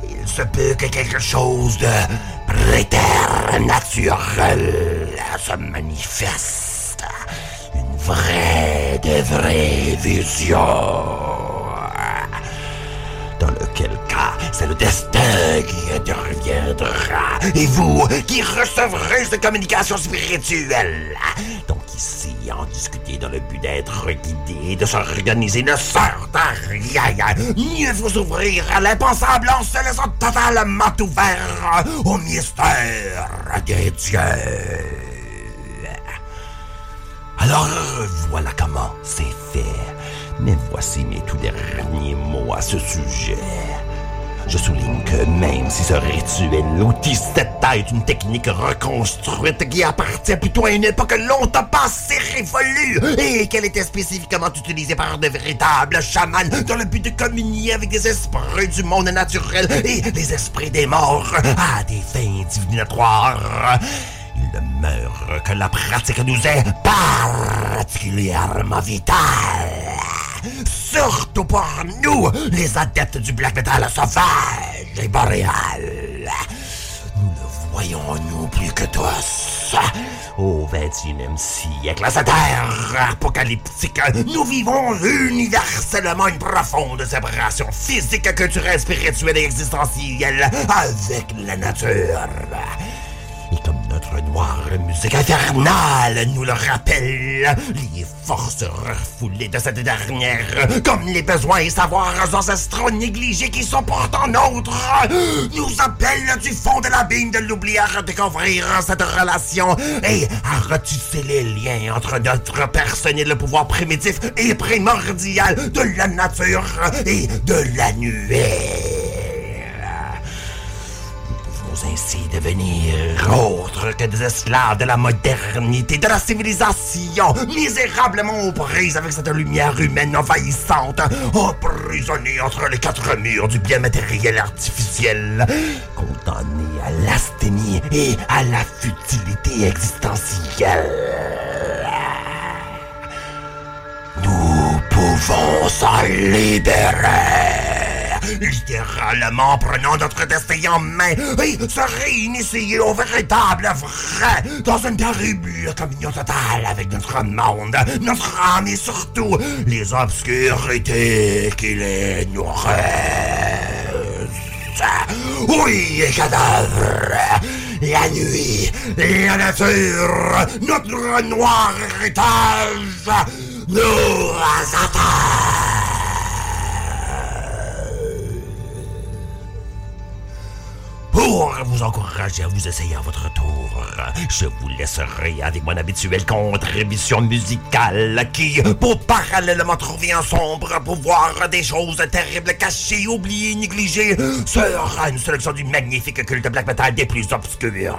Il se peut que quelque chose de préternaturel se manifeste. Une vraie, de vraie vision. Dans lequel cas, c'est le destin qui interviendra. Et vous qui recevrez cette communication spirituelle. Donc ici, en discuter dans le but d'être guidé, de s'organiser, ne sert à rien. Mieux vous ouvrir à l'impensable en se laissant totalement ouvert au mystère des dieux. Alors, voilà comment c'est fait. Mais voici mes tout derniers mots à ce sujet. Je souligne que même si ce rituel outil est une technique reconstruite qui appartient plutôt à une époque longtemps passée révolue et qu'elle était spécifiquement utilisée par de véritables chamans dans le but de communier avec des esprits du monde naturel et les esprits des morts à des fins divinatoires. Il demeure que la pratique nous est particulièrement vitale. Surtout pour nous, les adeptes du black metal sauvage et boréal. Nous le voyons nous plus que tous. Au 21e siècle, à cette ère apocalyptique, nous vivons universellement une profonde séparation physique, culturelle, spirituelle et existentielle avec la nature. Et comme notre noire musique infernale nous le rappelle, les forces refoulées de cette dernière, comme les besoins et savoirs ancestraux négligés qui sont pourtant nôtres, nous appellent du fond de l'abîme de l'oubli à redécouvrir cette relation et à retisser les liens entre notre personne et le pouvoir primitif et primordial de la nature et de la nuée. Ainsi devenir autre que des esclaves de la modernité, de la civilisation, misérablement aux avec cette lumière humaine envahissante, emprisonnés entre les quatre murs du bien matériel artificiel, condamnés à l'asthénie et à la futilité existentielle. Nous pouvons s'en libérer. Littéralement prenant notre destin en main et se réinitier au véritable vrai dans une terrible communion totale avec notre monde, notre âme et surtout les obscurités qui les nourrissent. Oui, cadavres, la nuit, la nature, notre noir héritage nous attendent. Pour vous encourager à vous essayer à votre tour, je vous laisserai avec mon habituelle contribution musicale qui, pour parallèlement trouver un sombre pouvoir des choses terribles cachées, oubliées, négligées, sera une sélection du magnifique culte black metal des plus obscurs.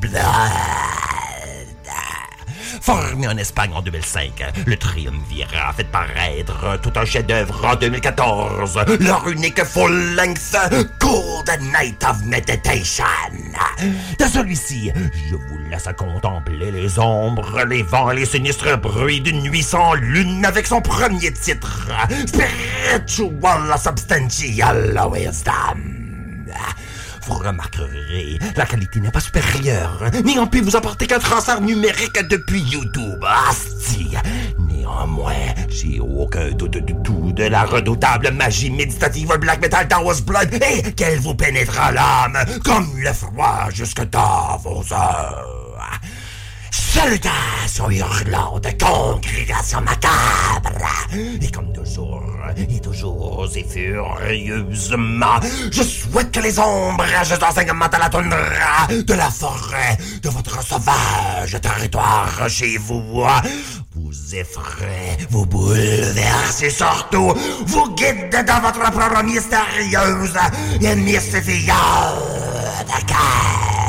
Blood. Formé en Espagne en 2005, le Triumvirat a fait paraître tout un chef-d'œuvre en 2014, leur unique full-length Cold Night of Meditation. De celui-ci, je vous laisse contempler les ombres, les vents, les sinistres bruits d'une nuit sans lune avec son premier titre, Spiritual Substantial Wisdom. Vous remarquerez, la qualité n'est pas supérieure, n'ayant pu vous apporter qu'un transfert numérique depuis YouTube. Asti! Néanmoins, j'ai aucun doute du tout de la redoutable magie méditative Black Metal Towers Blood et qu'elle vous pénétrera l'âme comme le froid jusque dans vos heures. Salutations hurlantes, congrégation macabre! Et comme toujours, et toujours et furieusement, je souhaite que les ombrages d'enseignement à la toundra de la forêt, de votre sauvage territoire chez vous, vous effraie, vous bouleverse et surtout vous guide dans votre propre mystérieuse et mystifiante Thank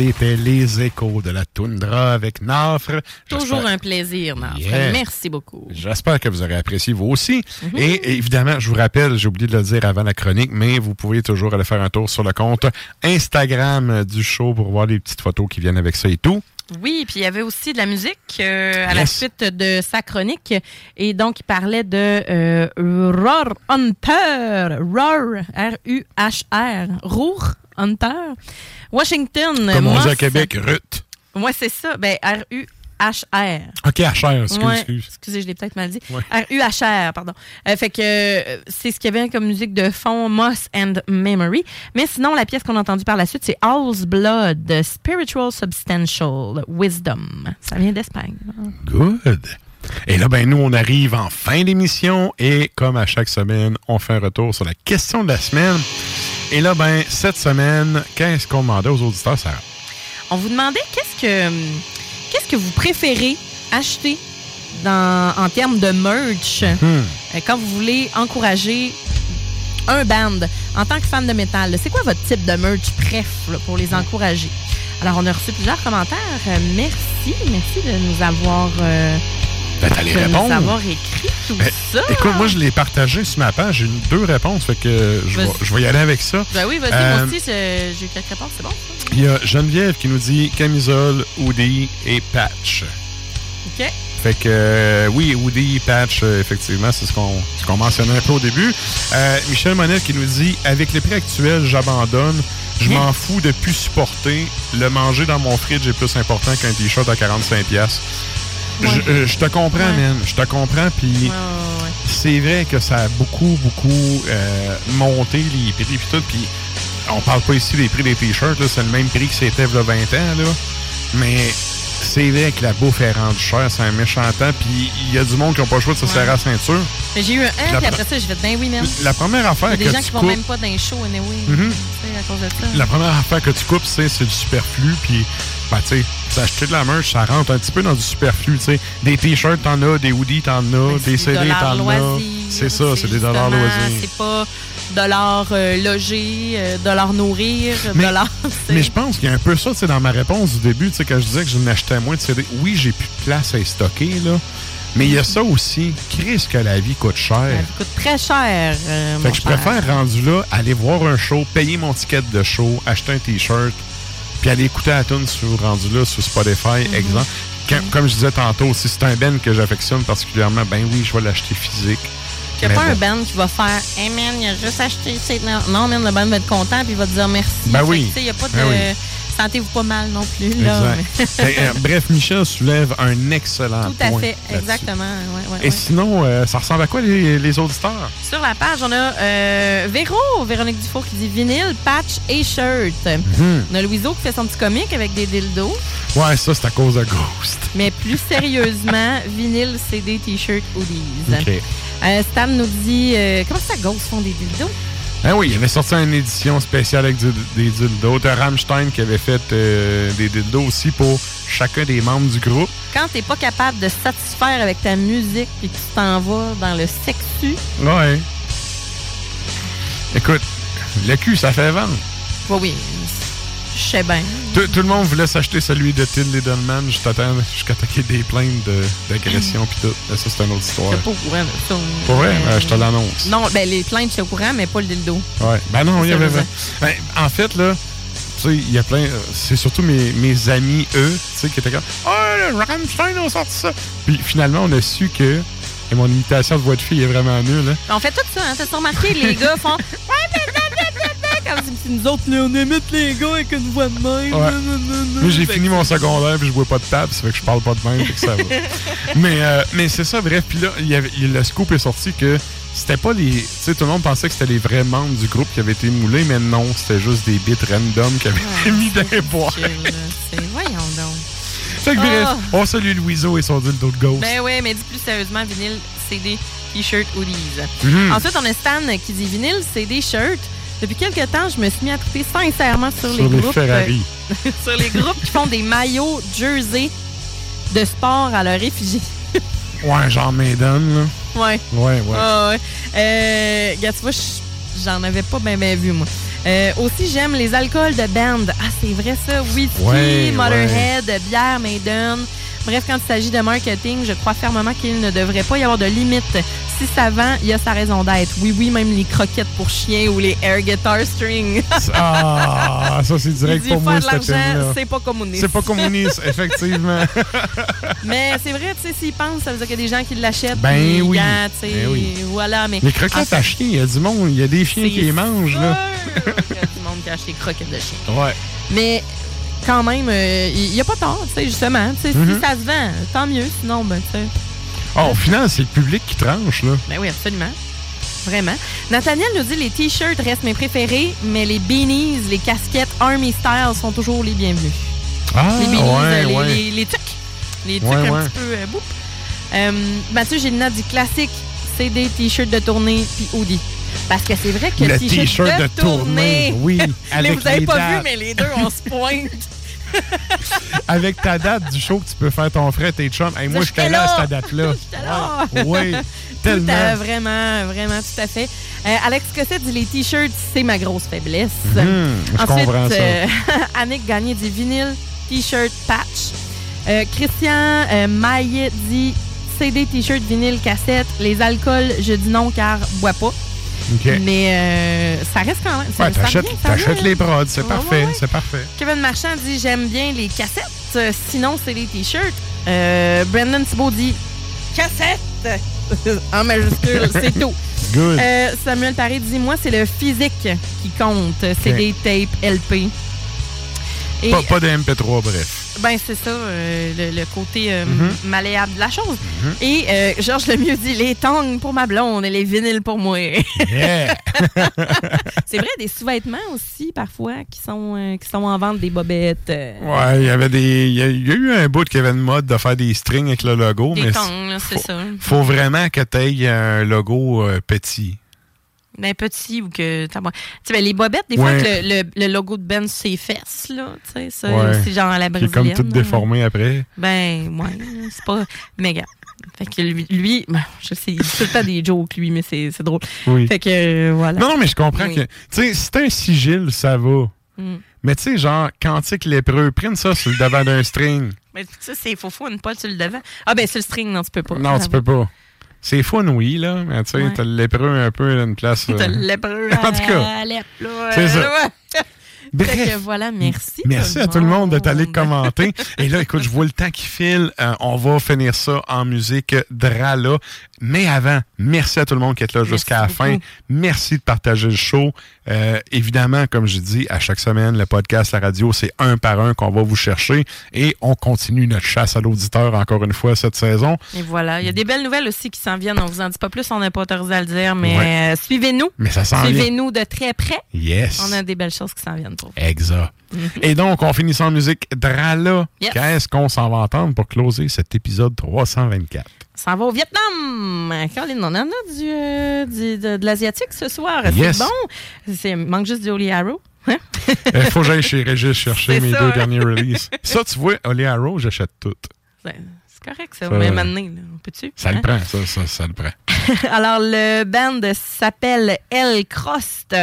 c'était les échos de la toundra avec Nafre. Toujours un plaisir, Nafre. Yeah. Merci beaucoup. J'espère que vous aurez apprécié vous aussi. Mhm. Et évidemment, je vous rappelle, j'ai oublié de le dire avant la chronique, mais vous pouvez toujours aller faire un tour sur le compte Instagram du show pour voir les petites photos qui viennent avec ça et tout. Oui, puis il y avait aussi de la musique euh, à la suite de sa chronique. Et donc, il parlait de euh, Roar Hunter. Roar, R-U-H-R. Roar Hunter. Washington. Comme on dit à. Québec, Ruth. Ouais, c'est ça. Ben, R-U-H-R. OK, HR, excuse, Ouais, excuse. Excusez, je l'ai peut-être mal dit. Ouais. R-U-H-R, pardon. Euh, fait que euh, c'est ce qu'il y avait comme musique de fond, Moss and Memory. Mais sinon, la pièce qu'on a entendue par la suite, c'est All's Blood, Spiritual Substantial Wisdom. Ça vient d'Espagne. Good. Et là, ben, nous, on arrive en fin d'émission et comme à chaque semaine, on fait un retour sur la question de la semaine. Et là, ben, cette semaine, qu'est-ce qu'on demandait aux auditeurs, Sarah? On vous demandait qu'est-ce que qu'est-ce que vous préférez acheter dans, en termes de merch? Hmm. euh, quand vous voulez encourager un band en tant que fan de métal. C'est quoi votre type de merch préf là, pour les encourager? Alors, on a reçu plusieurs commentaires. Euh, merci, merci de nous avoir, euh, Ben, de nous répondre. avoir écrit tout Ben, ça. Écoute, moi, je l'ai partagé sur ma page. J'ai eu deux réponses, fait que je vais, Vas-y. je vais y aller avec ça. Ben oui, vas-y, Euh, moi aussi, c'est- j'ai quelques réponses, c'est bon? Il y a Geneviève qui nous dit camisole, hoodie et patch. OK. Fait que euh, oui, hoodie, patch, euh, effectivement, c'est ce qu'on ce mentionnait un peu au début. Euh, Michel Monette qui nous dit avec les prix actuels, j'abandonne. Je m'en fous de plus supporter. Le manger dans mon fridge est plus important qu'un t-shirt à 45$. Je, euh, je te comprends, man. Je te comprends. Puis c'est vrai que ça a beaucoup, beaucoup euh, monté les prix. Puis tout. Puis on parle pas ici des prix des t-shirts. là, C'est le même prix que c'était il y a 20 ans. Là. Mais c'est vrai que la bouffe est rendue chère. C'est un méchant temps. Puis il y a du monde qui n'a pas le choix de se serrer à la ceinture. Mais J'ai eu un 1, La puis après ça, j'ai fait, ben oui, man. La première Il y affaire a des que gens tu qui vont coupes- même pas dans les shows, anyway. Tu sais, à cause de ça. La première affaire que tu coupes, c'est du superflu. Puis, ben, tu sais, s'acheter de la merch, ça rentre un petit peu dans du superflu. Tu sais, des t-shirts, t'en as, des hoodies, t'en as, des CD, t'en as. C'est ça, c'est des dollars loisirs. C'est pas dollars euh, loger, euh, dollars nourrir, Mais- dollars. Mais je pense qu'il y a un peu ça, dans ma réponse du début, quand je disais que je n'achetais moins de CD. Oui, j'ai plus de place à les stocker, là. Mais il y a ça aussi. Chris, que la vie coûte cher. Ça coûte très cher. euh, Fait mon que je cher. préfère, rendu là, aller voir un show, payer mon ticket de show, acheter un T-shirt, puis aller écouter la tune sur rendu là sur Spotify, Mhm. exemple. Quand- comme je disais tantôt, si c'est un Ben que j'affectionne particulièrement, ben oui, je vais l'acheter physique. Il n'y a pas un band qui va faire Hey man, il a juste acheté. Non, man, le band va être content puis il va te dire merci. Ben Fait oui. Il n'y a pas de. Ben oui. Sentez-vous pas mal non plus. Là, mais- euh, bref, Michel soulève un excellent Tout à point fait, exactement. ouais, ouais, Et ouais. sinon, euh, ça ressemble à quoi les, les auditeurs? Sur la page, on a euh, Véro, Véronique Dufour qui dit vinyle, patch et shirt. Mhm. On a Louiseau qui fait son petit comique avec des dildos. Ouais, ça, c'est à cause de Ghost. Mais plus sérieusement, vinyle, CD, t-shirt, hoodies. OK. Euh, Stan nous dit euh, comment ça, Ghost font des dildos? Ah oui, il avait sorti une édition spéciale avec du- des dildos. T'as Rammstein qui avait fait euh, des dildos aussi pour chacun des membres du groupe. Quand t'es pas capable de satisfaire avec ta musique et que tu t'en vas dans le sexu, Ouais. Écoute, le cul, ça fait vendre. oui, oui, je sais bien. Tout, tout le monde voulait s'acheter celui de Till Littleman jusqu'à temps- jusqu'à ait des plaintes de- d'agression puis tout. Mais ça, c'est une autre histoire. J'étais pas au courant de ça. Pour vrai? Euh, Euh, je te l'annonce. Non, ben les plaintes, je suis au courant, mais pas le dildo. Ouais. Ben non, il y avait. Ben, en fait, là, tu sais, il y a plein. euh, C'est surtout mes, mes amis, eux, tu sais, qui étaient comme Ah, le Rammstein a sorti ça. Puis finalement, on a su que. Et mon imitation de voix de fille est vraiment nulle. Hein? On fait tout ça, hein. T'as remarqué, les gars font. Ouais, Comme si nous autres, là, on imite les gars avec une voix de même. Ouais. Moi, Moi, j'ai fini mon secondaire puis je bois pas de table, ça fait que je parle pas de même, fait que ça va. mais euh, mais c'est ça, bref. Puis là, y avait, le scoop est sorti que c'était pas les. Tu sais, tout le monde pensait que c'était les vrais membres du groupe qui avaient été moulés, mais non, c'était juste des bits random qui avaient mis dans les. C'est voyons donc. Fait que bref, Ah. on salue Louiseau et son dildo de Ghost. Ben ouais, mais dis plus sérieusement, vinyle, CD, t-shirt, hoodies. Mhm. Ensuite, on a Stan qui dit vinyle, CD, shirt. Depuis quelques temps, je me suis mis à triper sincèrement sur, Sur les groupes. Ferrari. euh, sur les groupes qui font des maillots jersey de sport à leur effigie. Ouais, genre Maiden, là. Ouais. Ouais, ouais. Ah ouais. Euh, regarde, tu vois, je- j'en avais pas bien ben vu, moi. Euh, aussi, j'aime les alcools de band. Ah, c'est vrai ça. Whisky, Ouais, Motorhead, bière, Maiden. Bref, quand il s'agit de marketing, je crois fermement qu'il ne devrait pas y avoir de limite. Si ça vend, il y a sa raison d'être. Oui, oui, même les croquettes pour chiens ou les air guitar strings. Ah, ça, c'est direct pour moi, faire de l'argent, c'est pas communiste. C'est pas communiste, effectivement. Mais c'est vrai, tu sais, s'ils pensent, ça veut dire qu'il y a des gens qui l'achètent. Ben oui. Ben oui. Voilà, mais. Les croquettes à chien, il y a du monde, il y a des chiens qui les mangent, là. Il y a du monde qui achète des croquettes de chien. Ouais. Mais quand même, euh, il n'y a pas tort, tu sais, justement. Sais, Mhm. Si ça se vend, tant mieux. Sinon, ben, tu sais. Oh, au final, c'est le public qui tranche, là. Ben oui, absolument. Vraiment. Nathaniel nous dit les t-shirts restent mes préférés, mais les beanies, les casquettes Army Style sont toujours les bienvenus. Ah, les beanies, ouais, euh, les, ouais. les, les tucs. Les tucs Ouais, un petit peu euh, boum. Euh, Mathieu Gélina dit classique, CD, t-shirt de tournée, puis hoodie. Parce que c'est vrai que Le t-shirt de, de tournée, oui, avec vous avez les pas dates. vu, mais les deux, on se pointe. Avec ta date du show que tu peux faire ton frère, tes chums. Hey, moi, j'étais là à cette date-là. J'étais oui, à- tellement. vraiment, vraiment, tout à fait. Euh, Alex Cossette dit les t-shirts, c'est ma grosse faiblesse. Mhm, je Ensuite, comprends ça. euh, Annick Gagné dit vinyle, t-shirt, patch. Euh, Christian Maillet dit CD, t-shirt, vinyle, cassette. Les alcools, je dis non car bois pas. Mais euh, ça reste quand même. Ouais, t'achètes, les prods, c'est Ouais, parfait, ouais, c'est parfait. Kevin Marchand dit j'aime bien les cassettes, euh, sinon c'est les t-shirts. Euh, Brandon Thibault dit cassette en majuscule, c'est tout. Good. Euh, Samuel Paré dit moi c'est le physique qui compte, c'est Ok. des tapes LP. Et Pas, pas de MP3, bref. Ben c'est ça euh, le, le côté euh, Mhm. malléable de la chose. Mhm. Et euh, Georges Lemieux dit les tongs pour ma blonde et les vinyles pour moi. Yeah! c'est vrai des sous-vêtements aussi parfois qui sont euh, qui sont en vente des bobettes. euh, Ouais, il y avait des. Il y, a- il y a eu un bout qui avait une mode de faire des strings avec le logo, Des mais tongs, c'est faut, ça. faut vraiment que tu aies un logo petit. Ben, petit ou que. t'as- Tu sais, ben, les bobettes, des fois, Ouais. le, le- le logo de Ben sur ses fesses, là. Tu sais, ça, Ouais. c'est genre à la brésilienne. comme tout déformé après. Ben, ouais, c'est pas méga. Fait que lui, lui ben, je sais, il dit tout le temps des jokes, lui, mais c'est c'est drôle. Oui. Fait que, euh, voilà. Non, non, mais je comprends Oui. que. Tu sais, si c'est un sigil, ça va. Mm. Mais tu sais, genre, cantique lépreux, prenne ça sur le devant d'un string. Mais ça, c'est faux fou, une poil sur le devant. Ah, ben, sur le string, non, tu peux pas. Non, tu peux pas. C'est fun, oui, là. Mais tu sais, Ouais. t'as le lépreux un peu à une place. T'as euh, le lépreux En tout cas, c'est ça. Bref. Fait que voilà, merci. Merci à tout le monde d'être allé commenter. Et là, écoute, je vois le temps qui file. Euh, on va finir ça en musique Drala. Mais avant, merci à tout le monde qui est là jusqu'à la fin. Merci de partager le show. Euh, évidemment, comme je dis, à chaque semaine, le podcast, la radio, c'est un par un qu'on va vous chercher. Et on continue notre chasse à l'auditeur encore une fois cette saison. Et voilà. Il y a des belles nouvelles aussi qui s'en viennent. On vous en dit pas plus, on n'est pas autorisé à le dire, mais Ouais. euh, suivez-nous. Mais ça. Suivez-nous de très près. Yes. On a des belles choses qui s'en viennent pour vous. Exact. Et donc, on finit en musique Drala. Yes. Qu'est-ce qu'on s'en va entendre pour closer cet épisode 324? Ça va au Vietnam. Caroline, on en a du, euh, du- de, de l'asiatique ce soir. Yes. C'est bon. C'est il manque juste du Holy Arrow. Hein? Il faut que j'aille chez Régis chercher mes ça, deux hein? derniers releases. Ça, tu vois, Oli Arrow, j'achète tout. C'est correct, ça. Ça, Mais maintenant, là, on peut-tu? Ça Hein? le prend, ça, ça, ça le prend. Alors, le band s'appelle El Crost.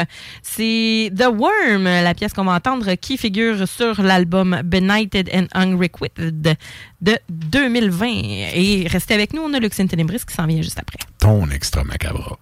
C'est The Worm, la pièce qu'on va entendre, qui figure sur l'album Benighted and Unrequited de 2020. Et restez avec nous, on a Lux in Tenebris qui s'en vient juste après. Ton extra macabre.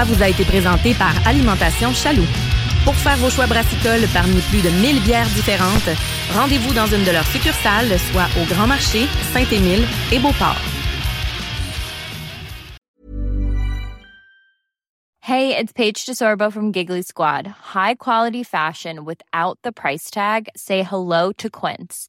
Vous a été présenté par Alimentation Chaloux. Pour faire vos choix brassicoles parmi plus de 1000 bières différentes, rendez-vous dans une de leurs succursales, soit au Grand Marché, Saint-Émile et Beauport. Hey, it's Paige DeSorbo from Giggly Squad. High quality fashion without the price tag. Say hello to Quince.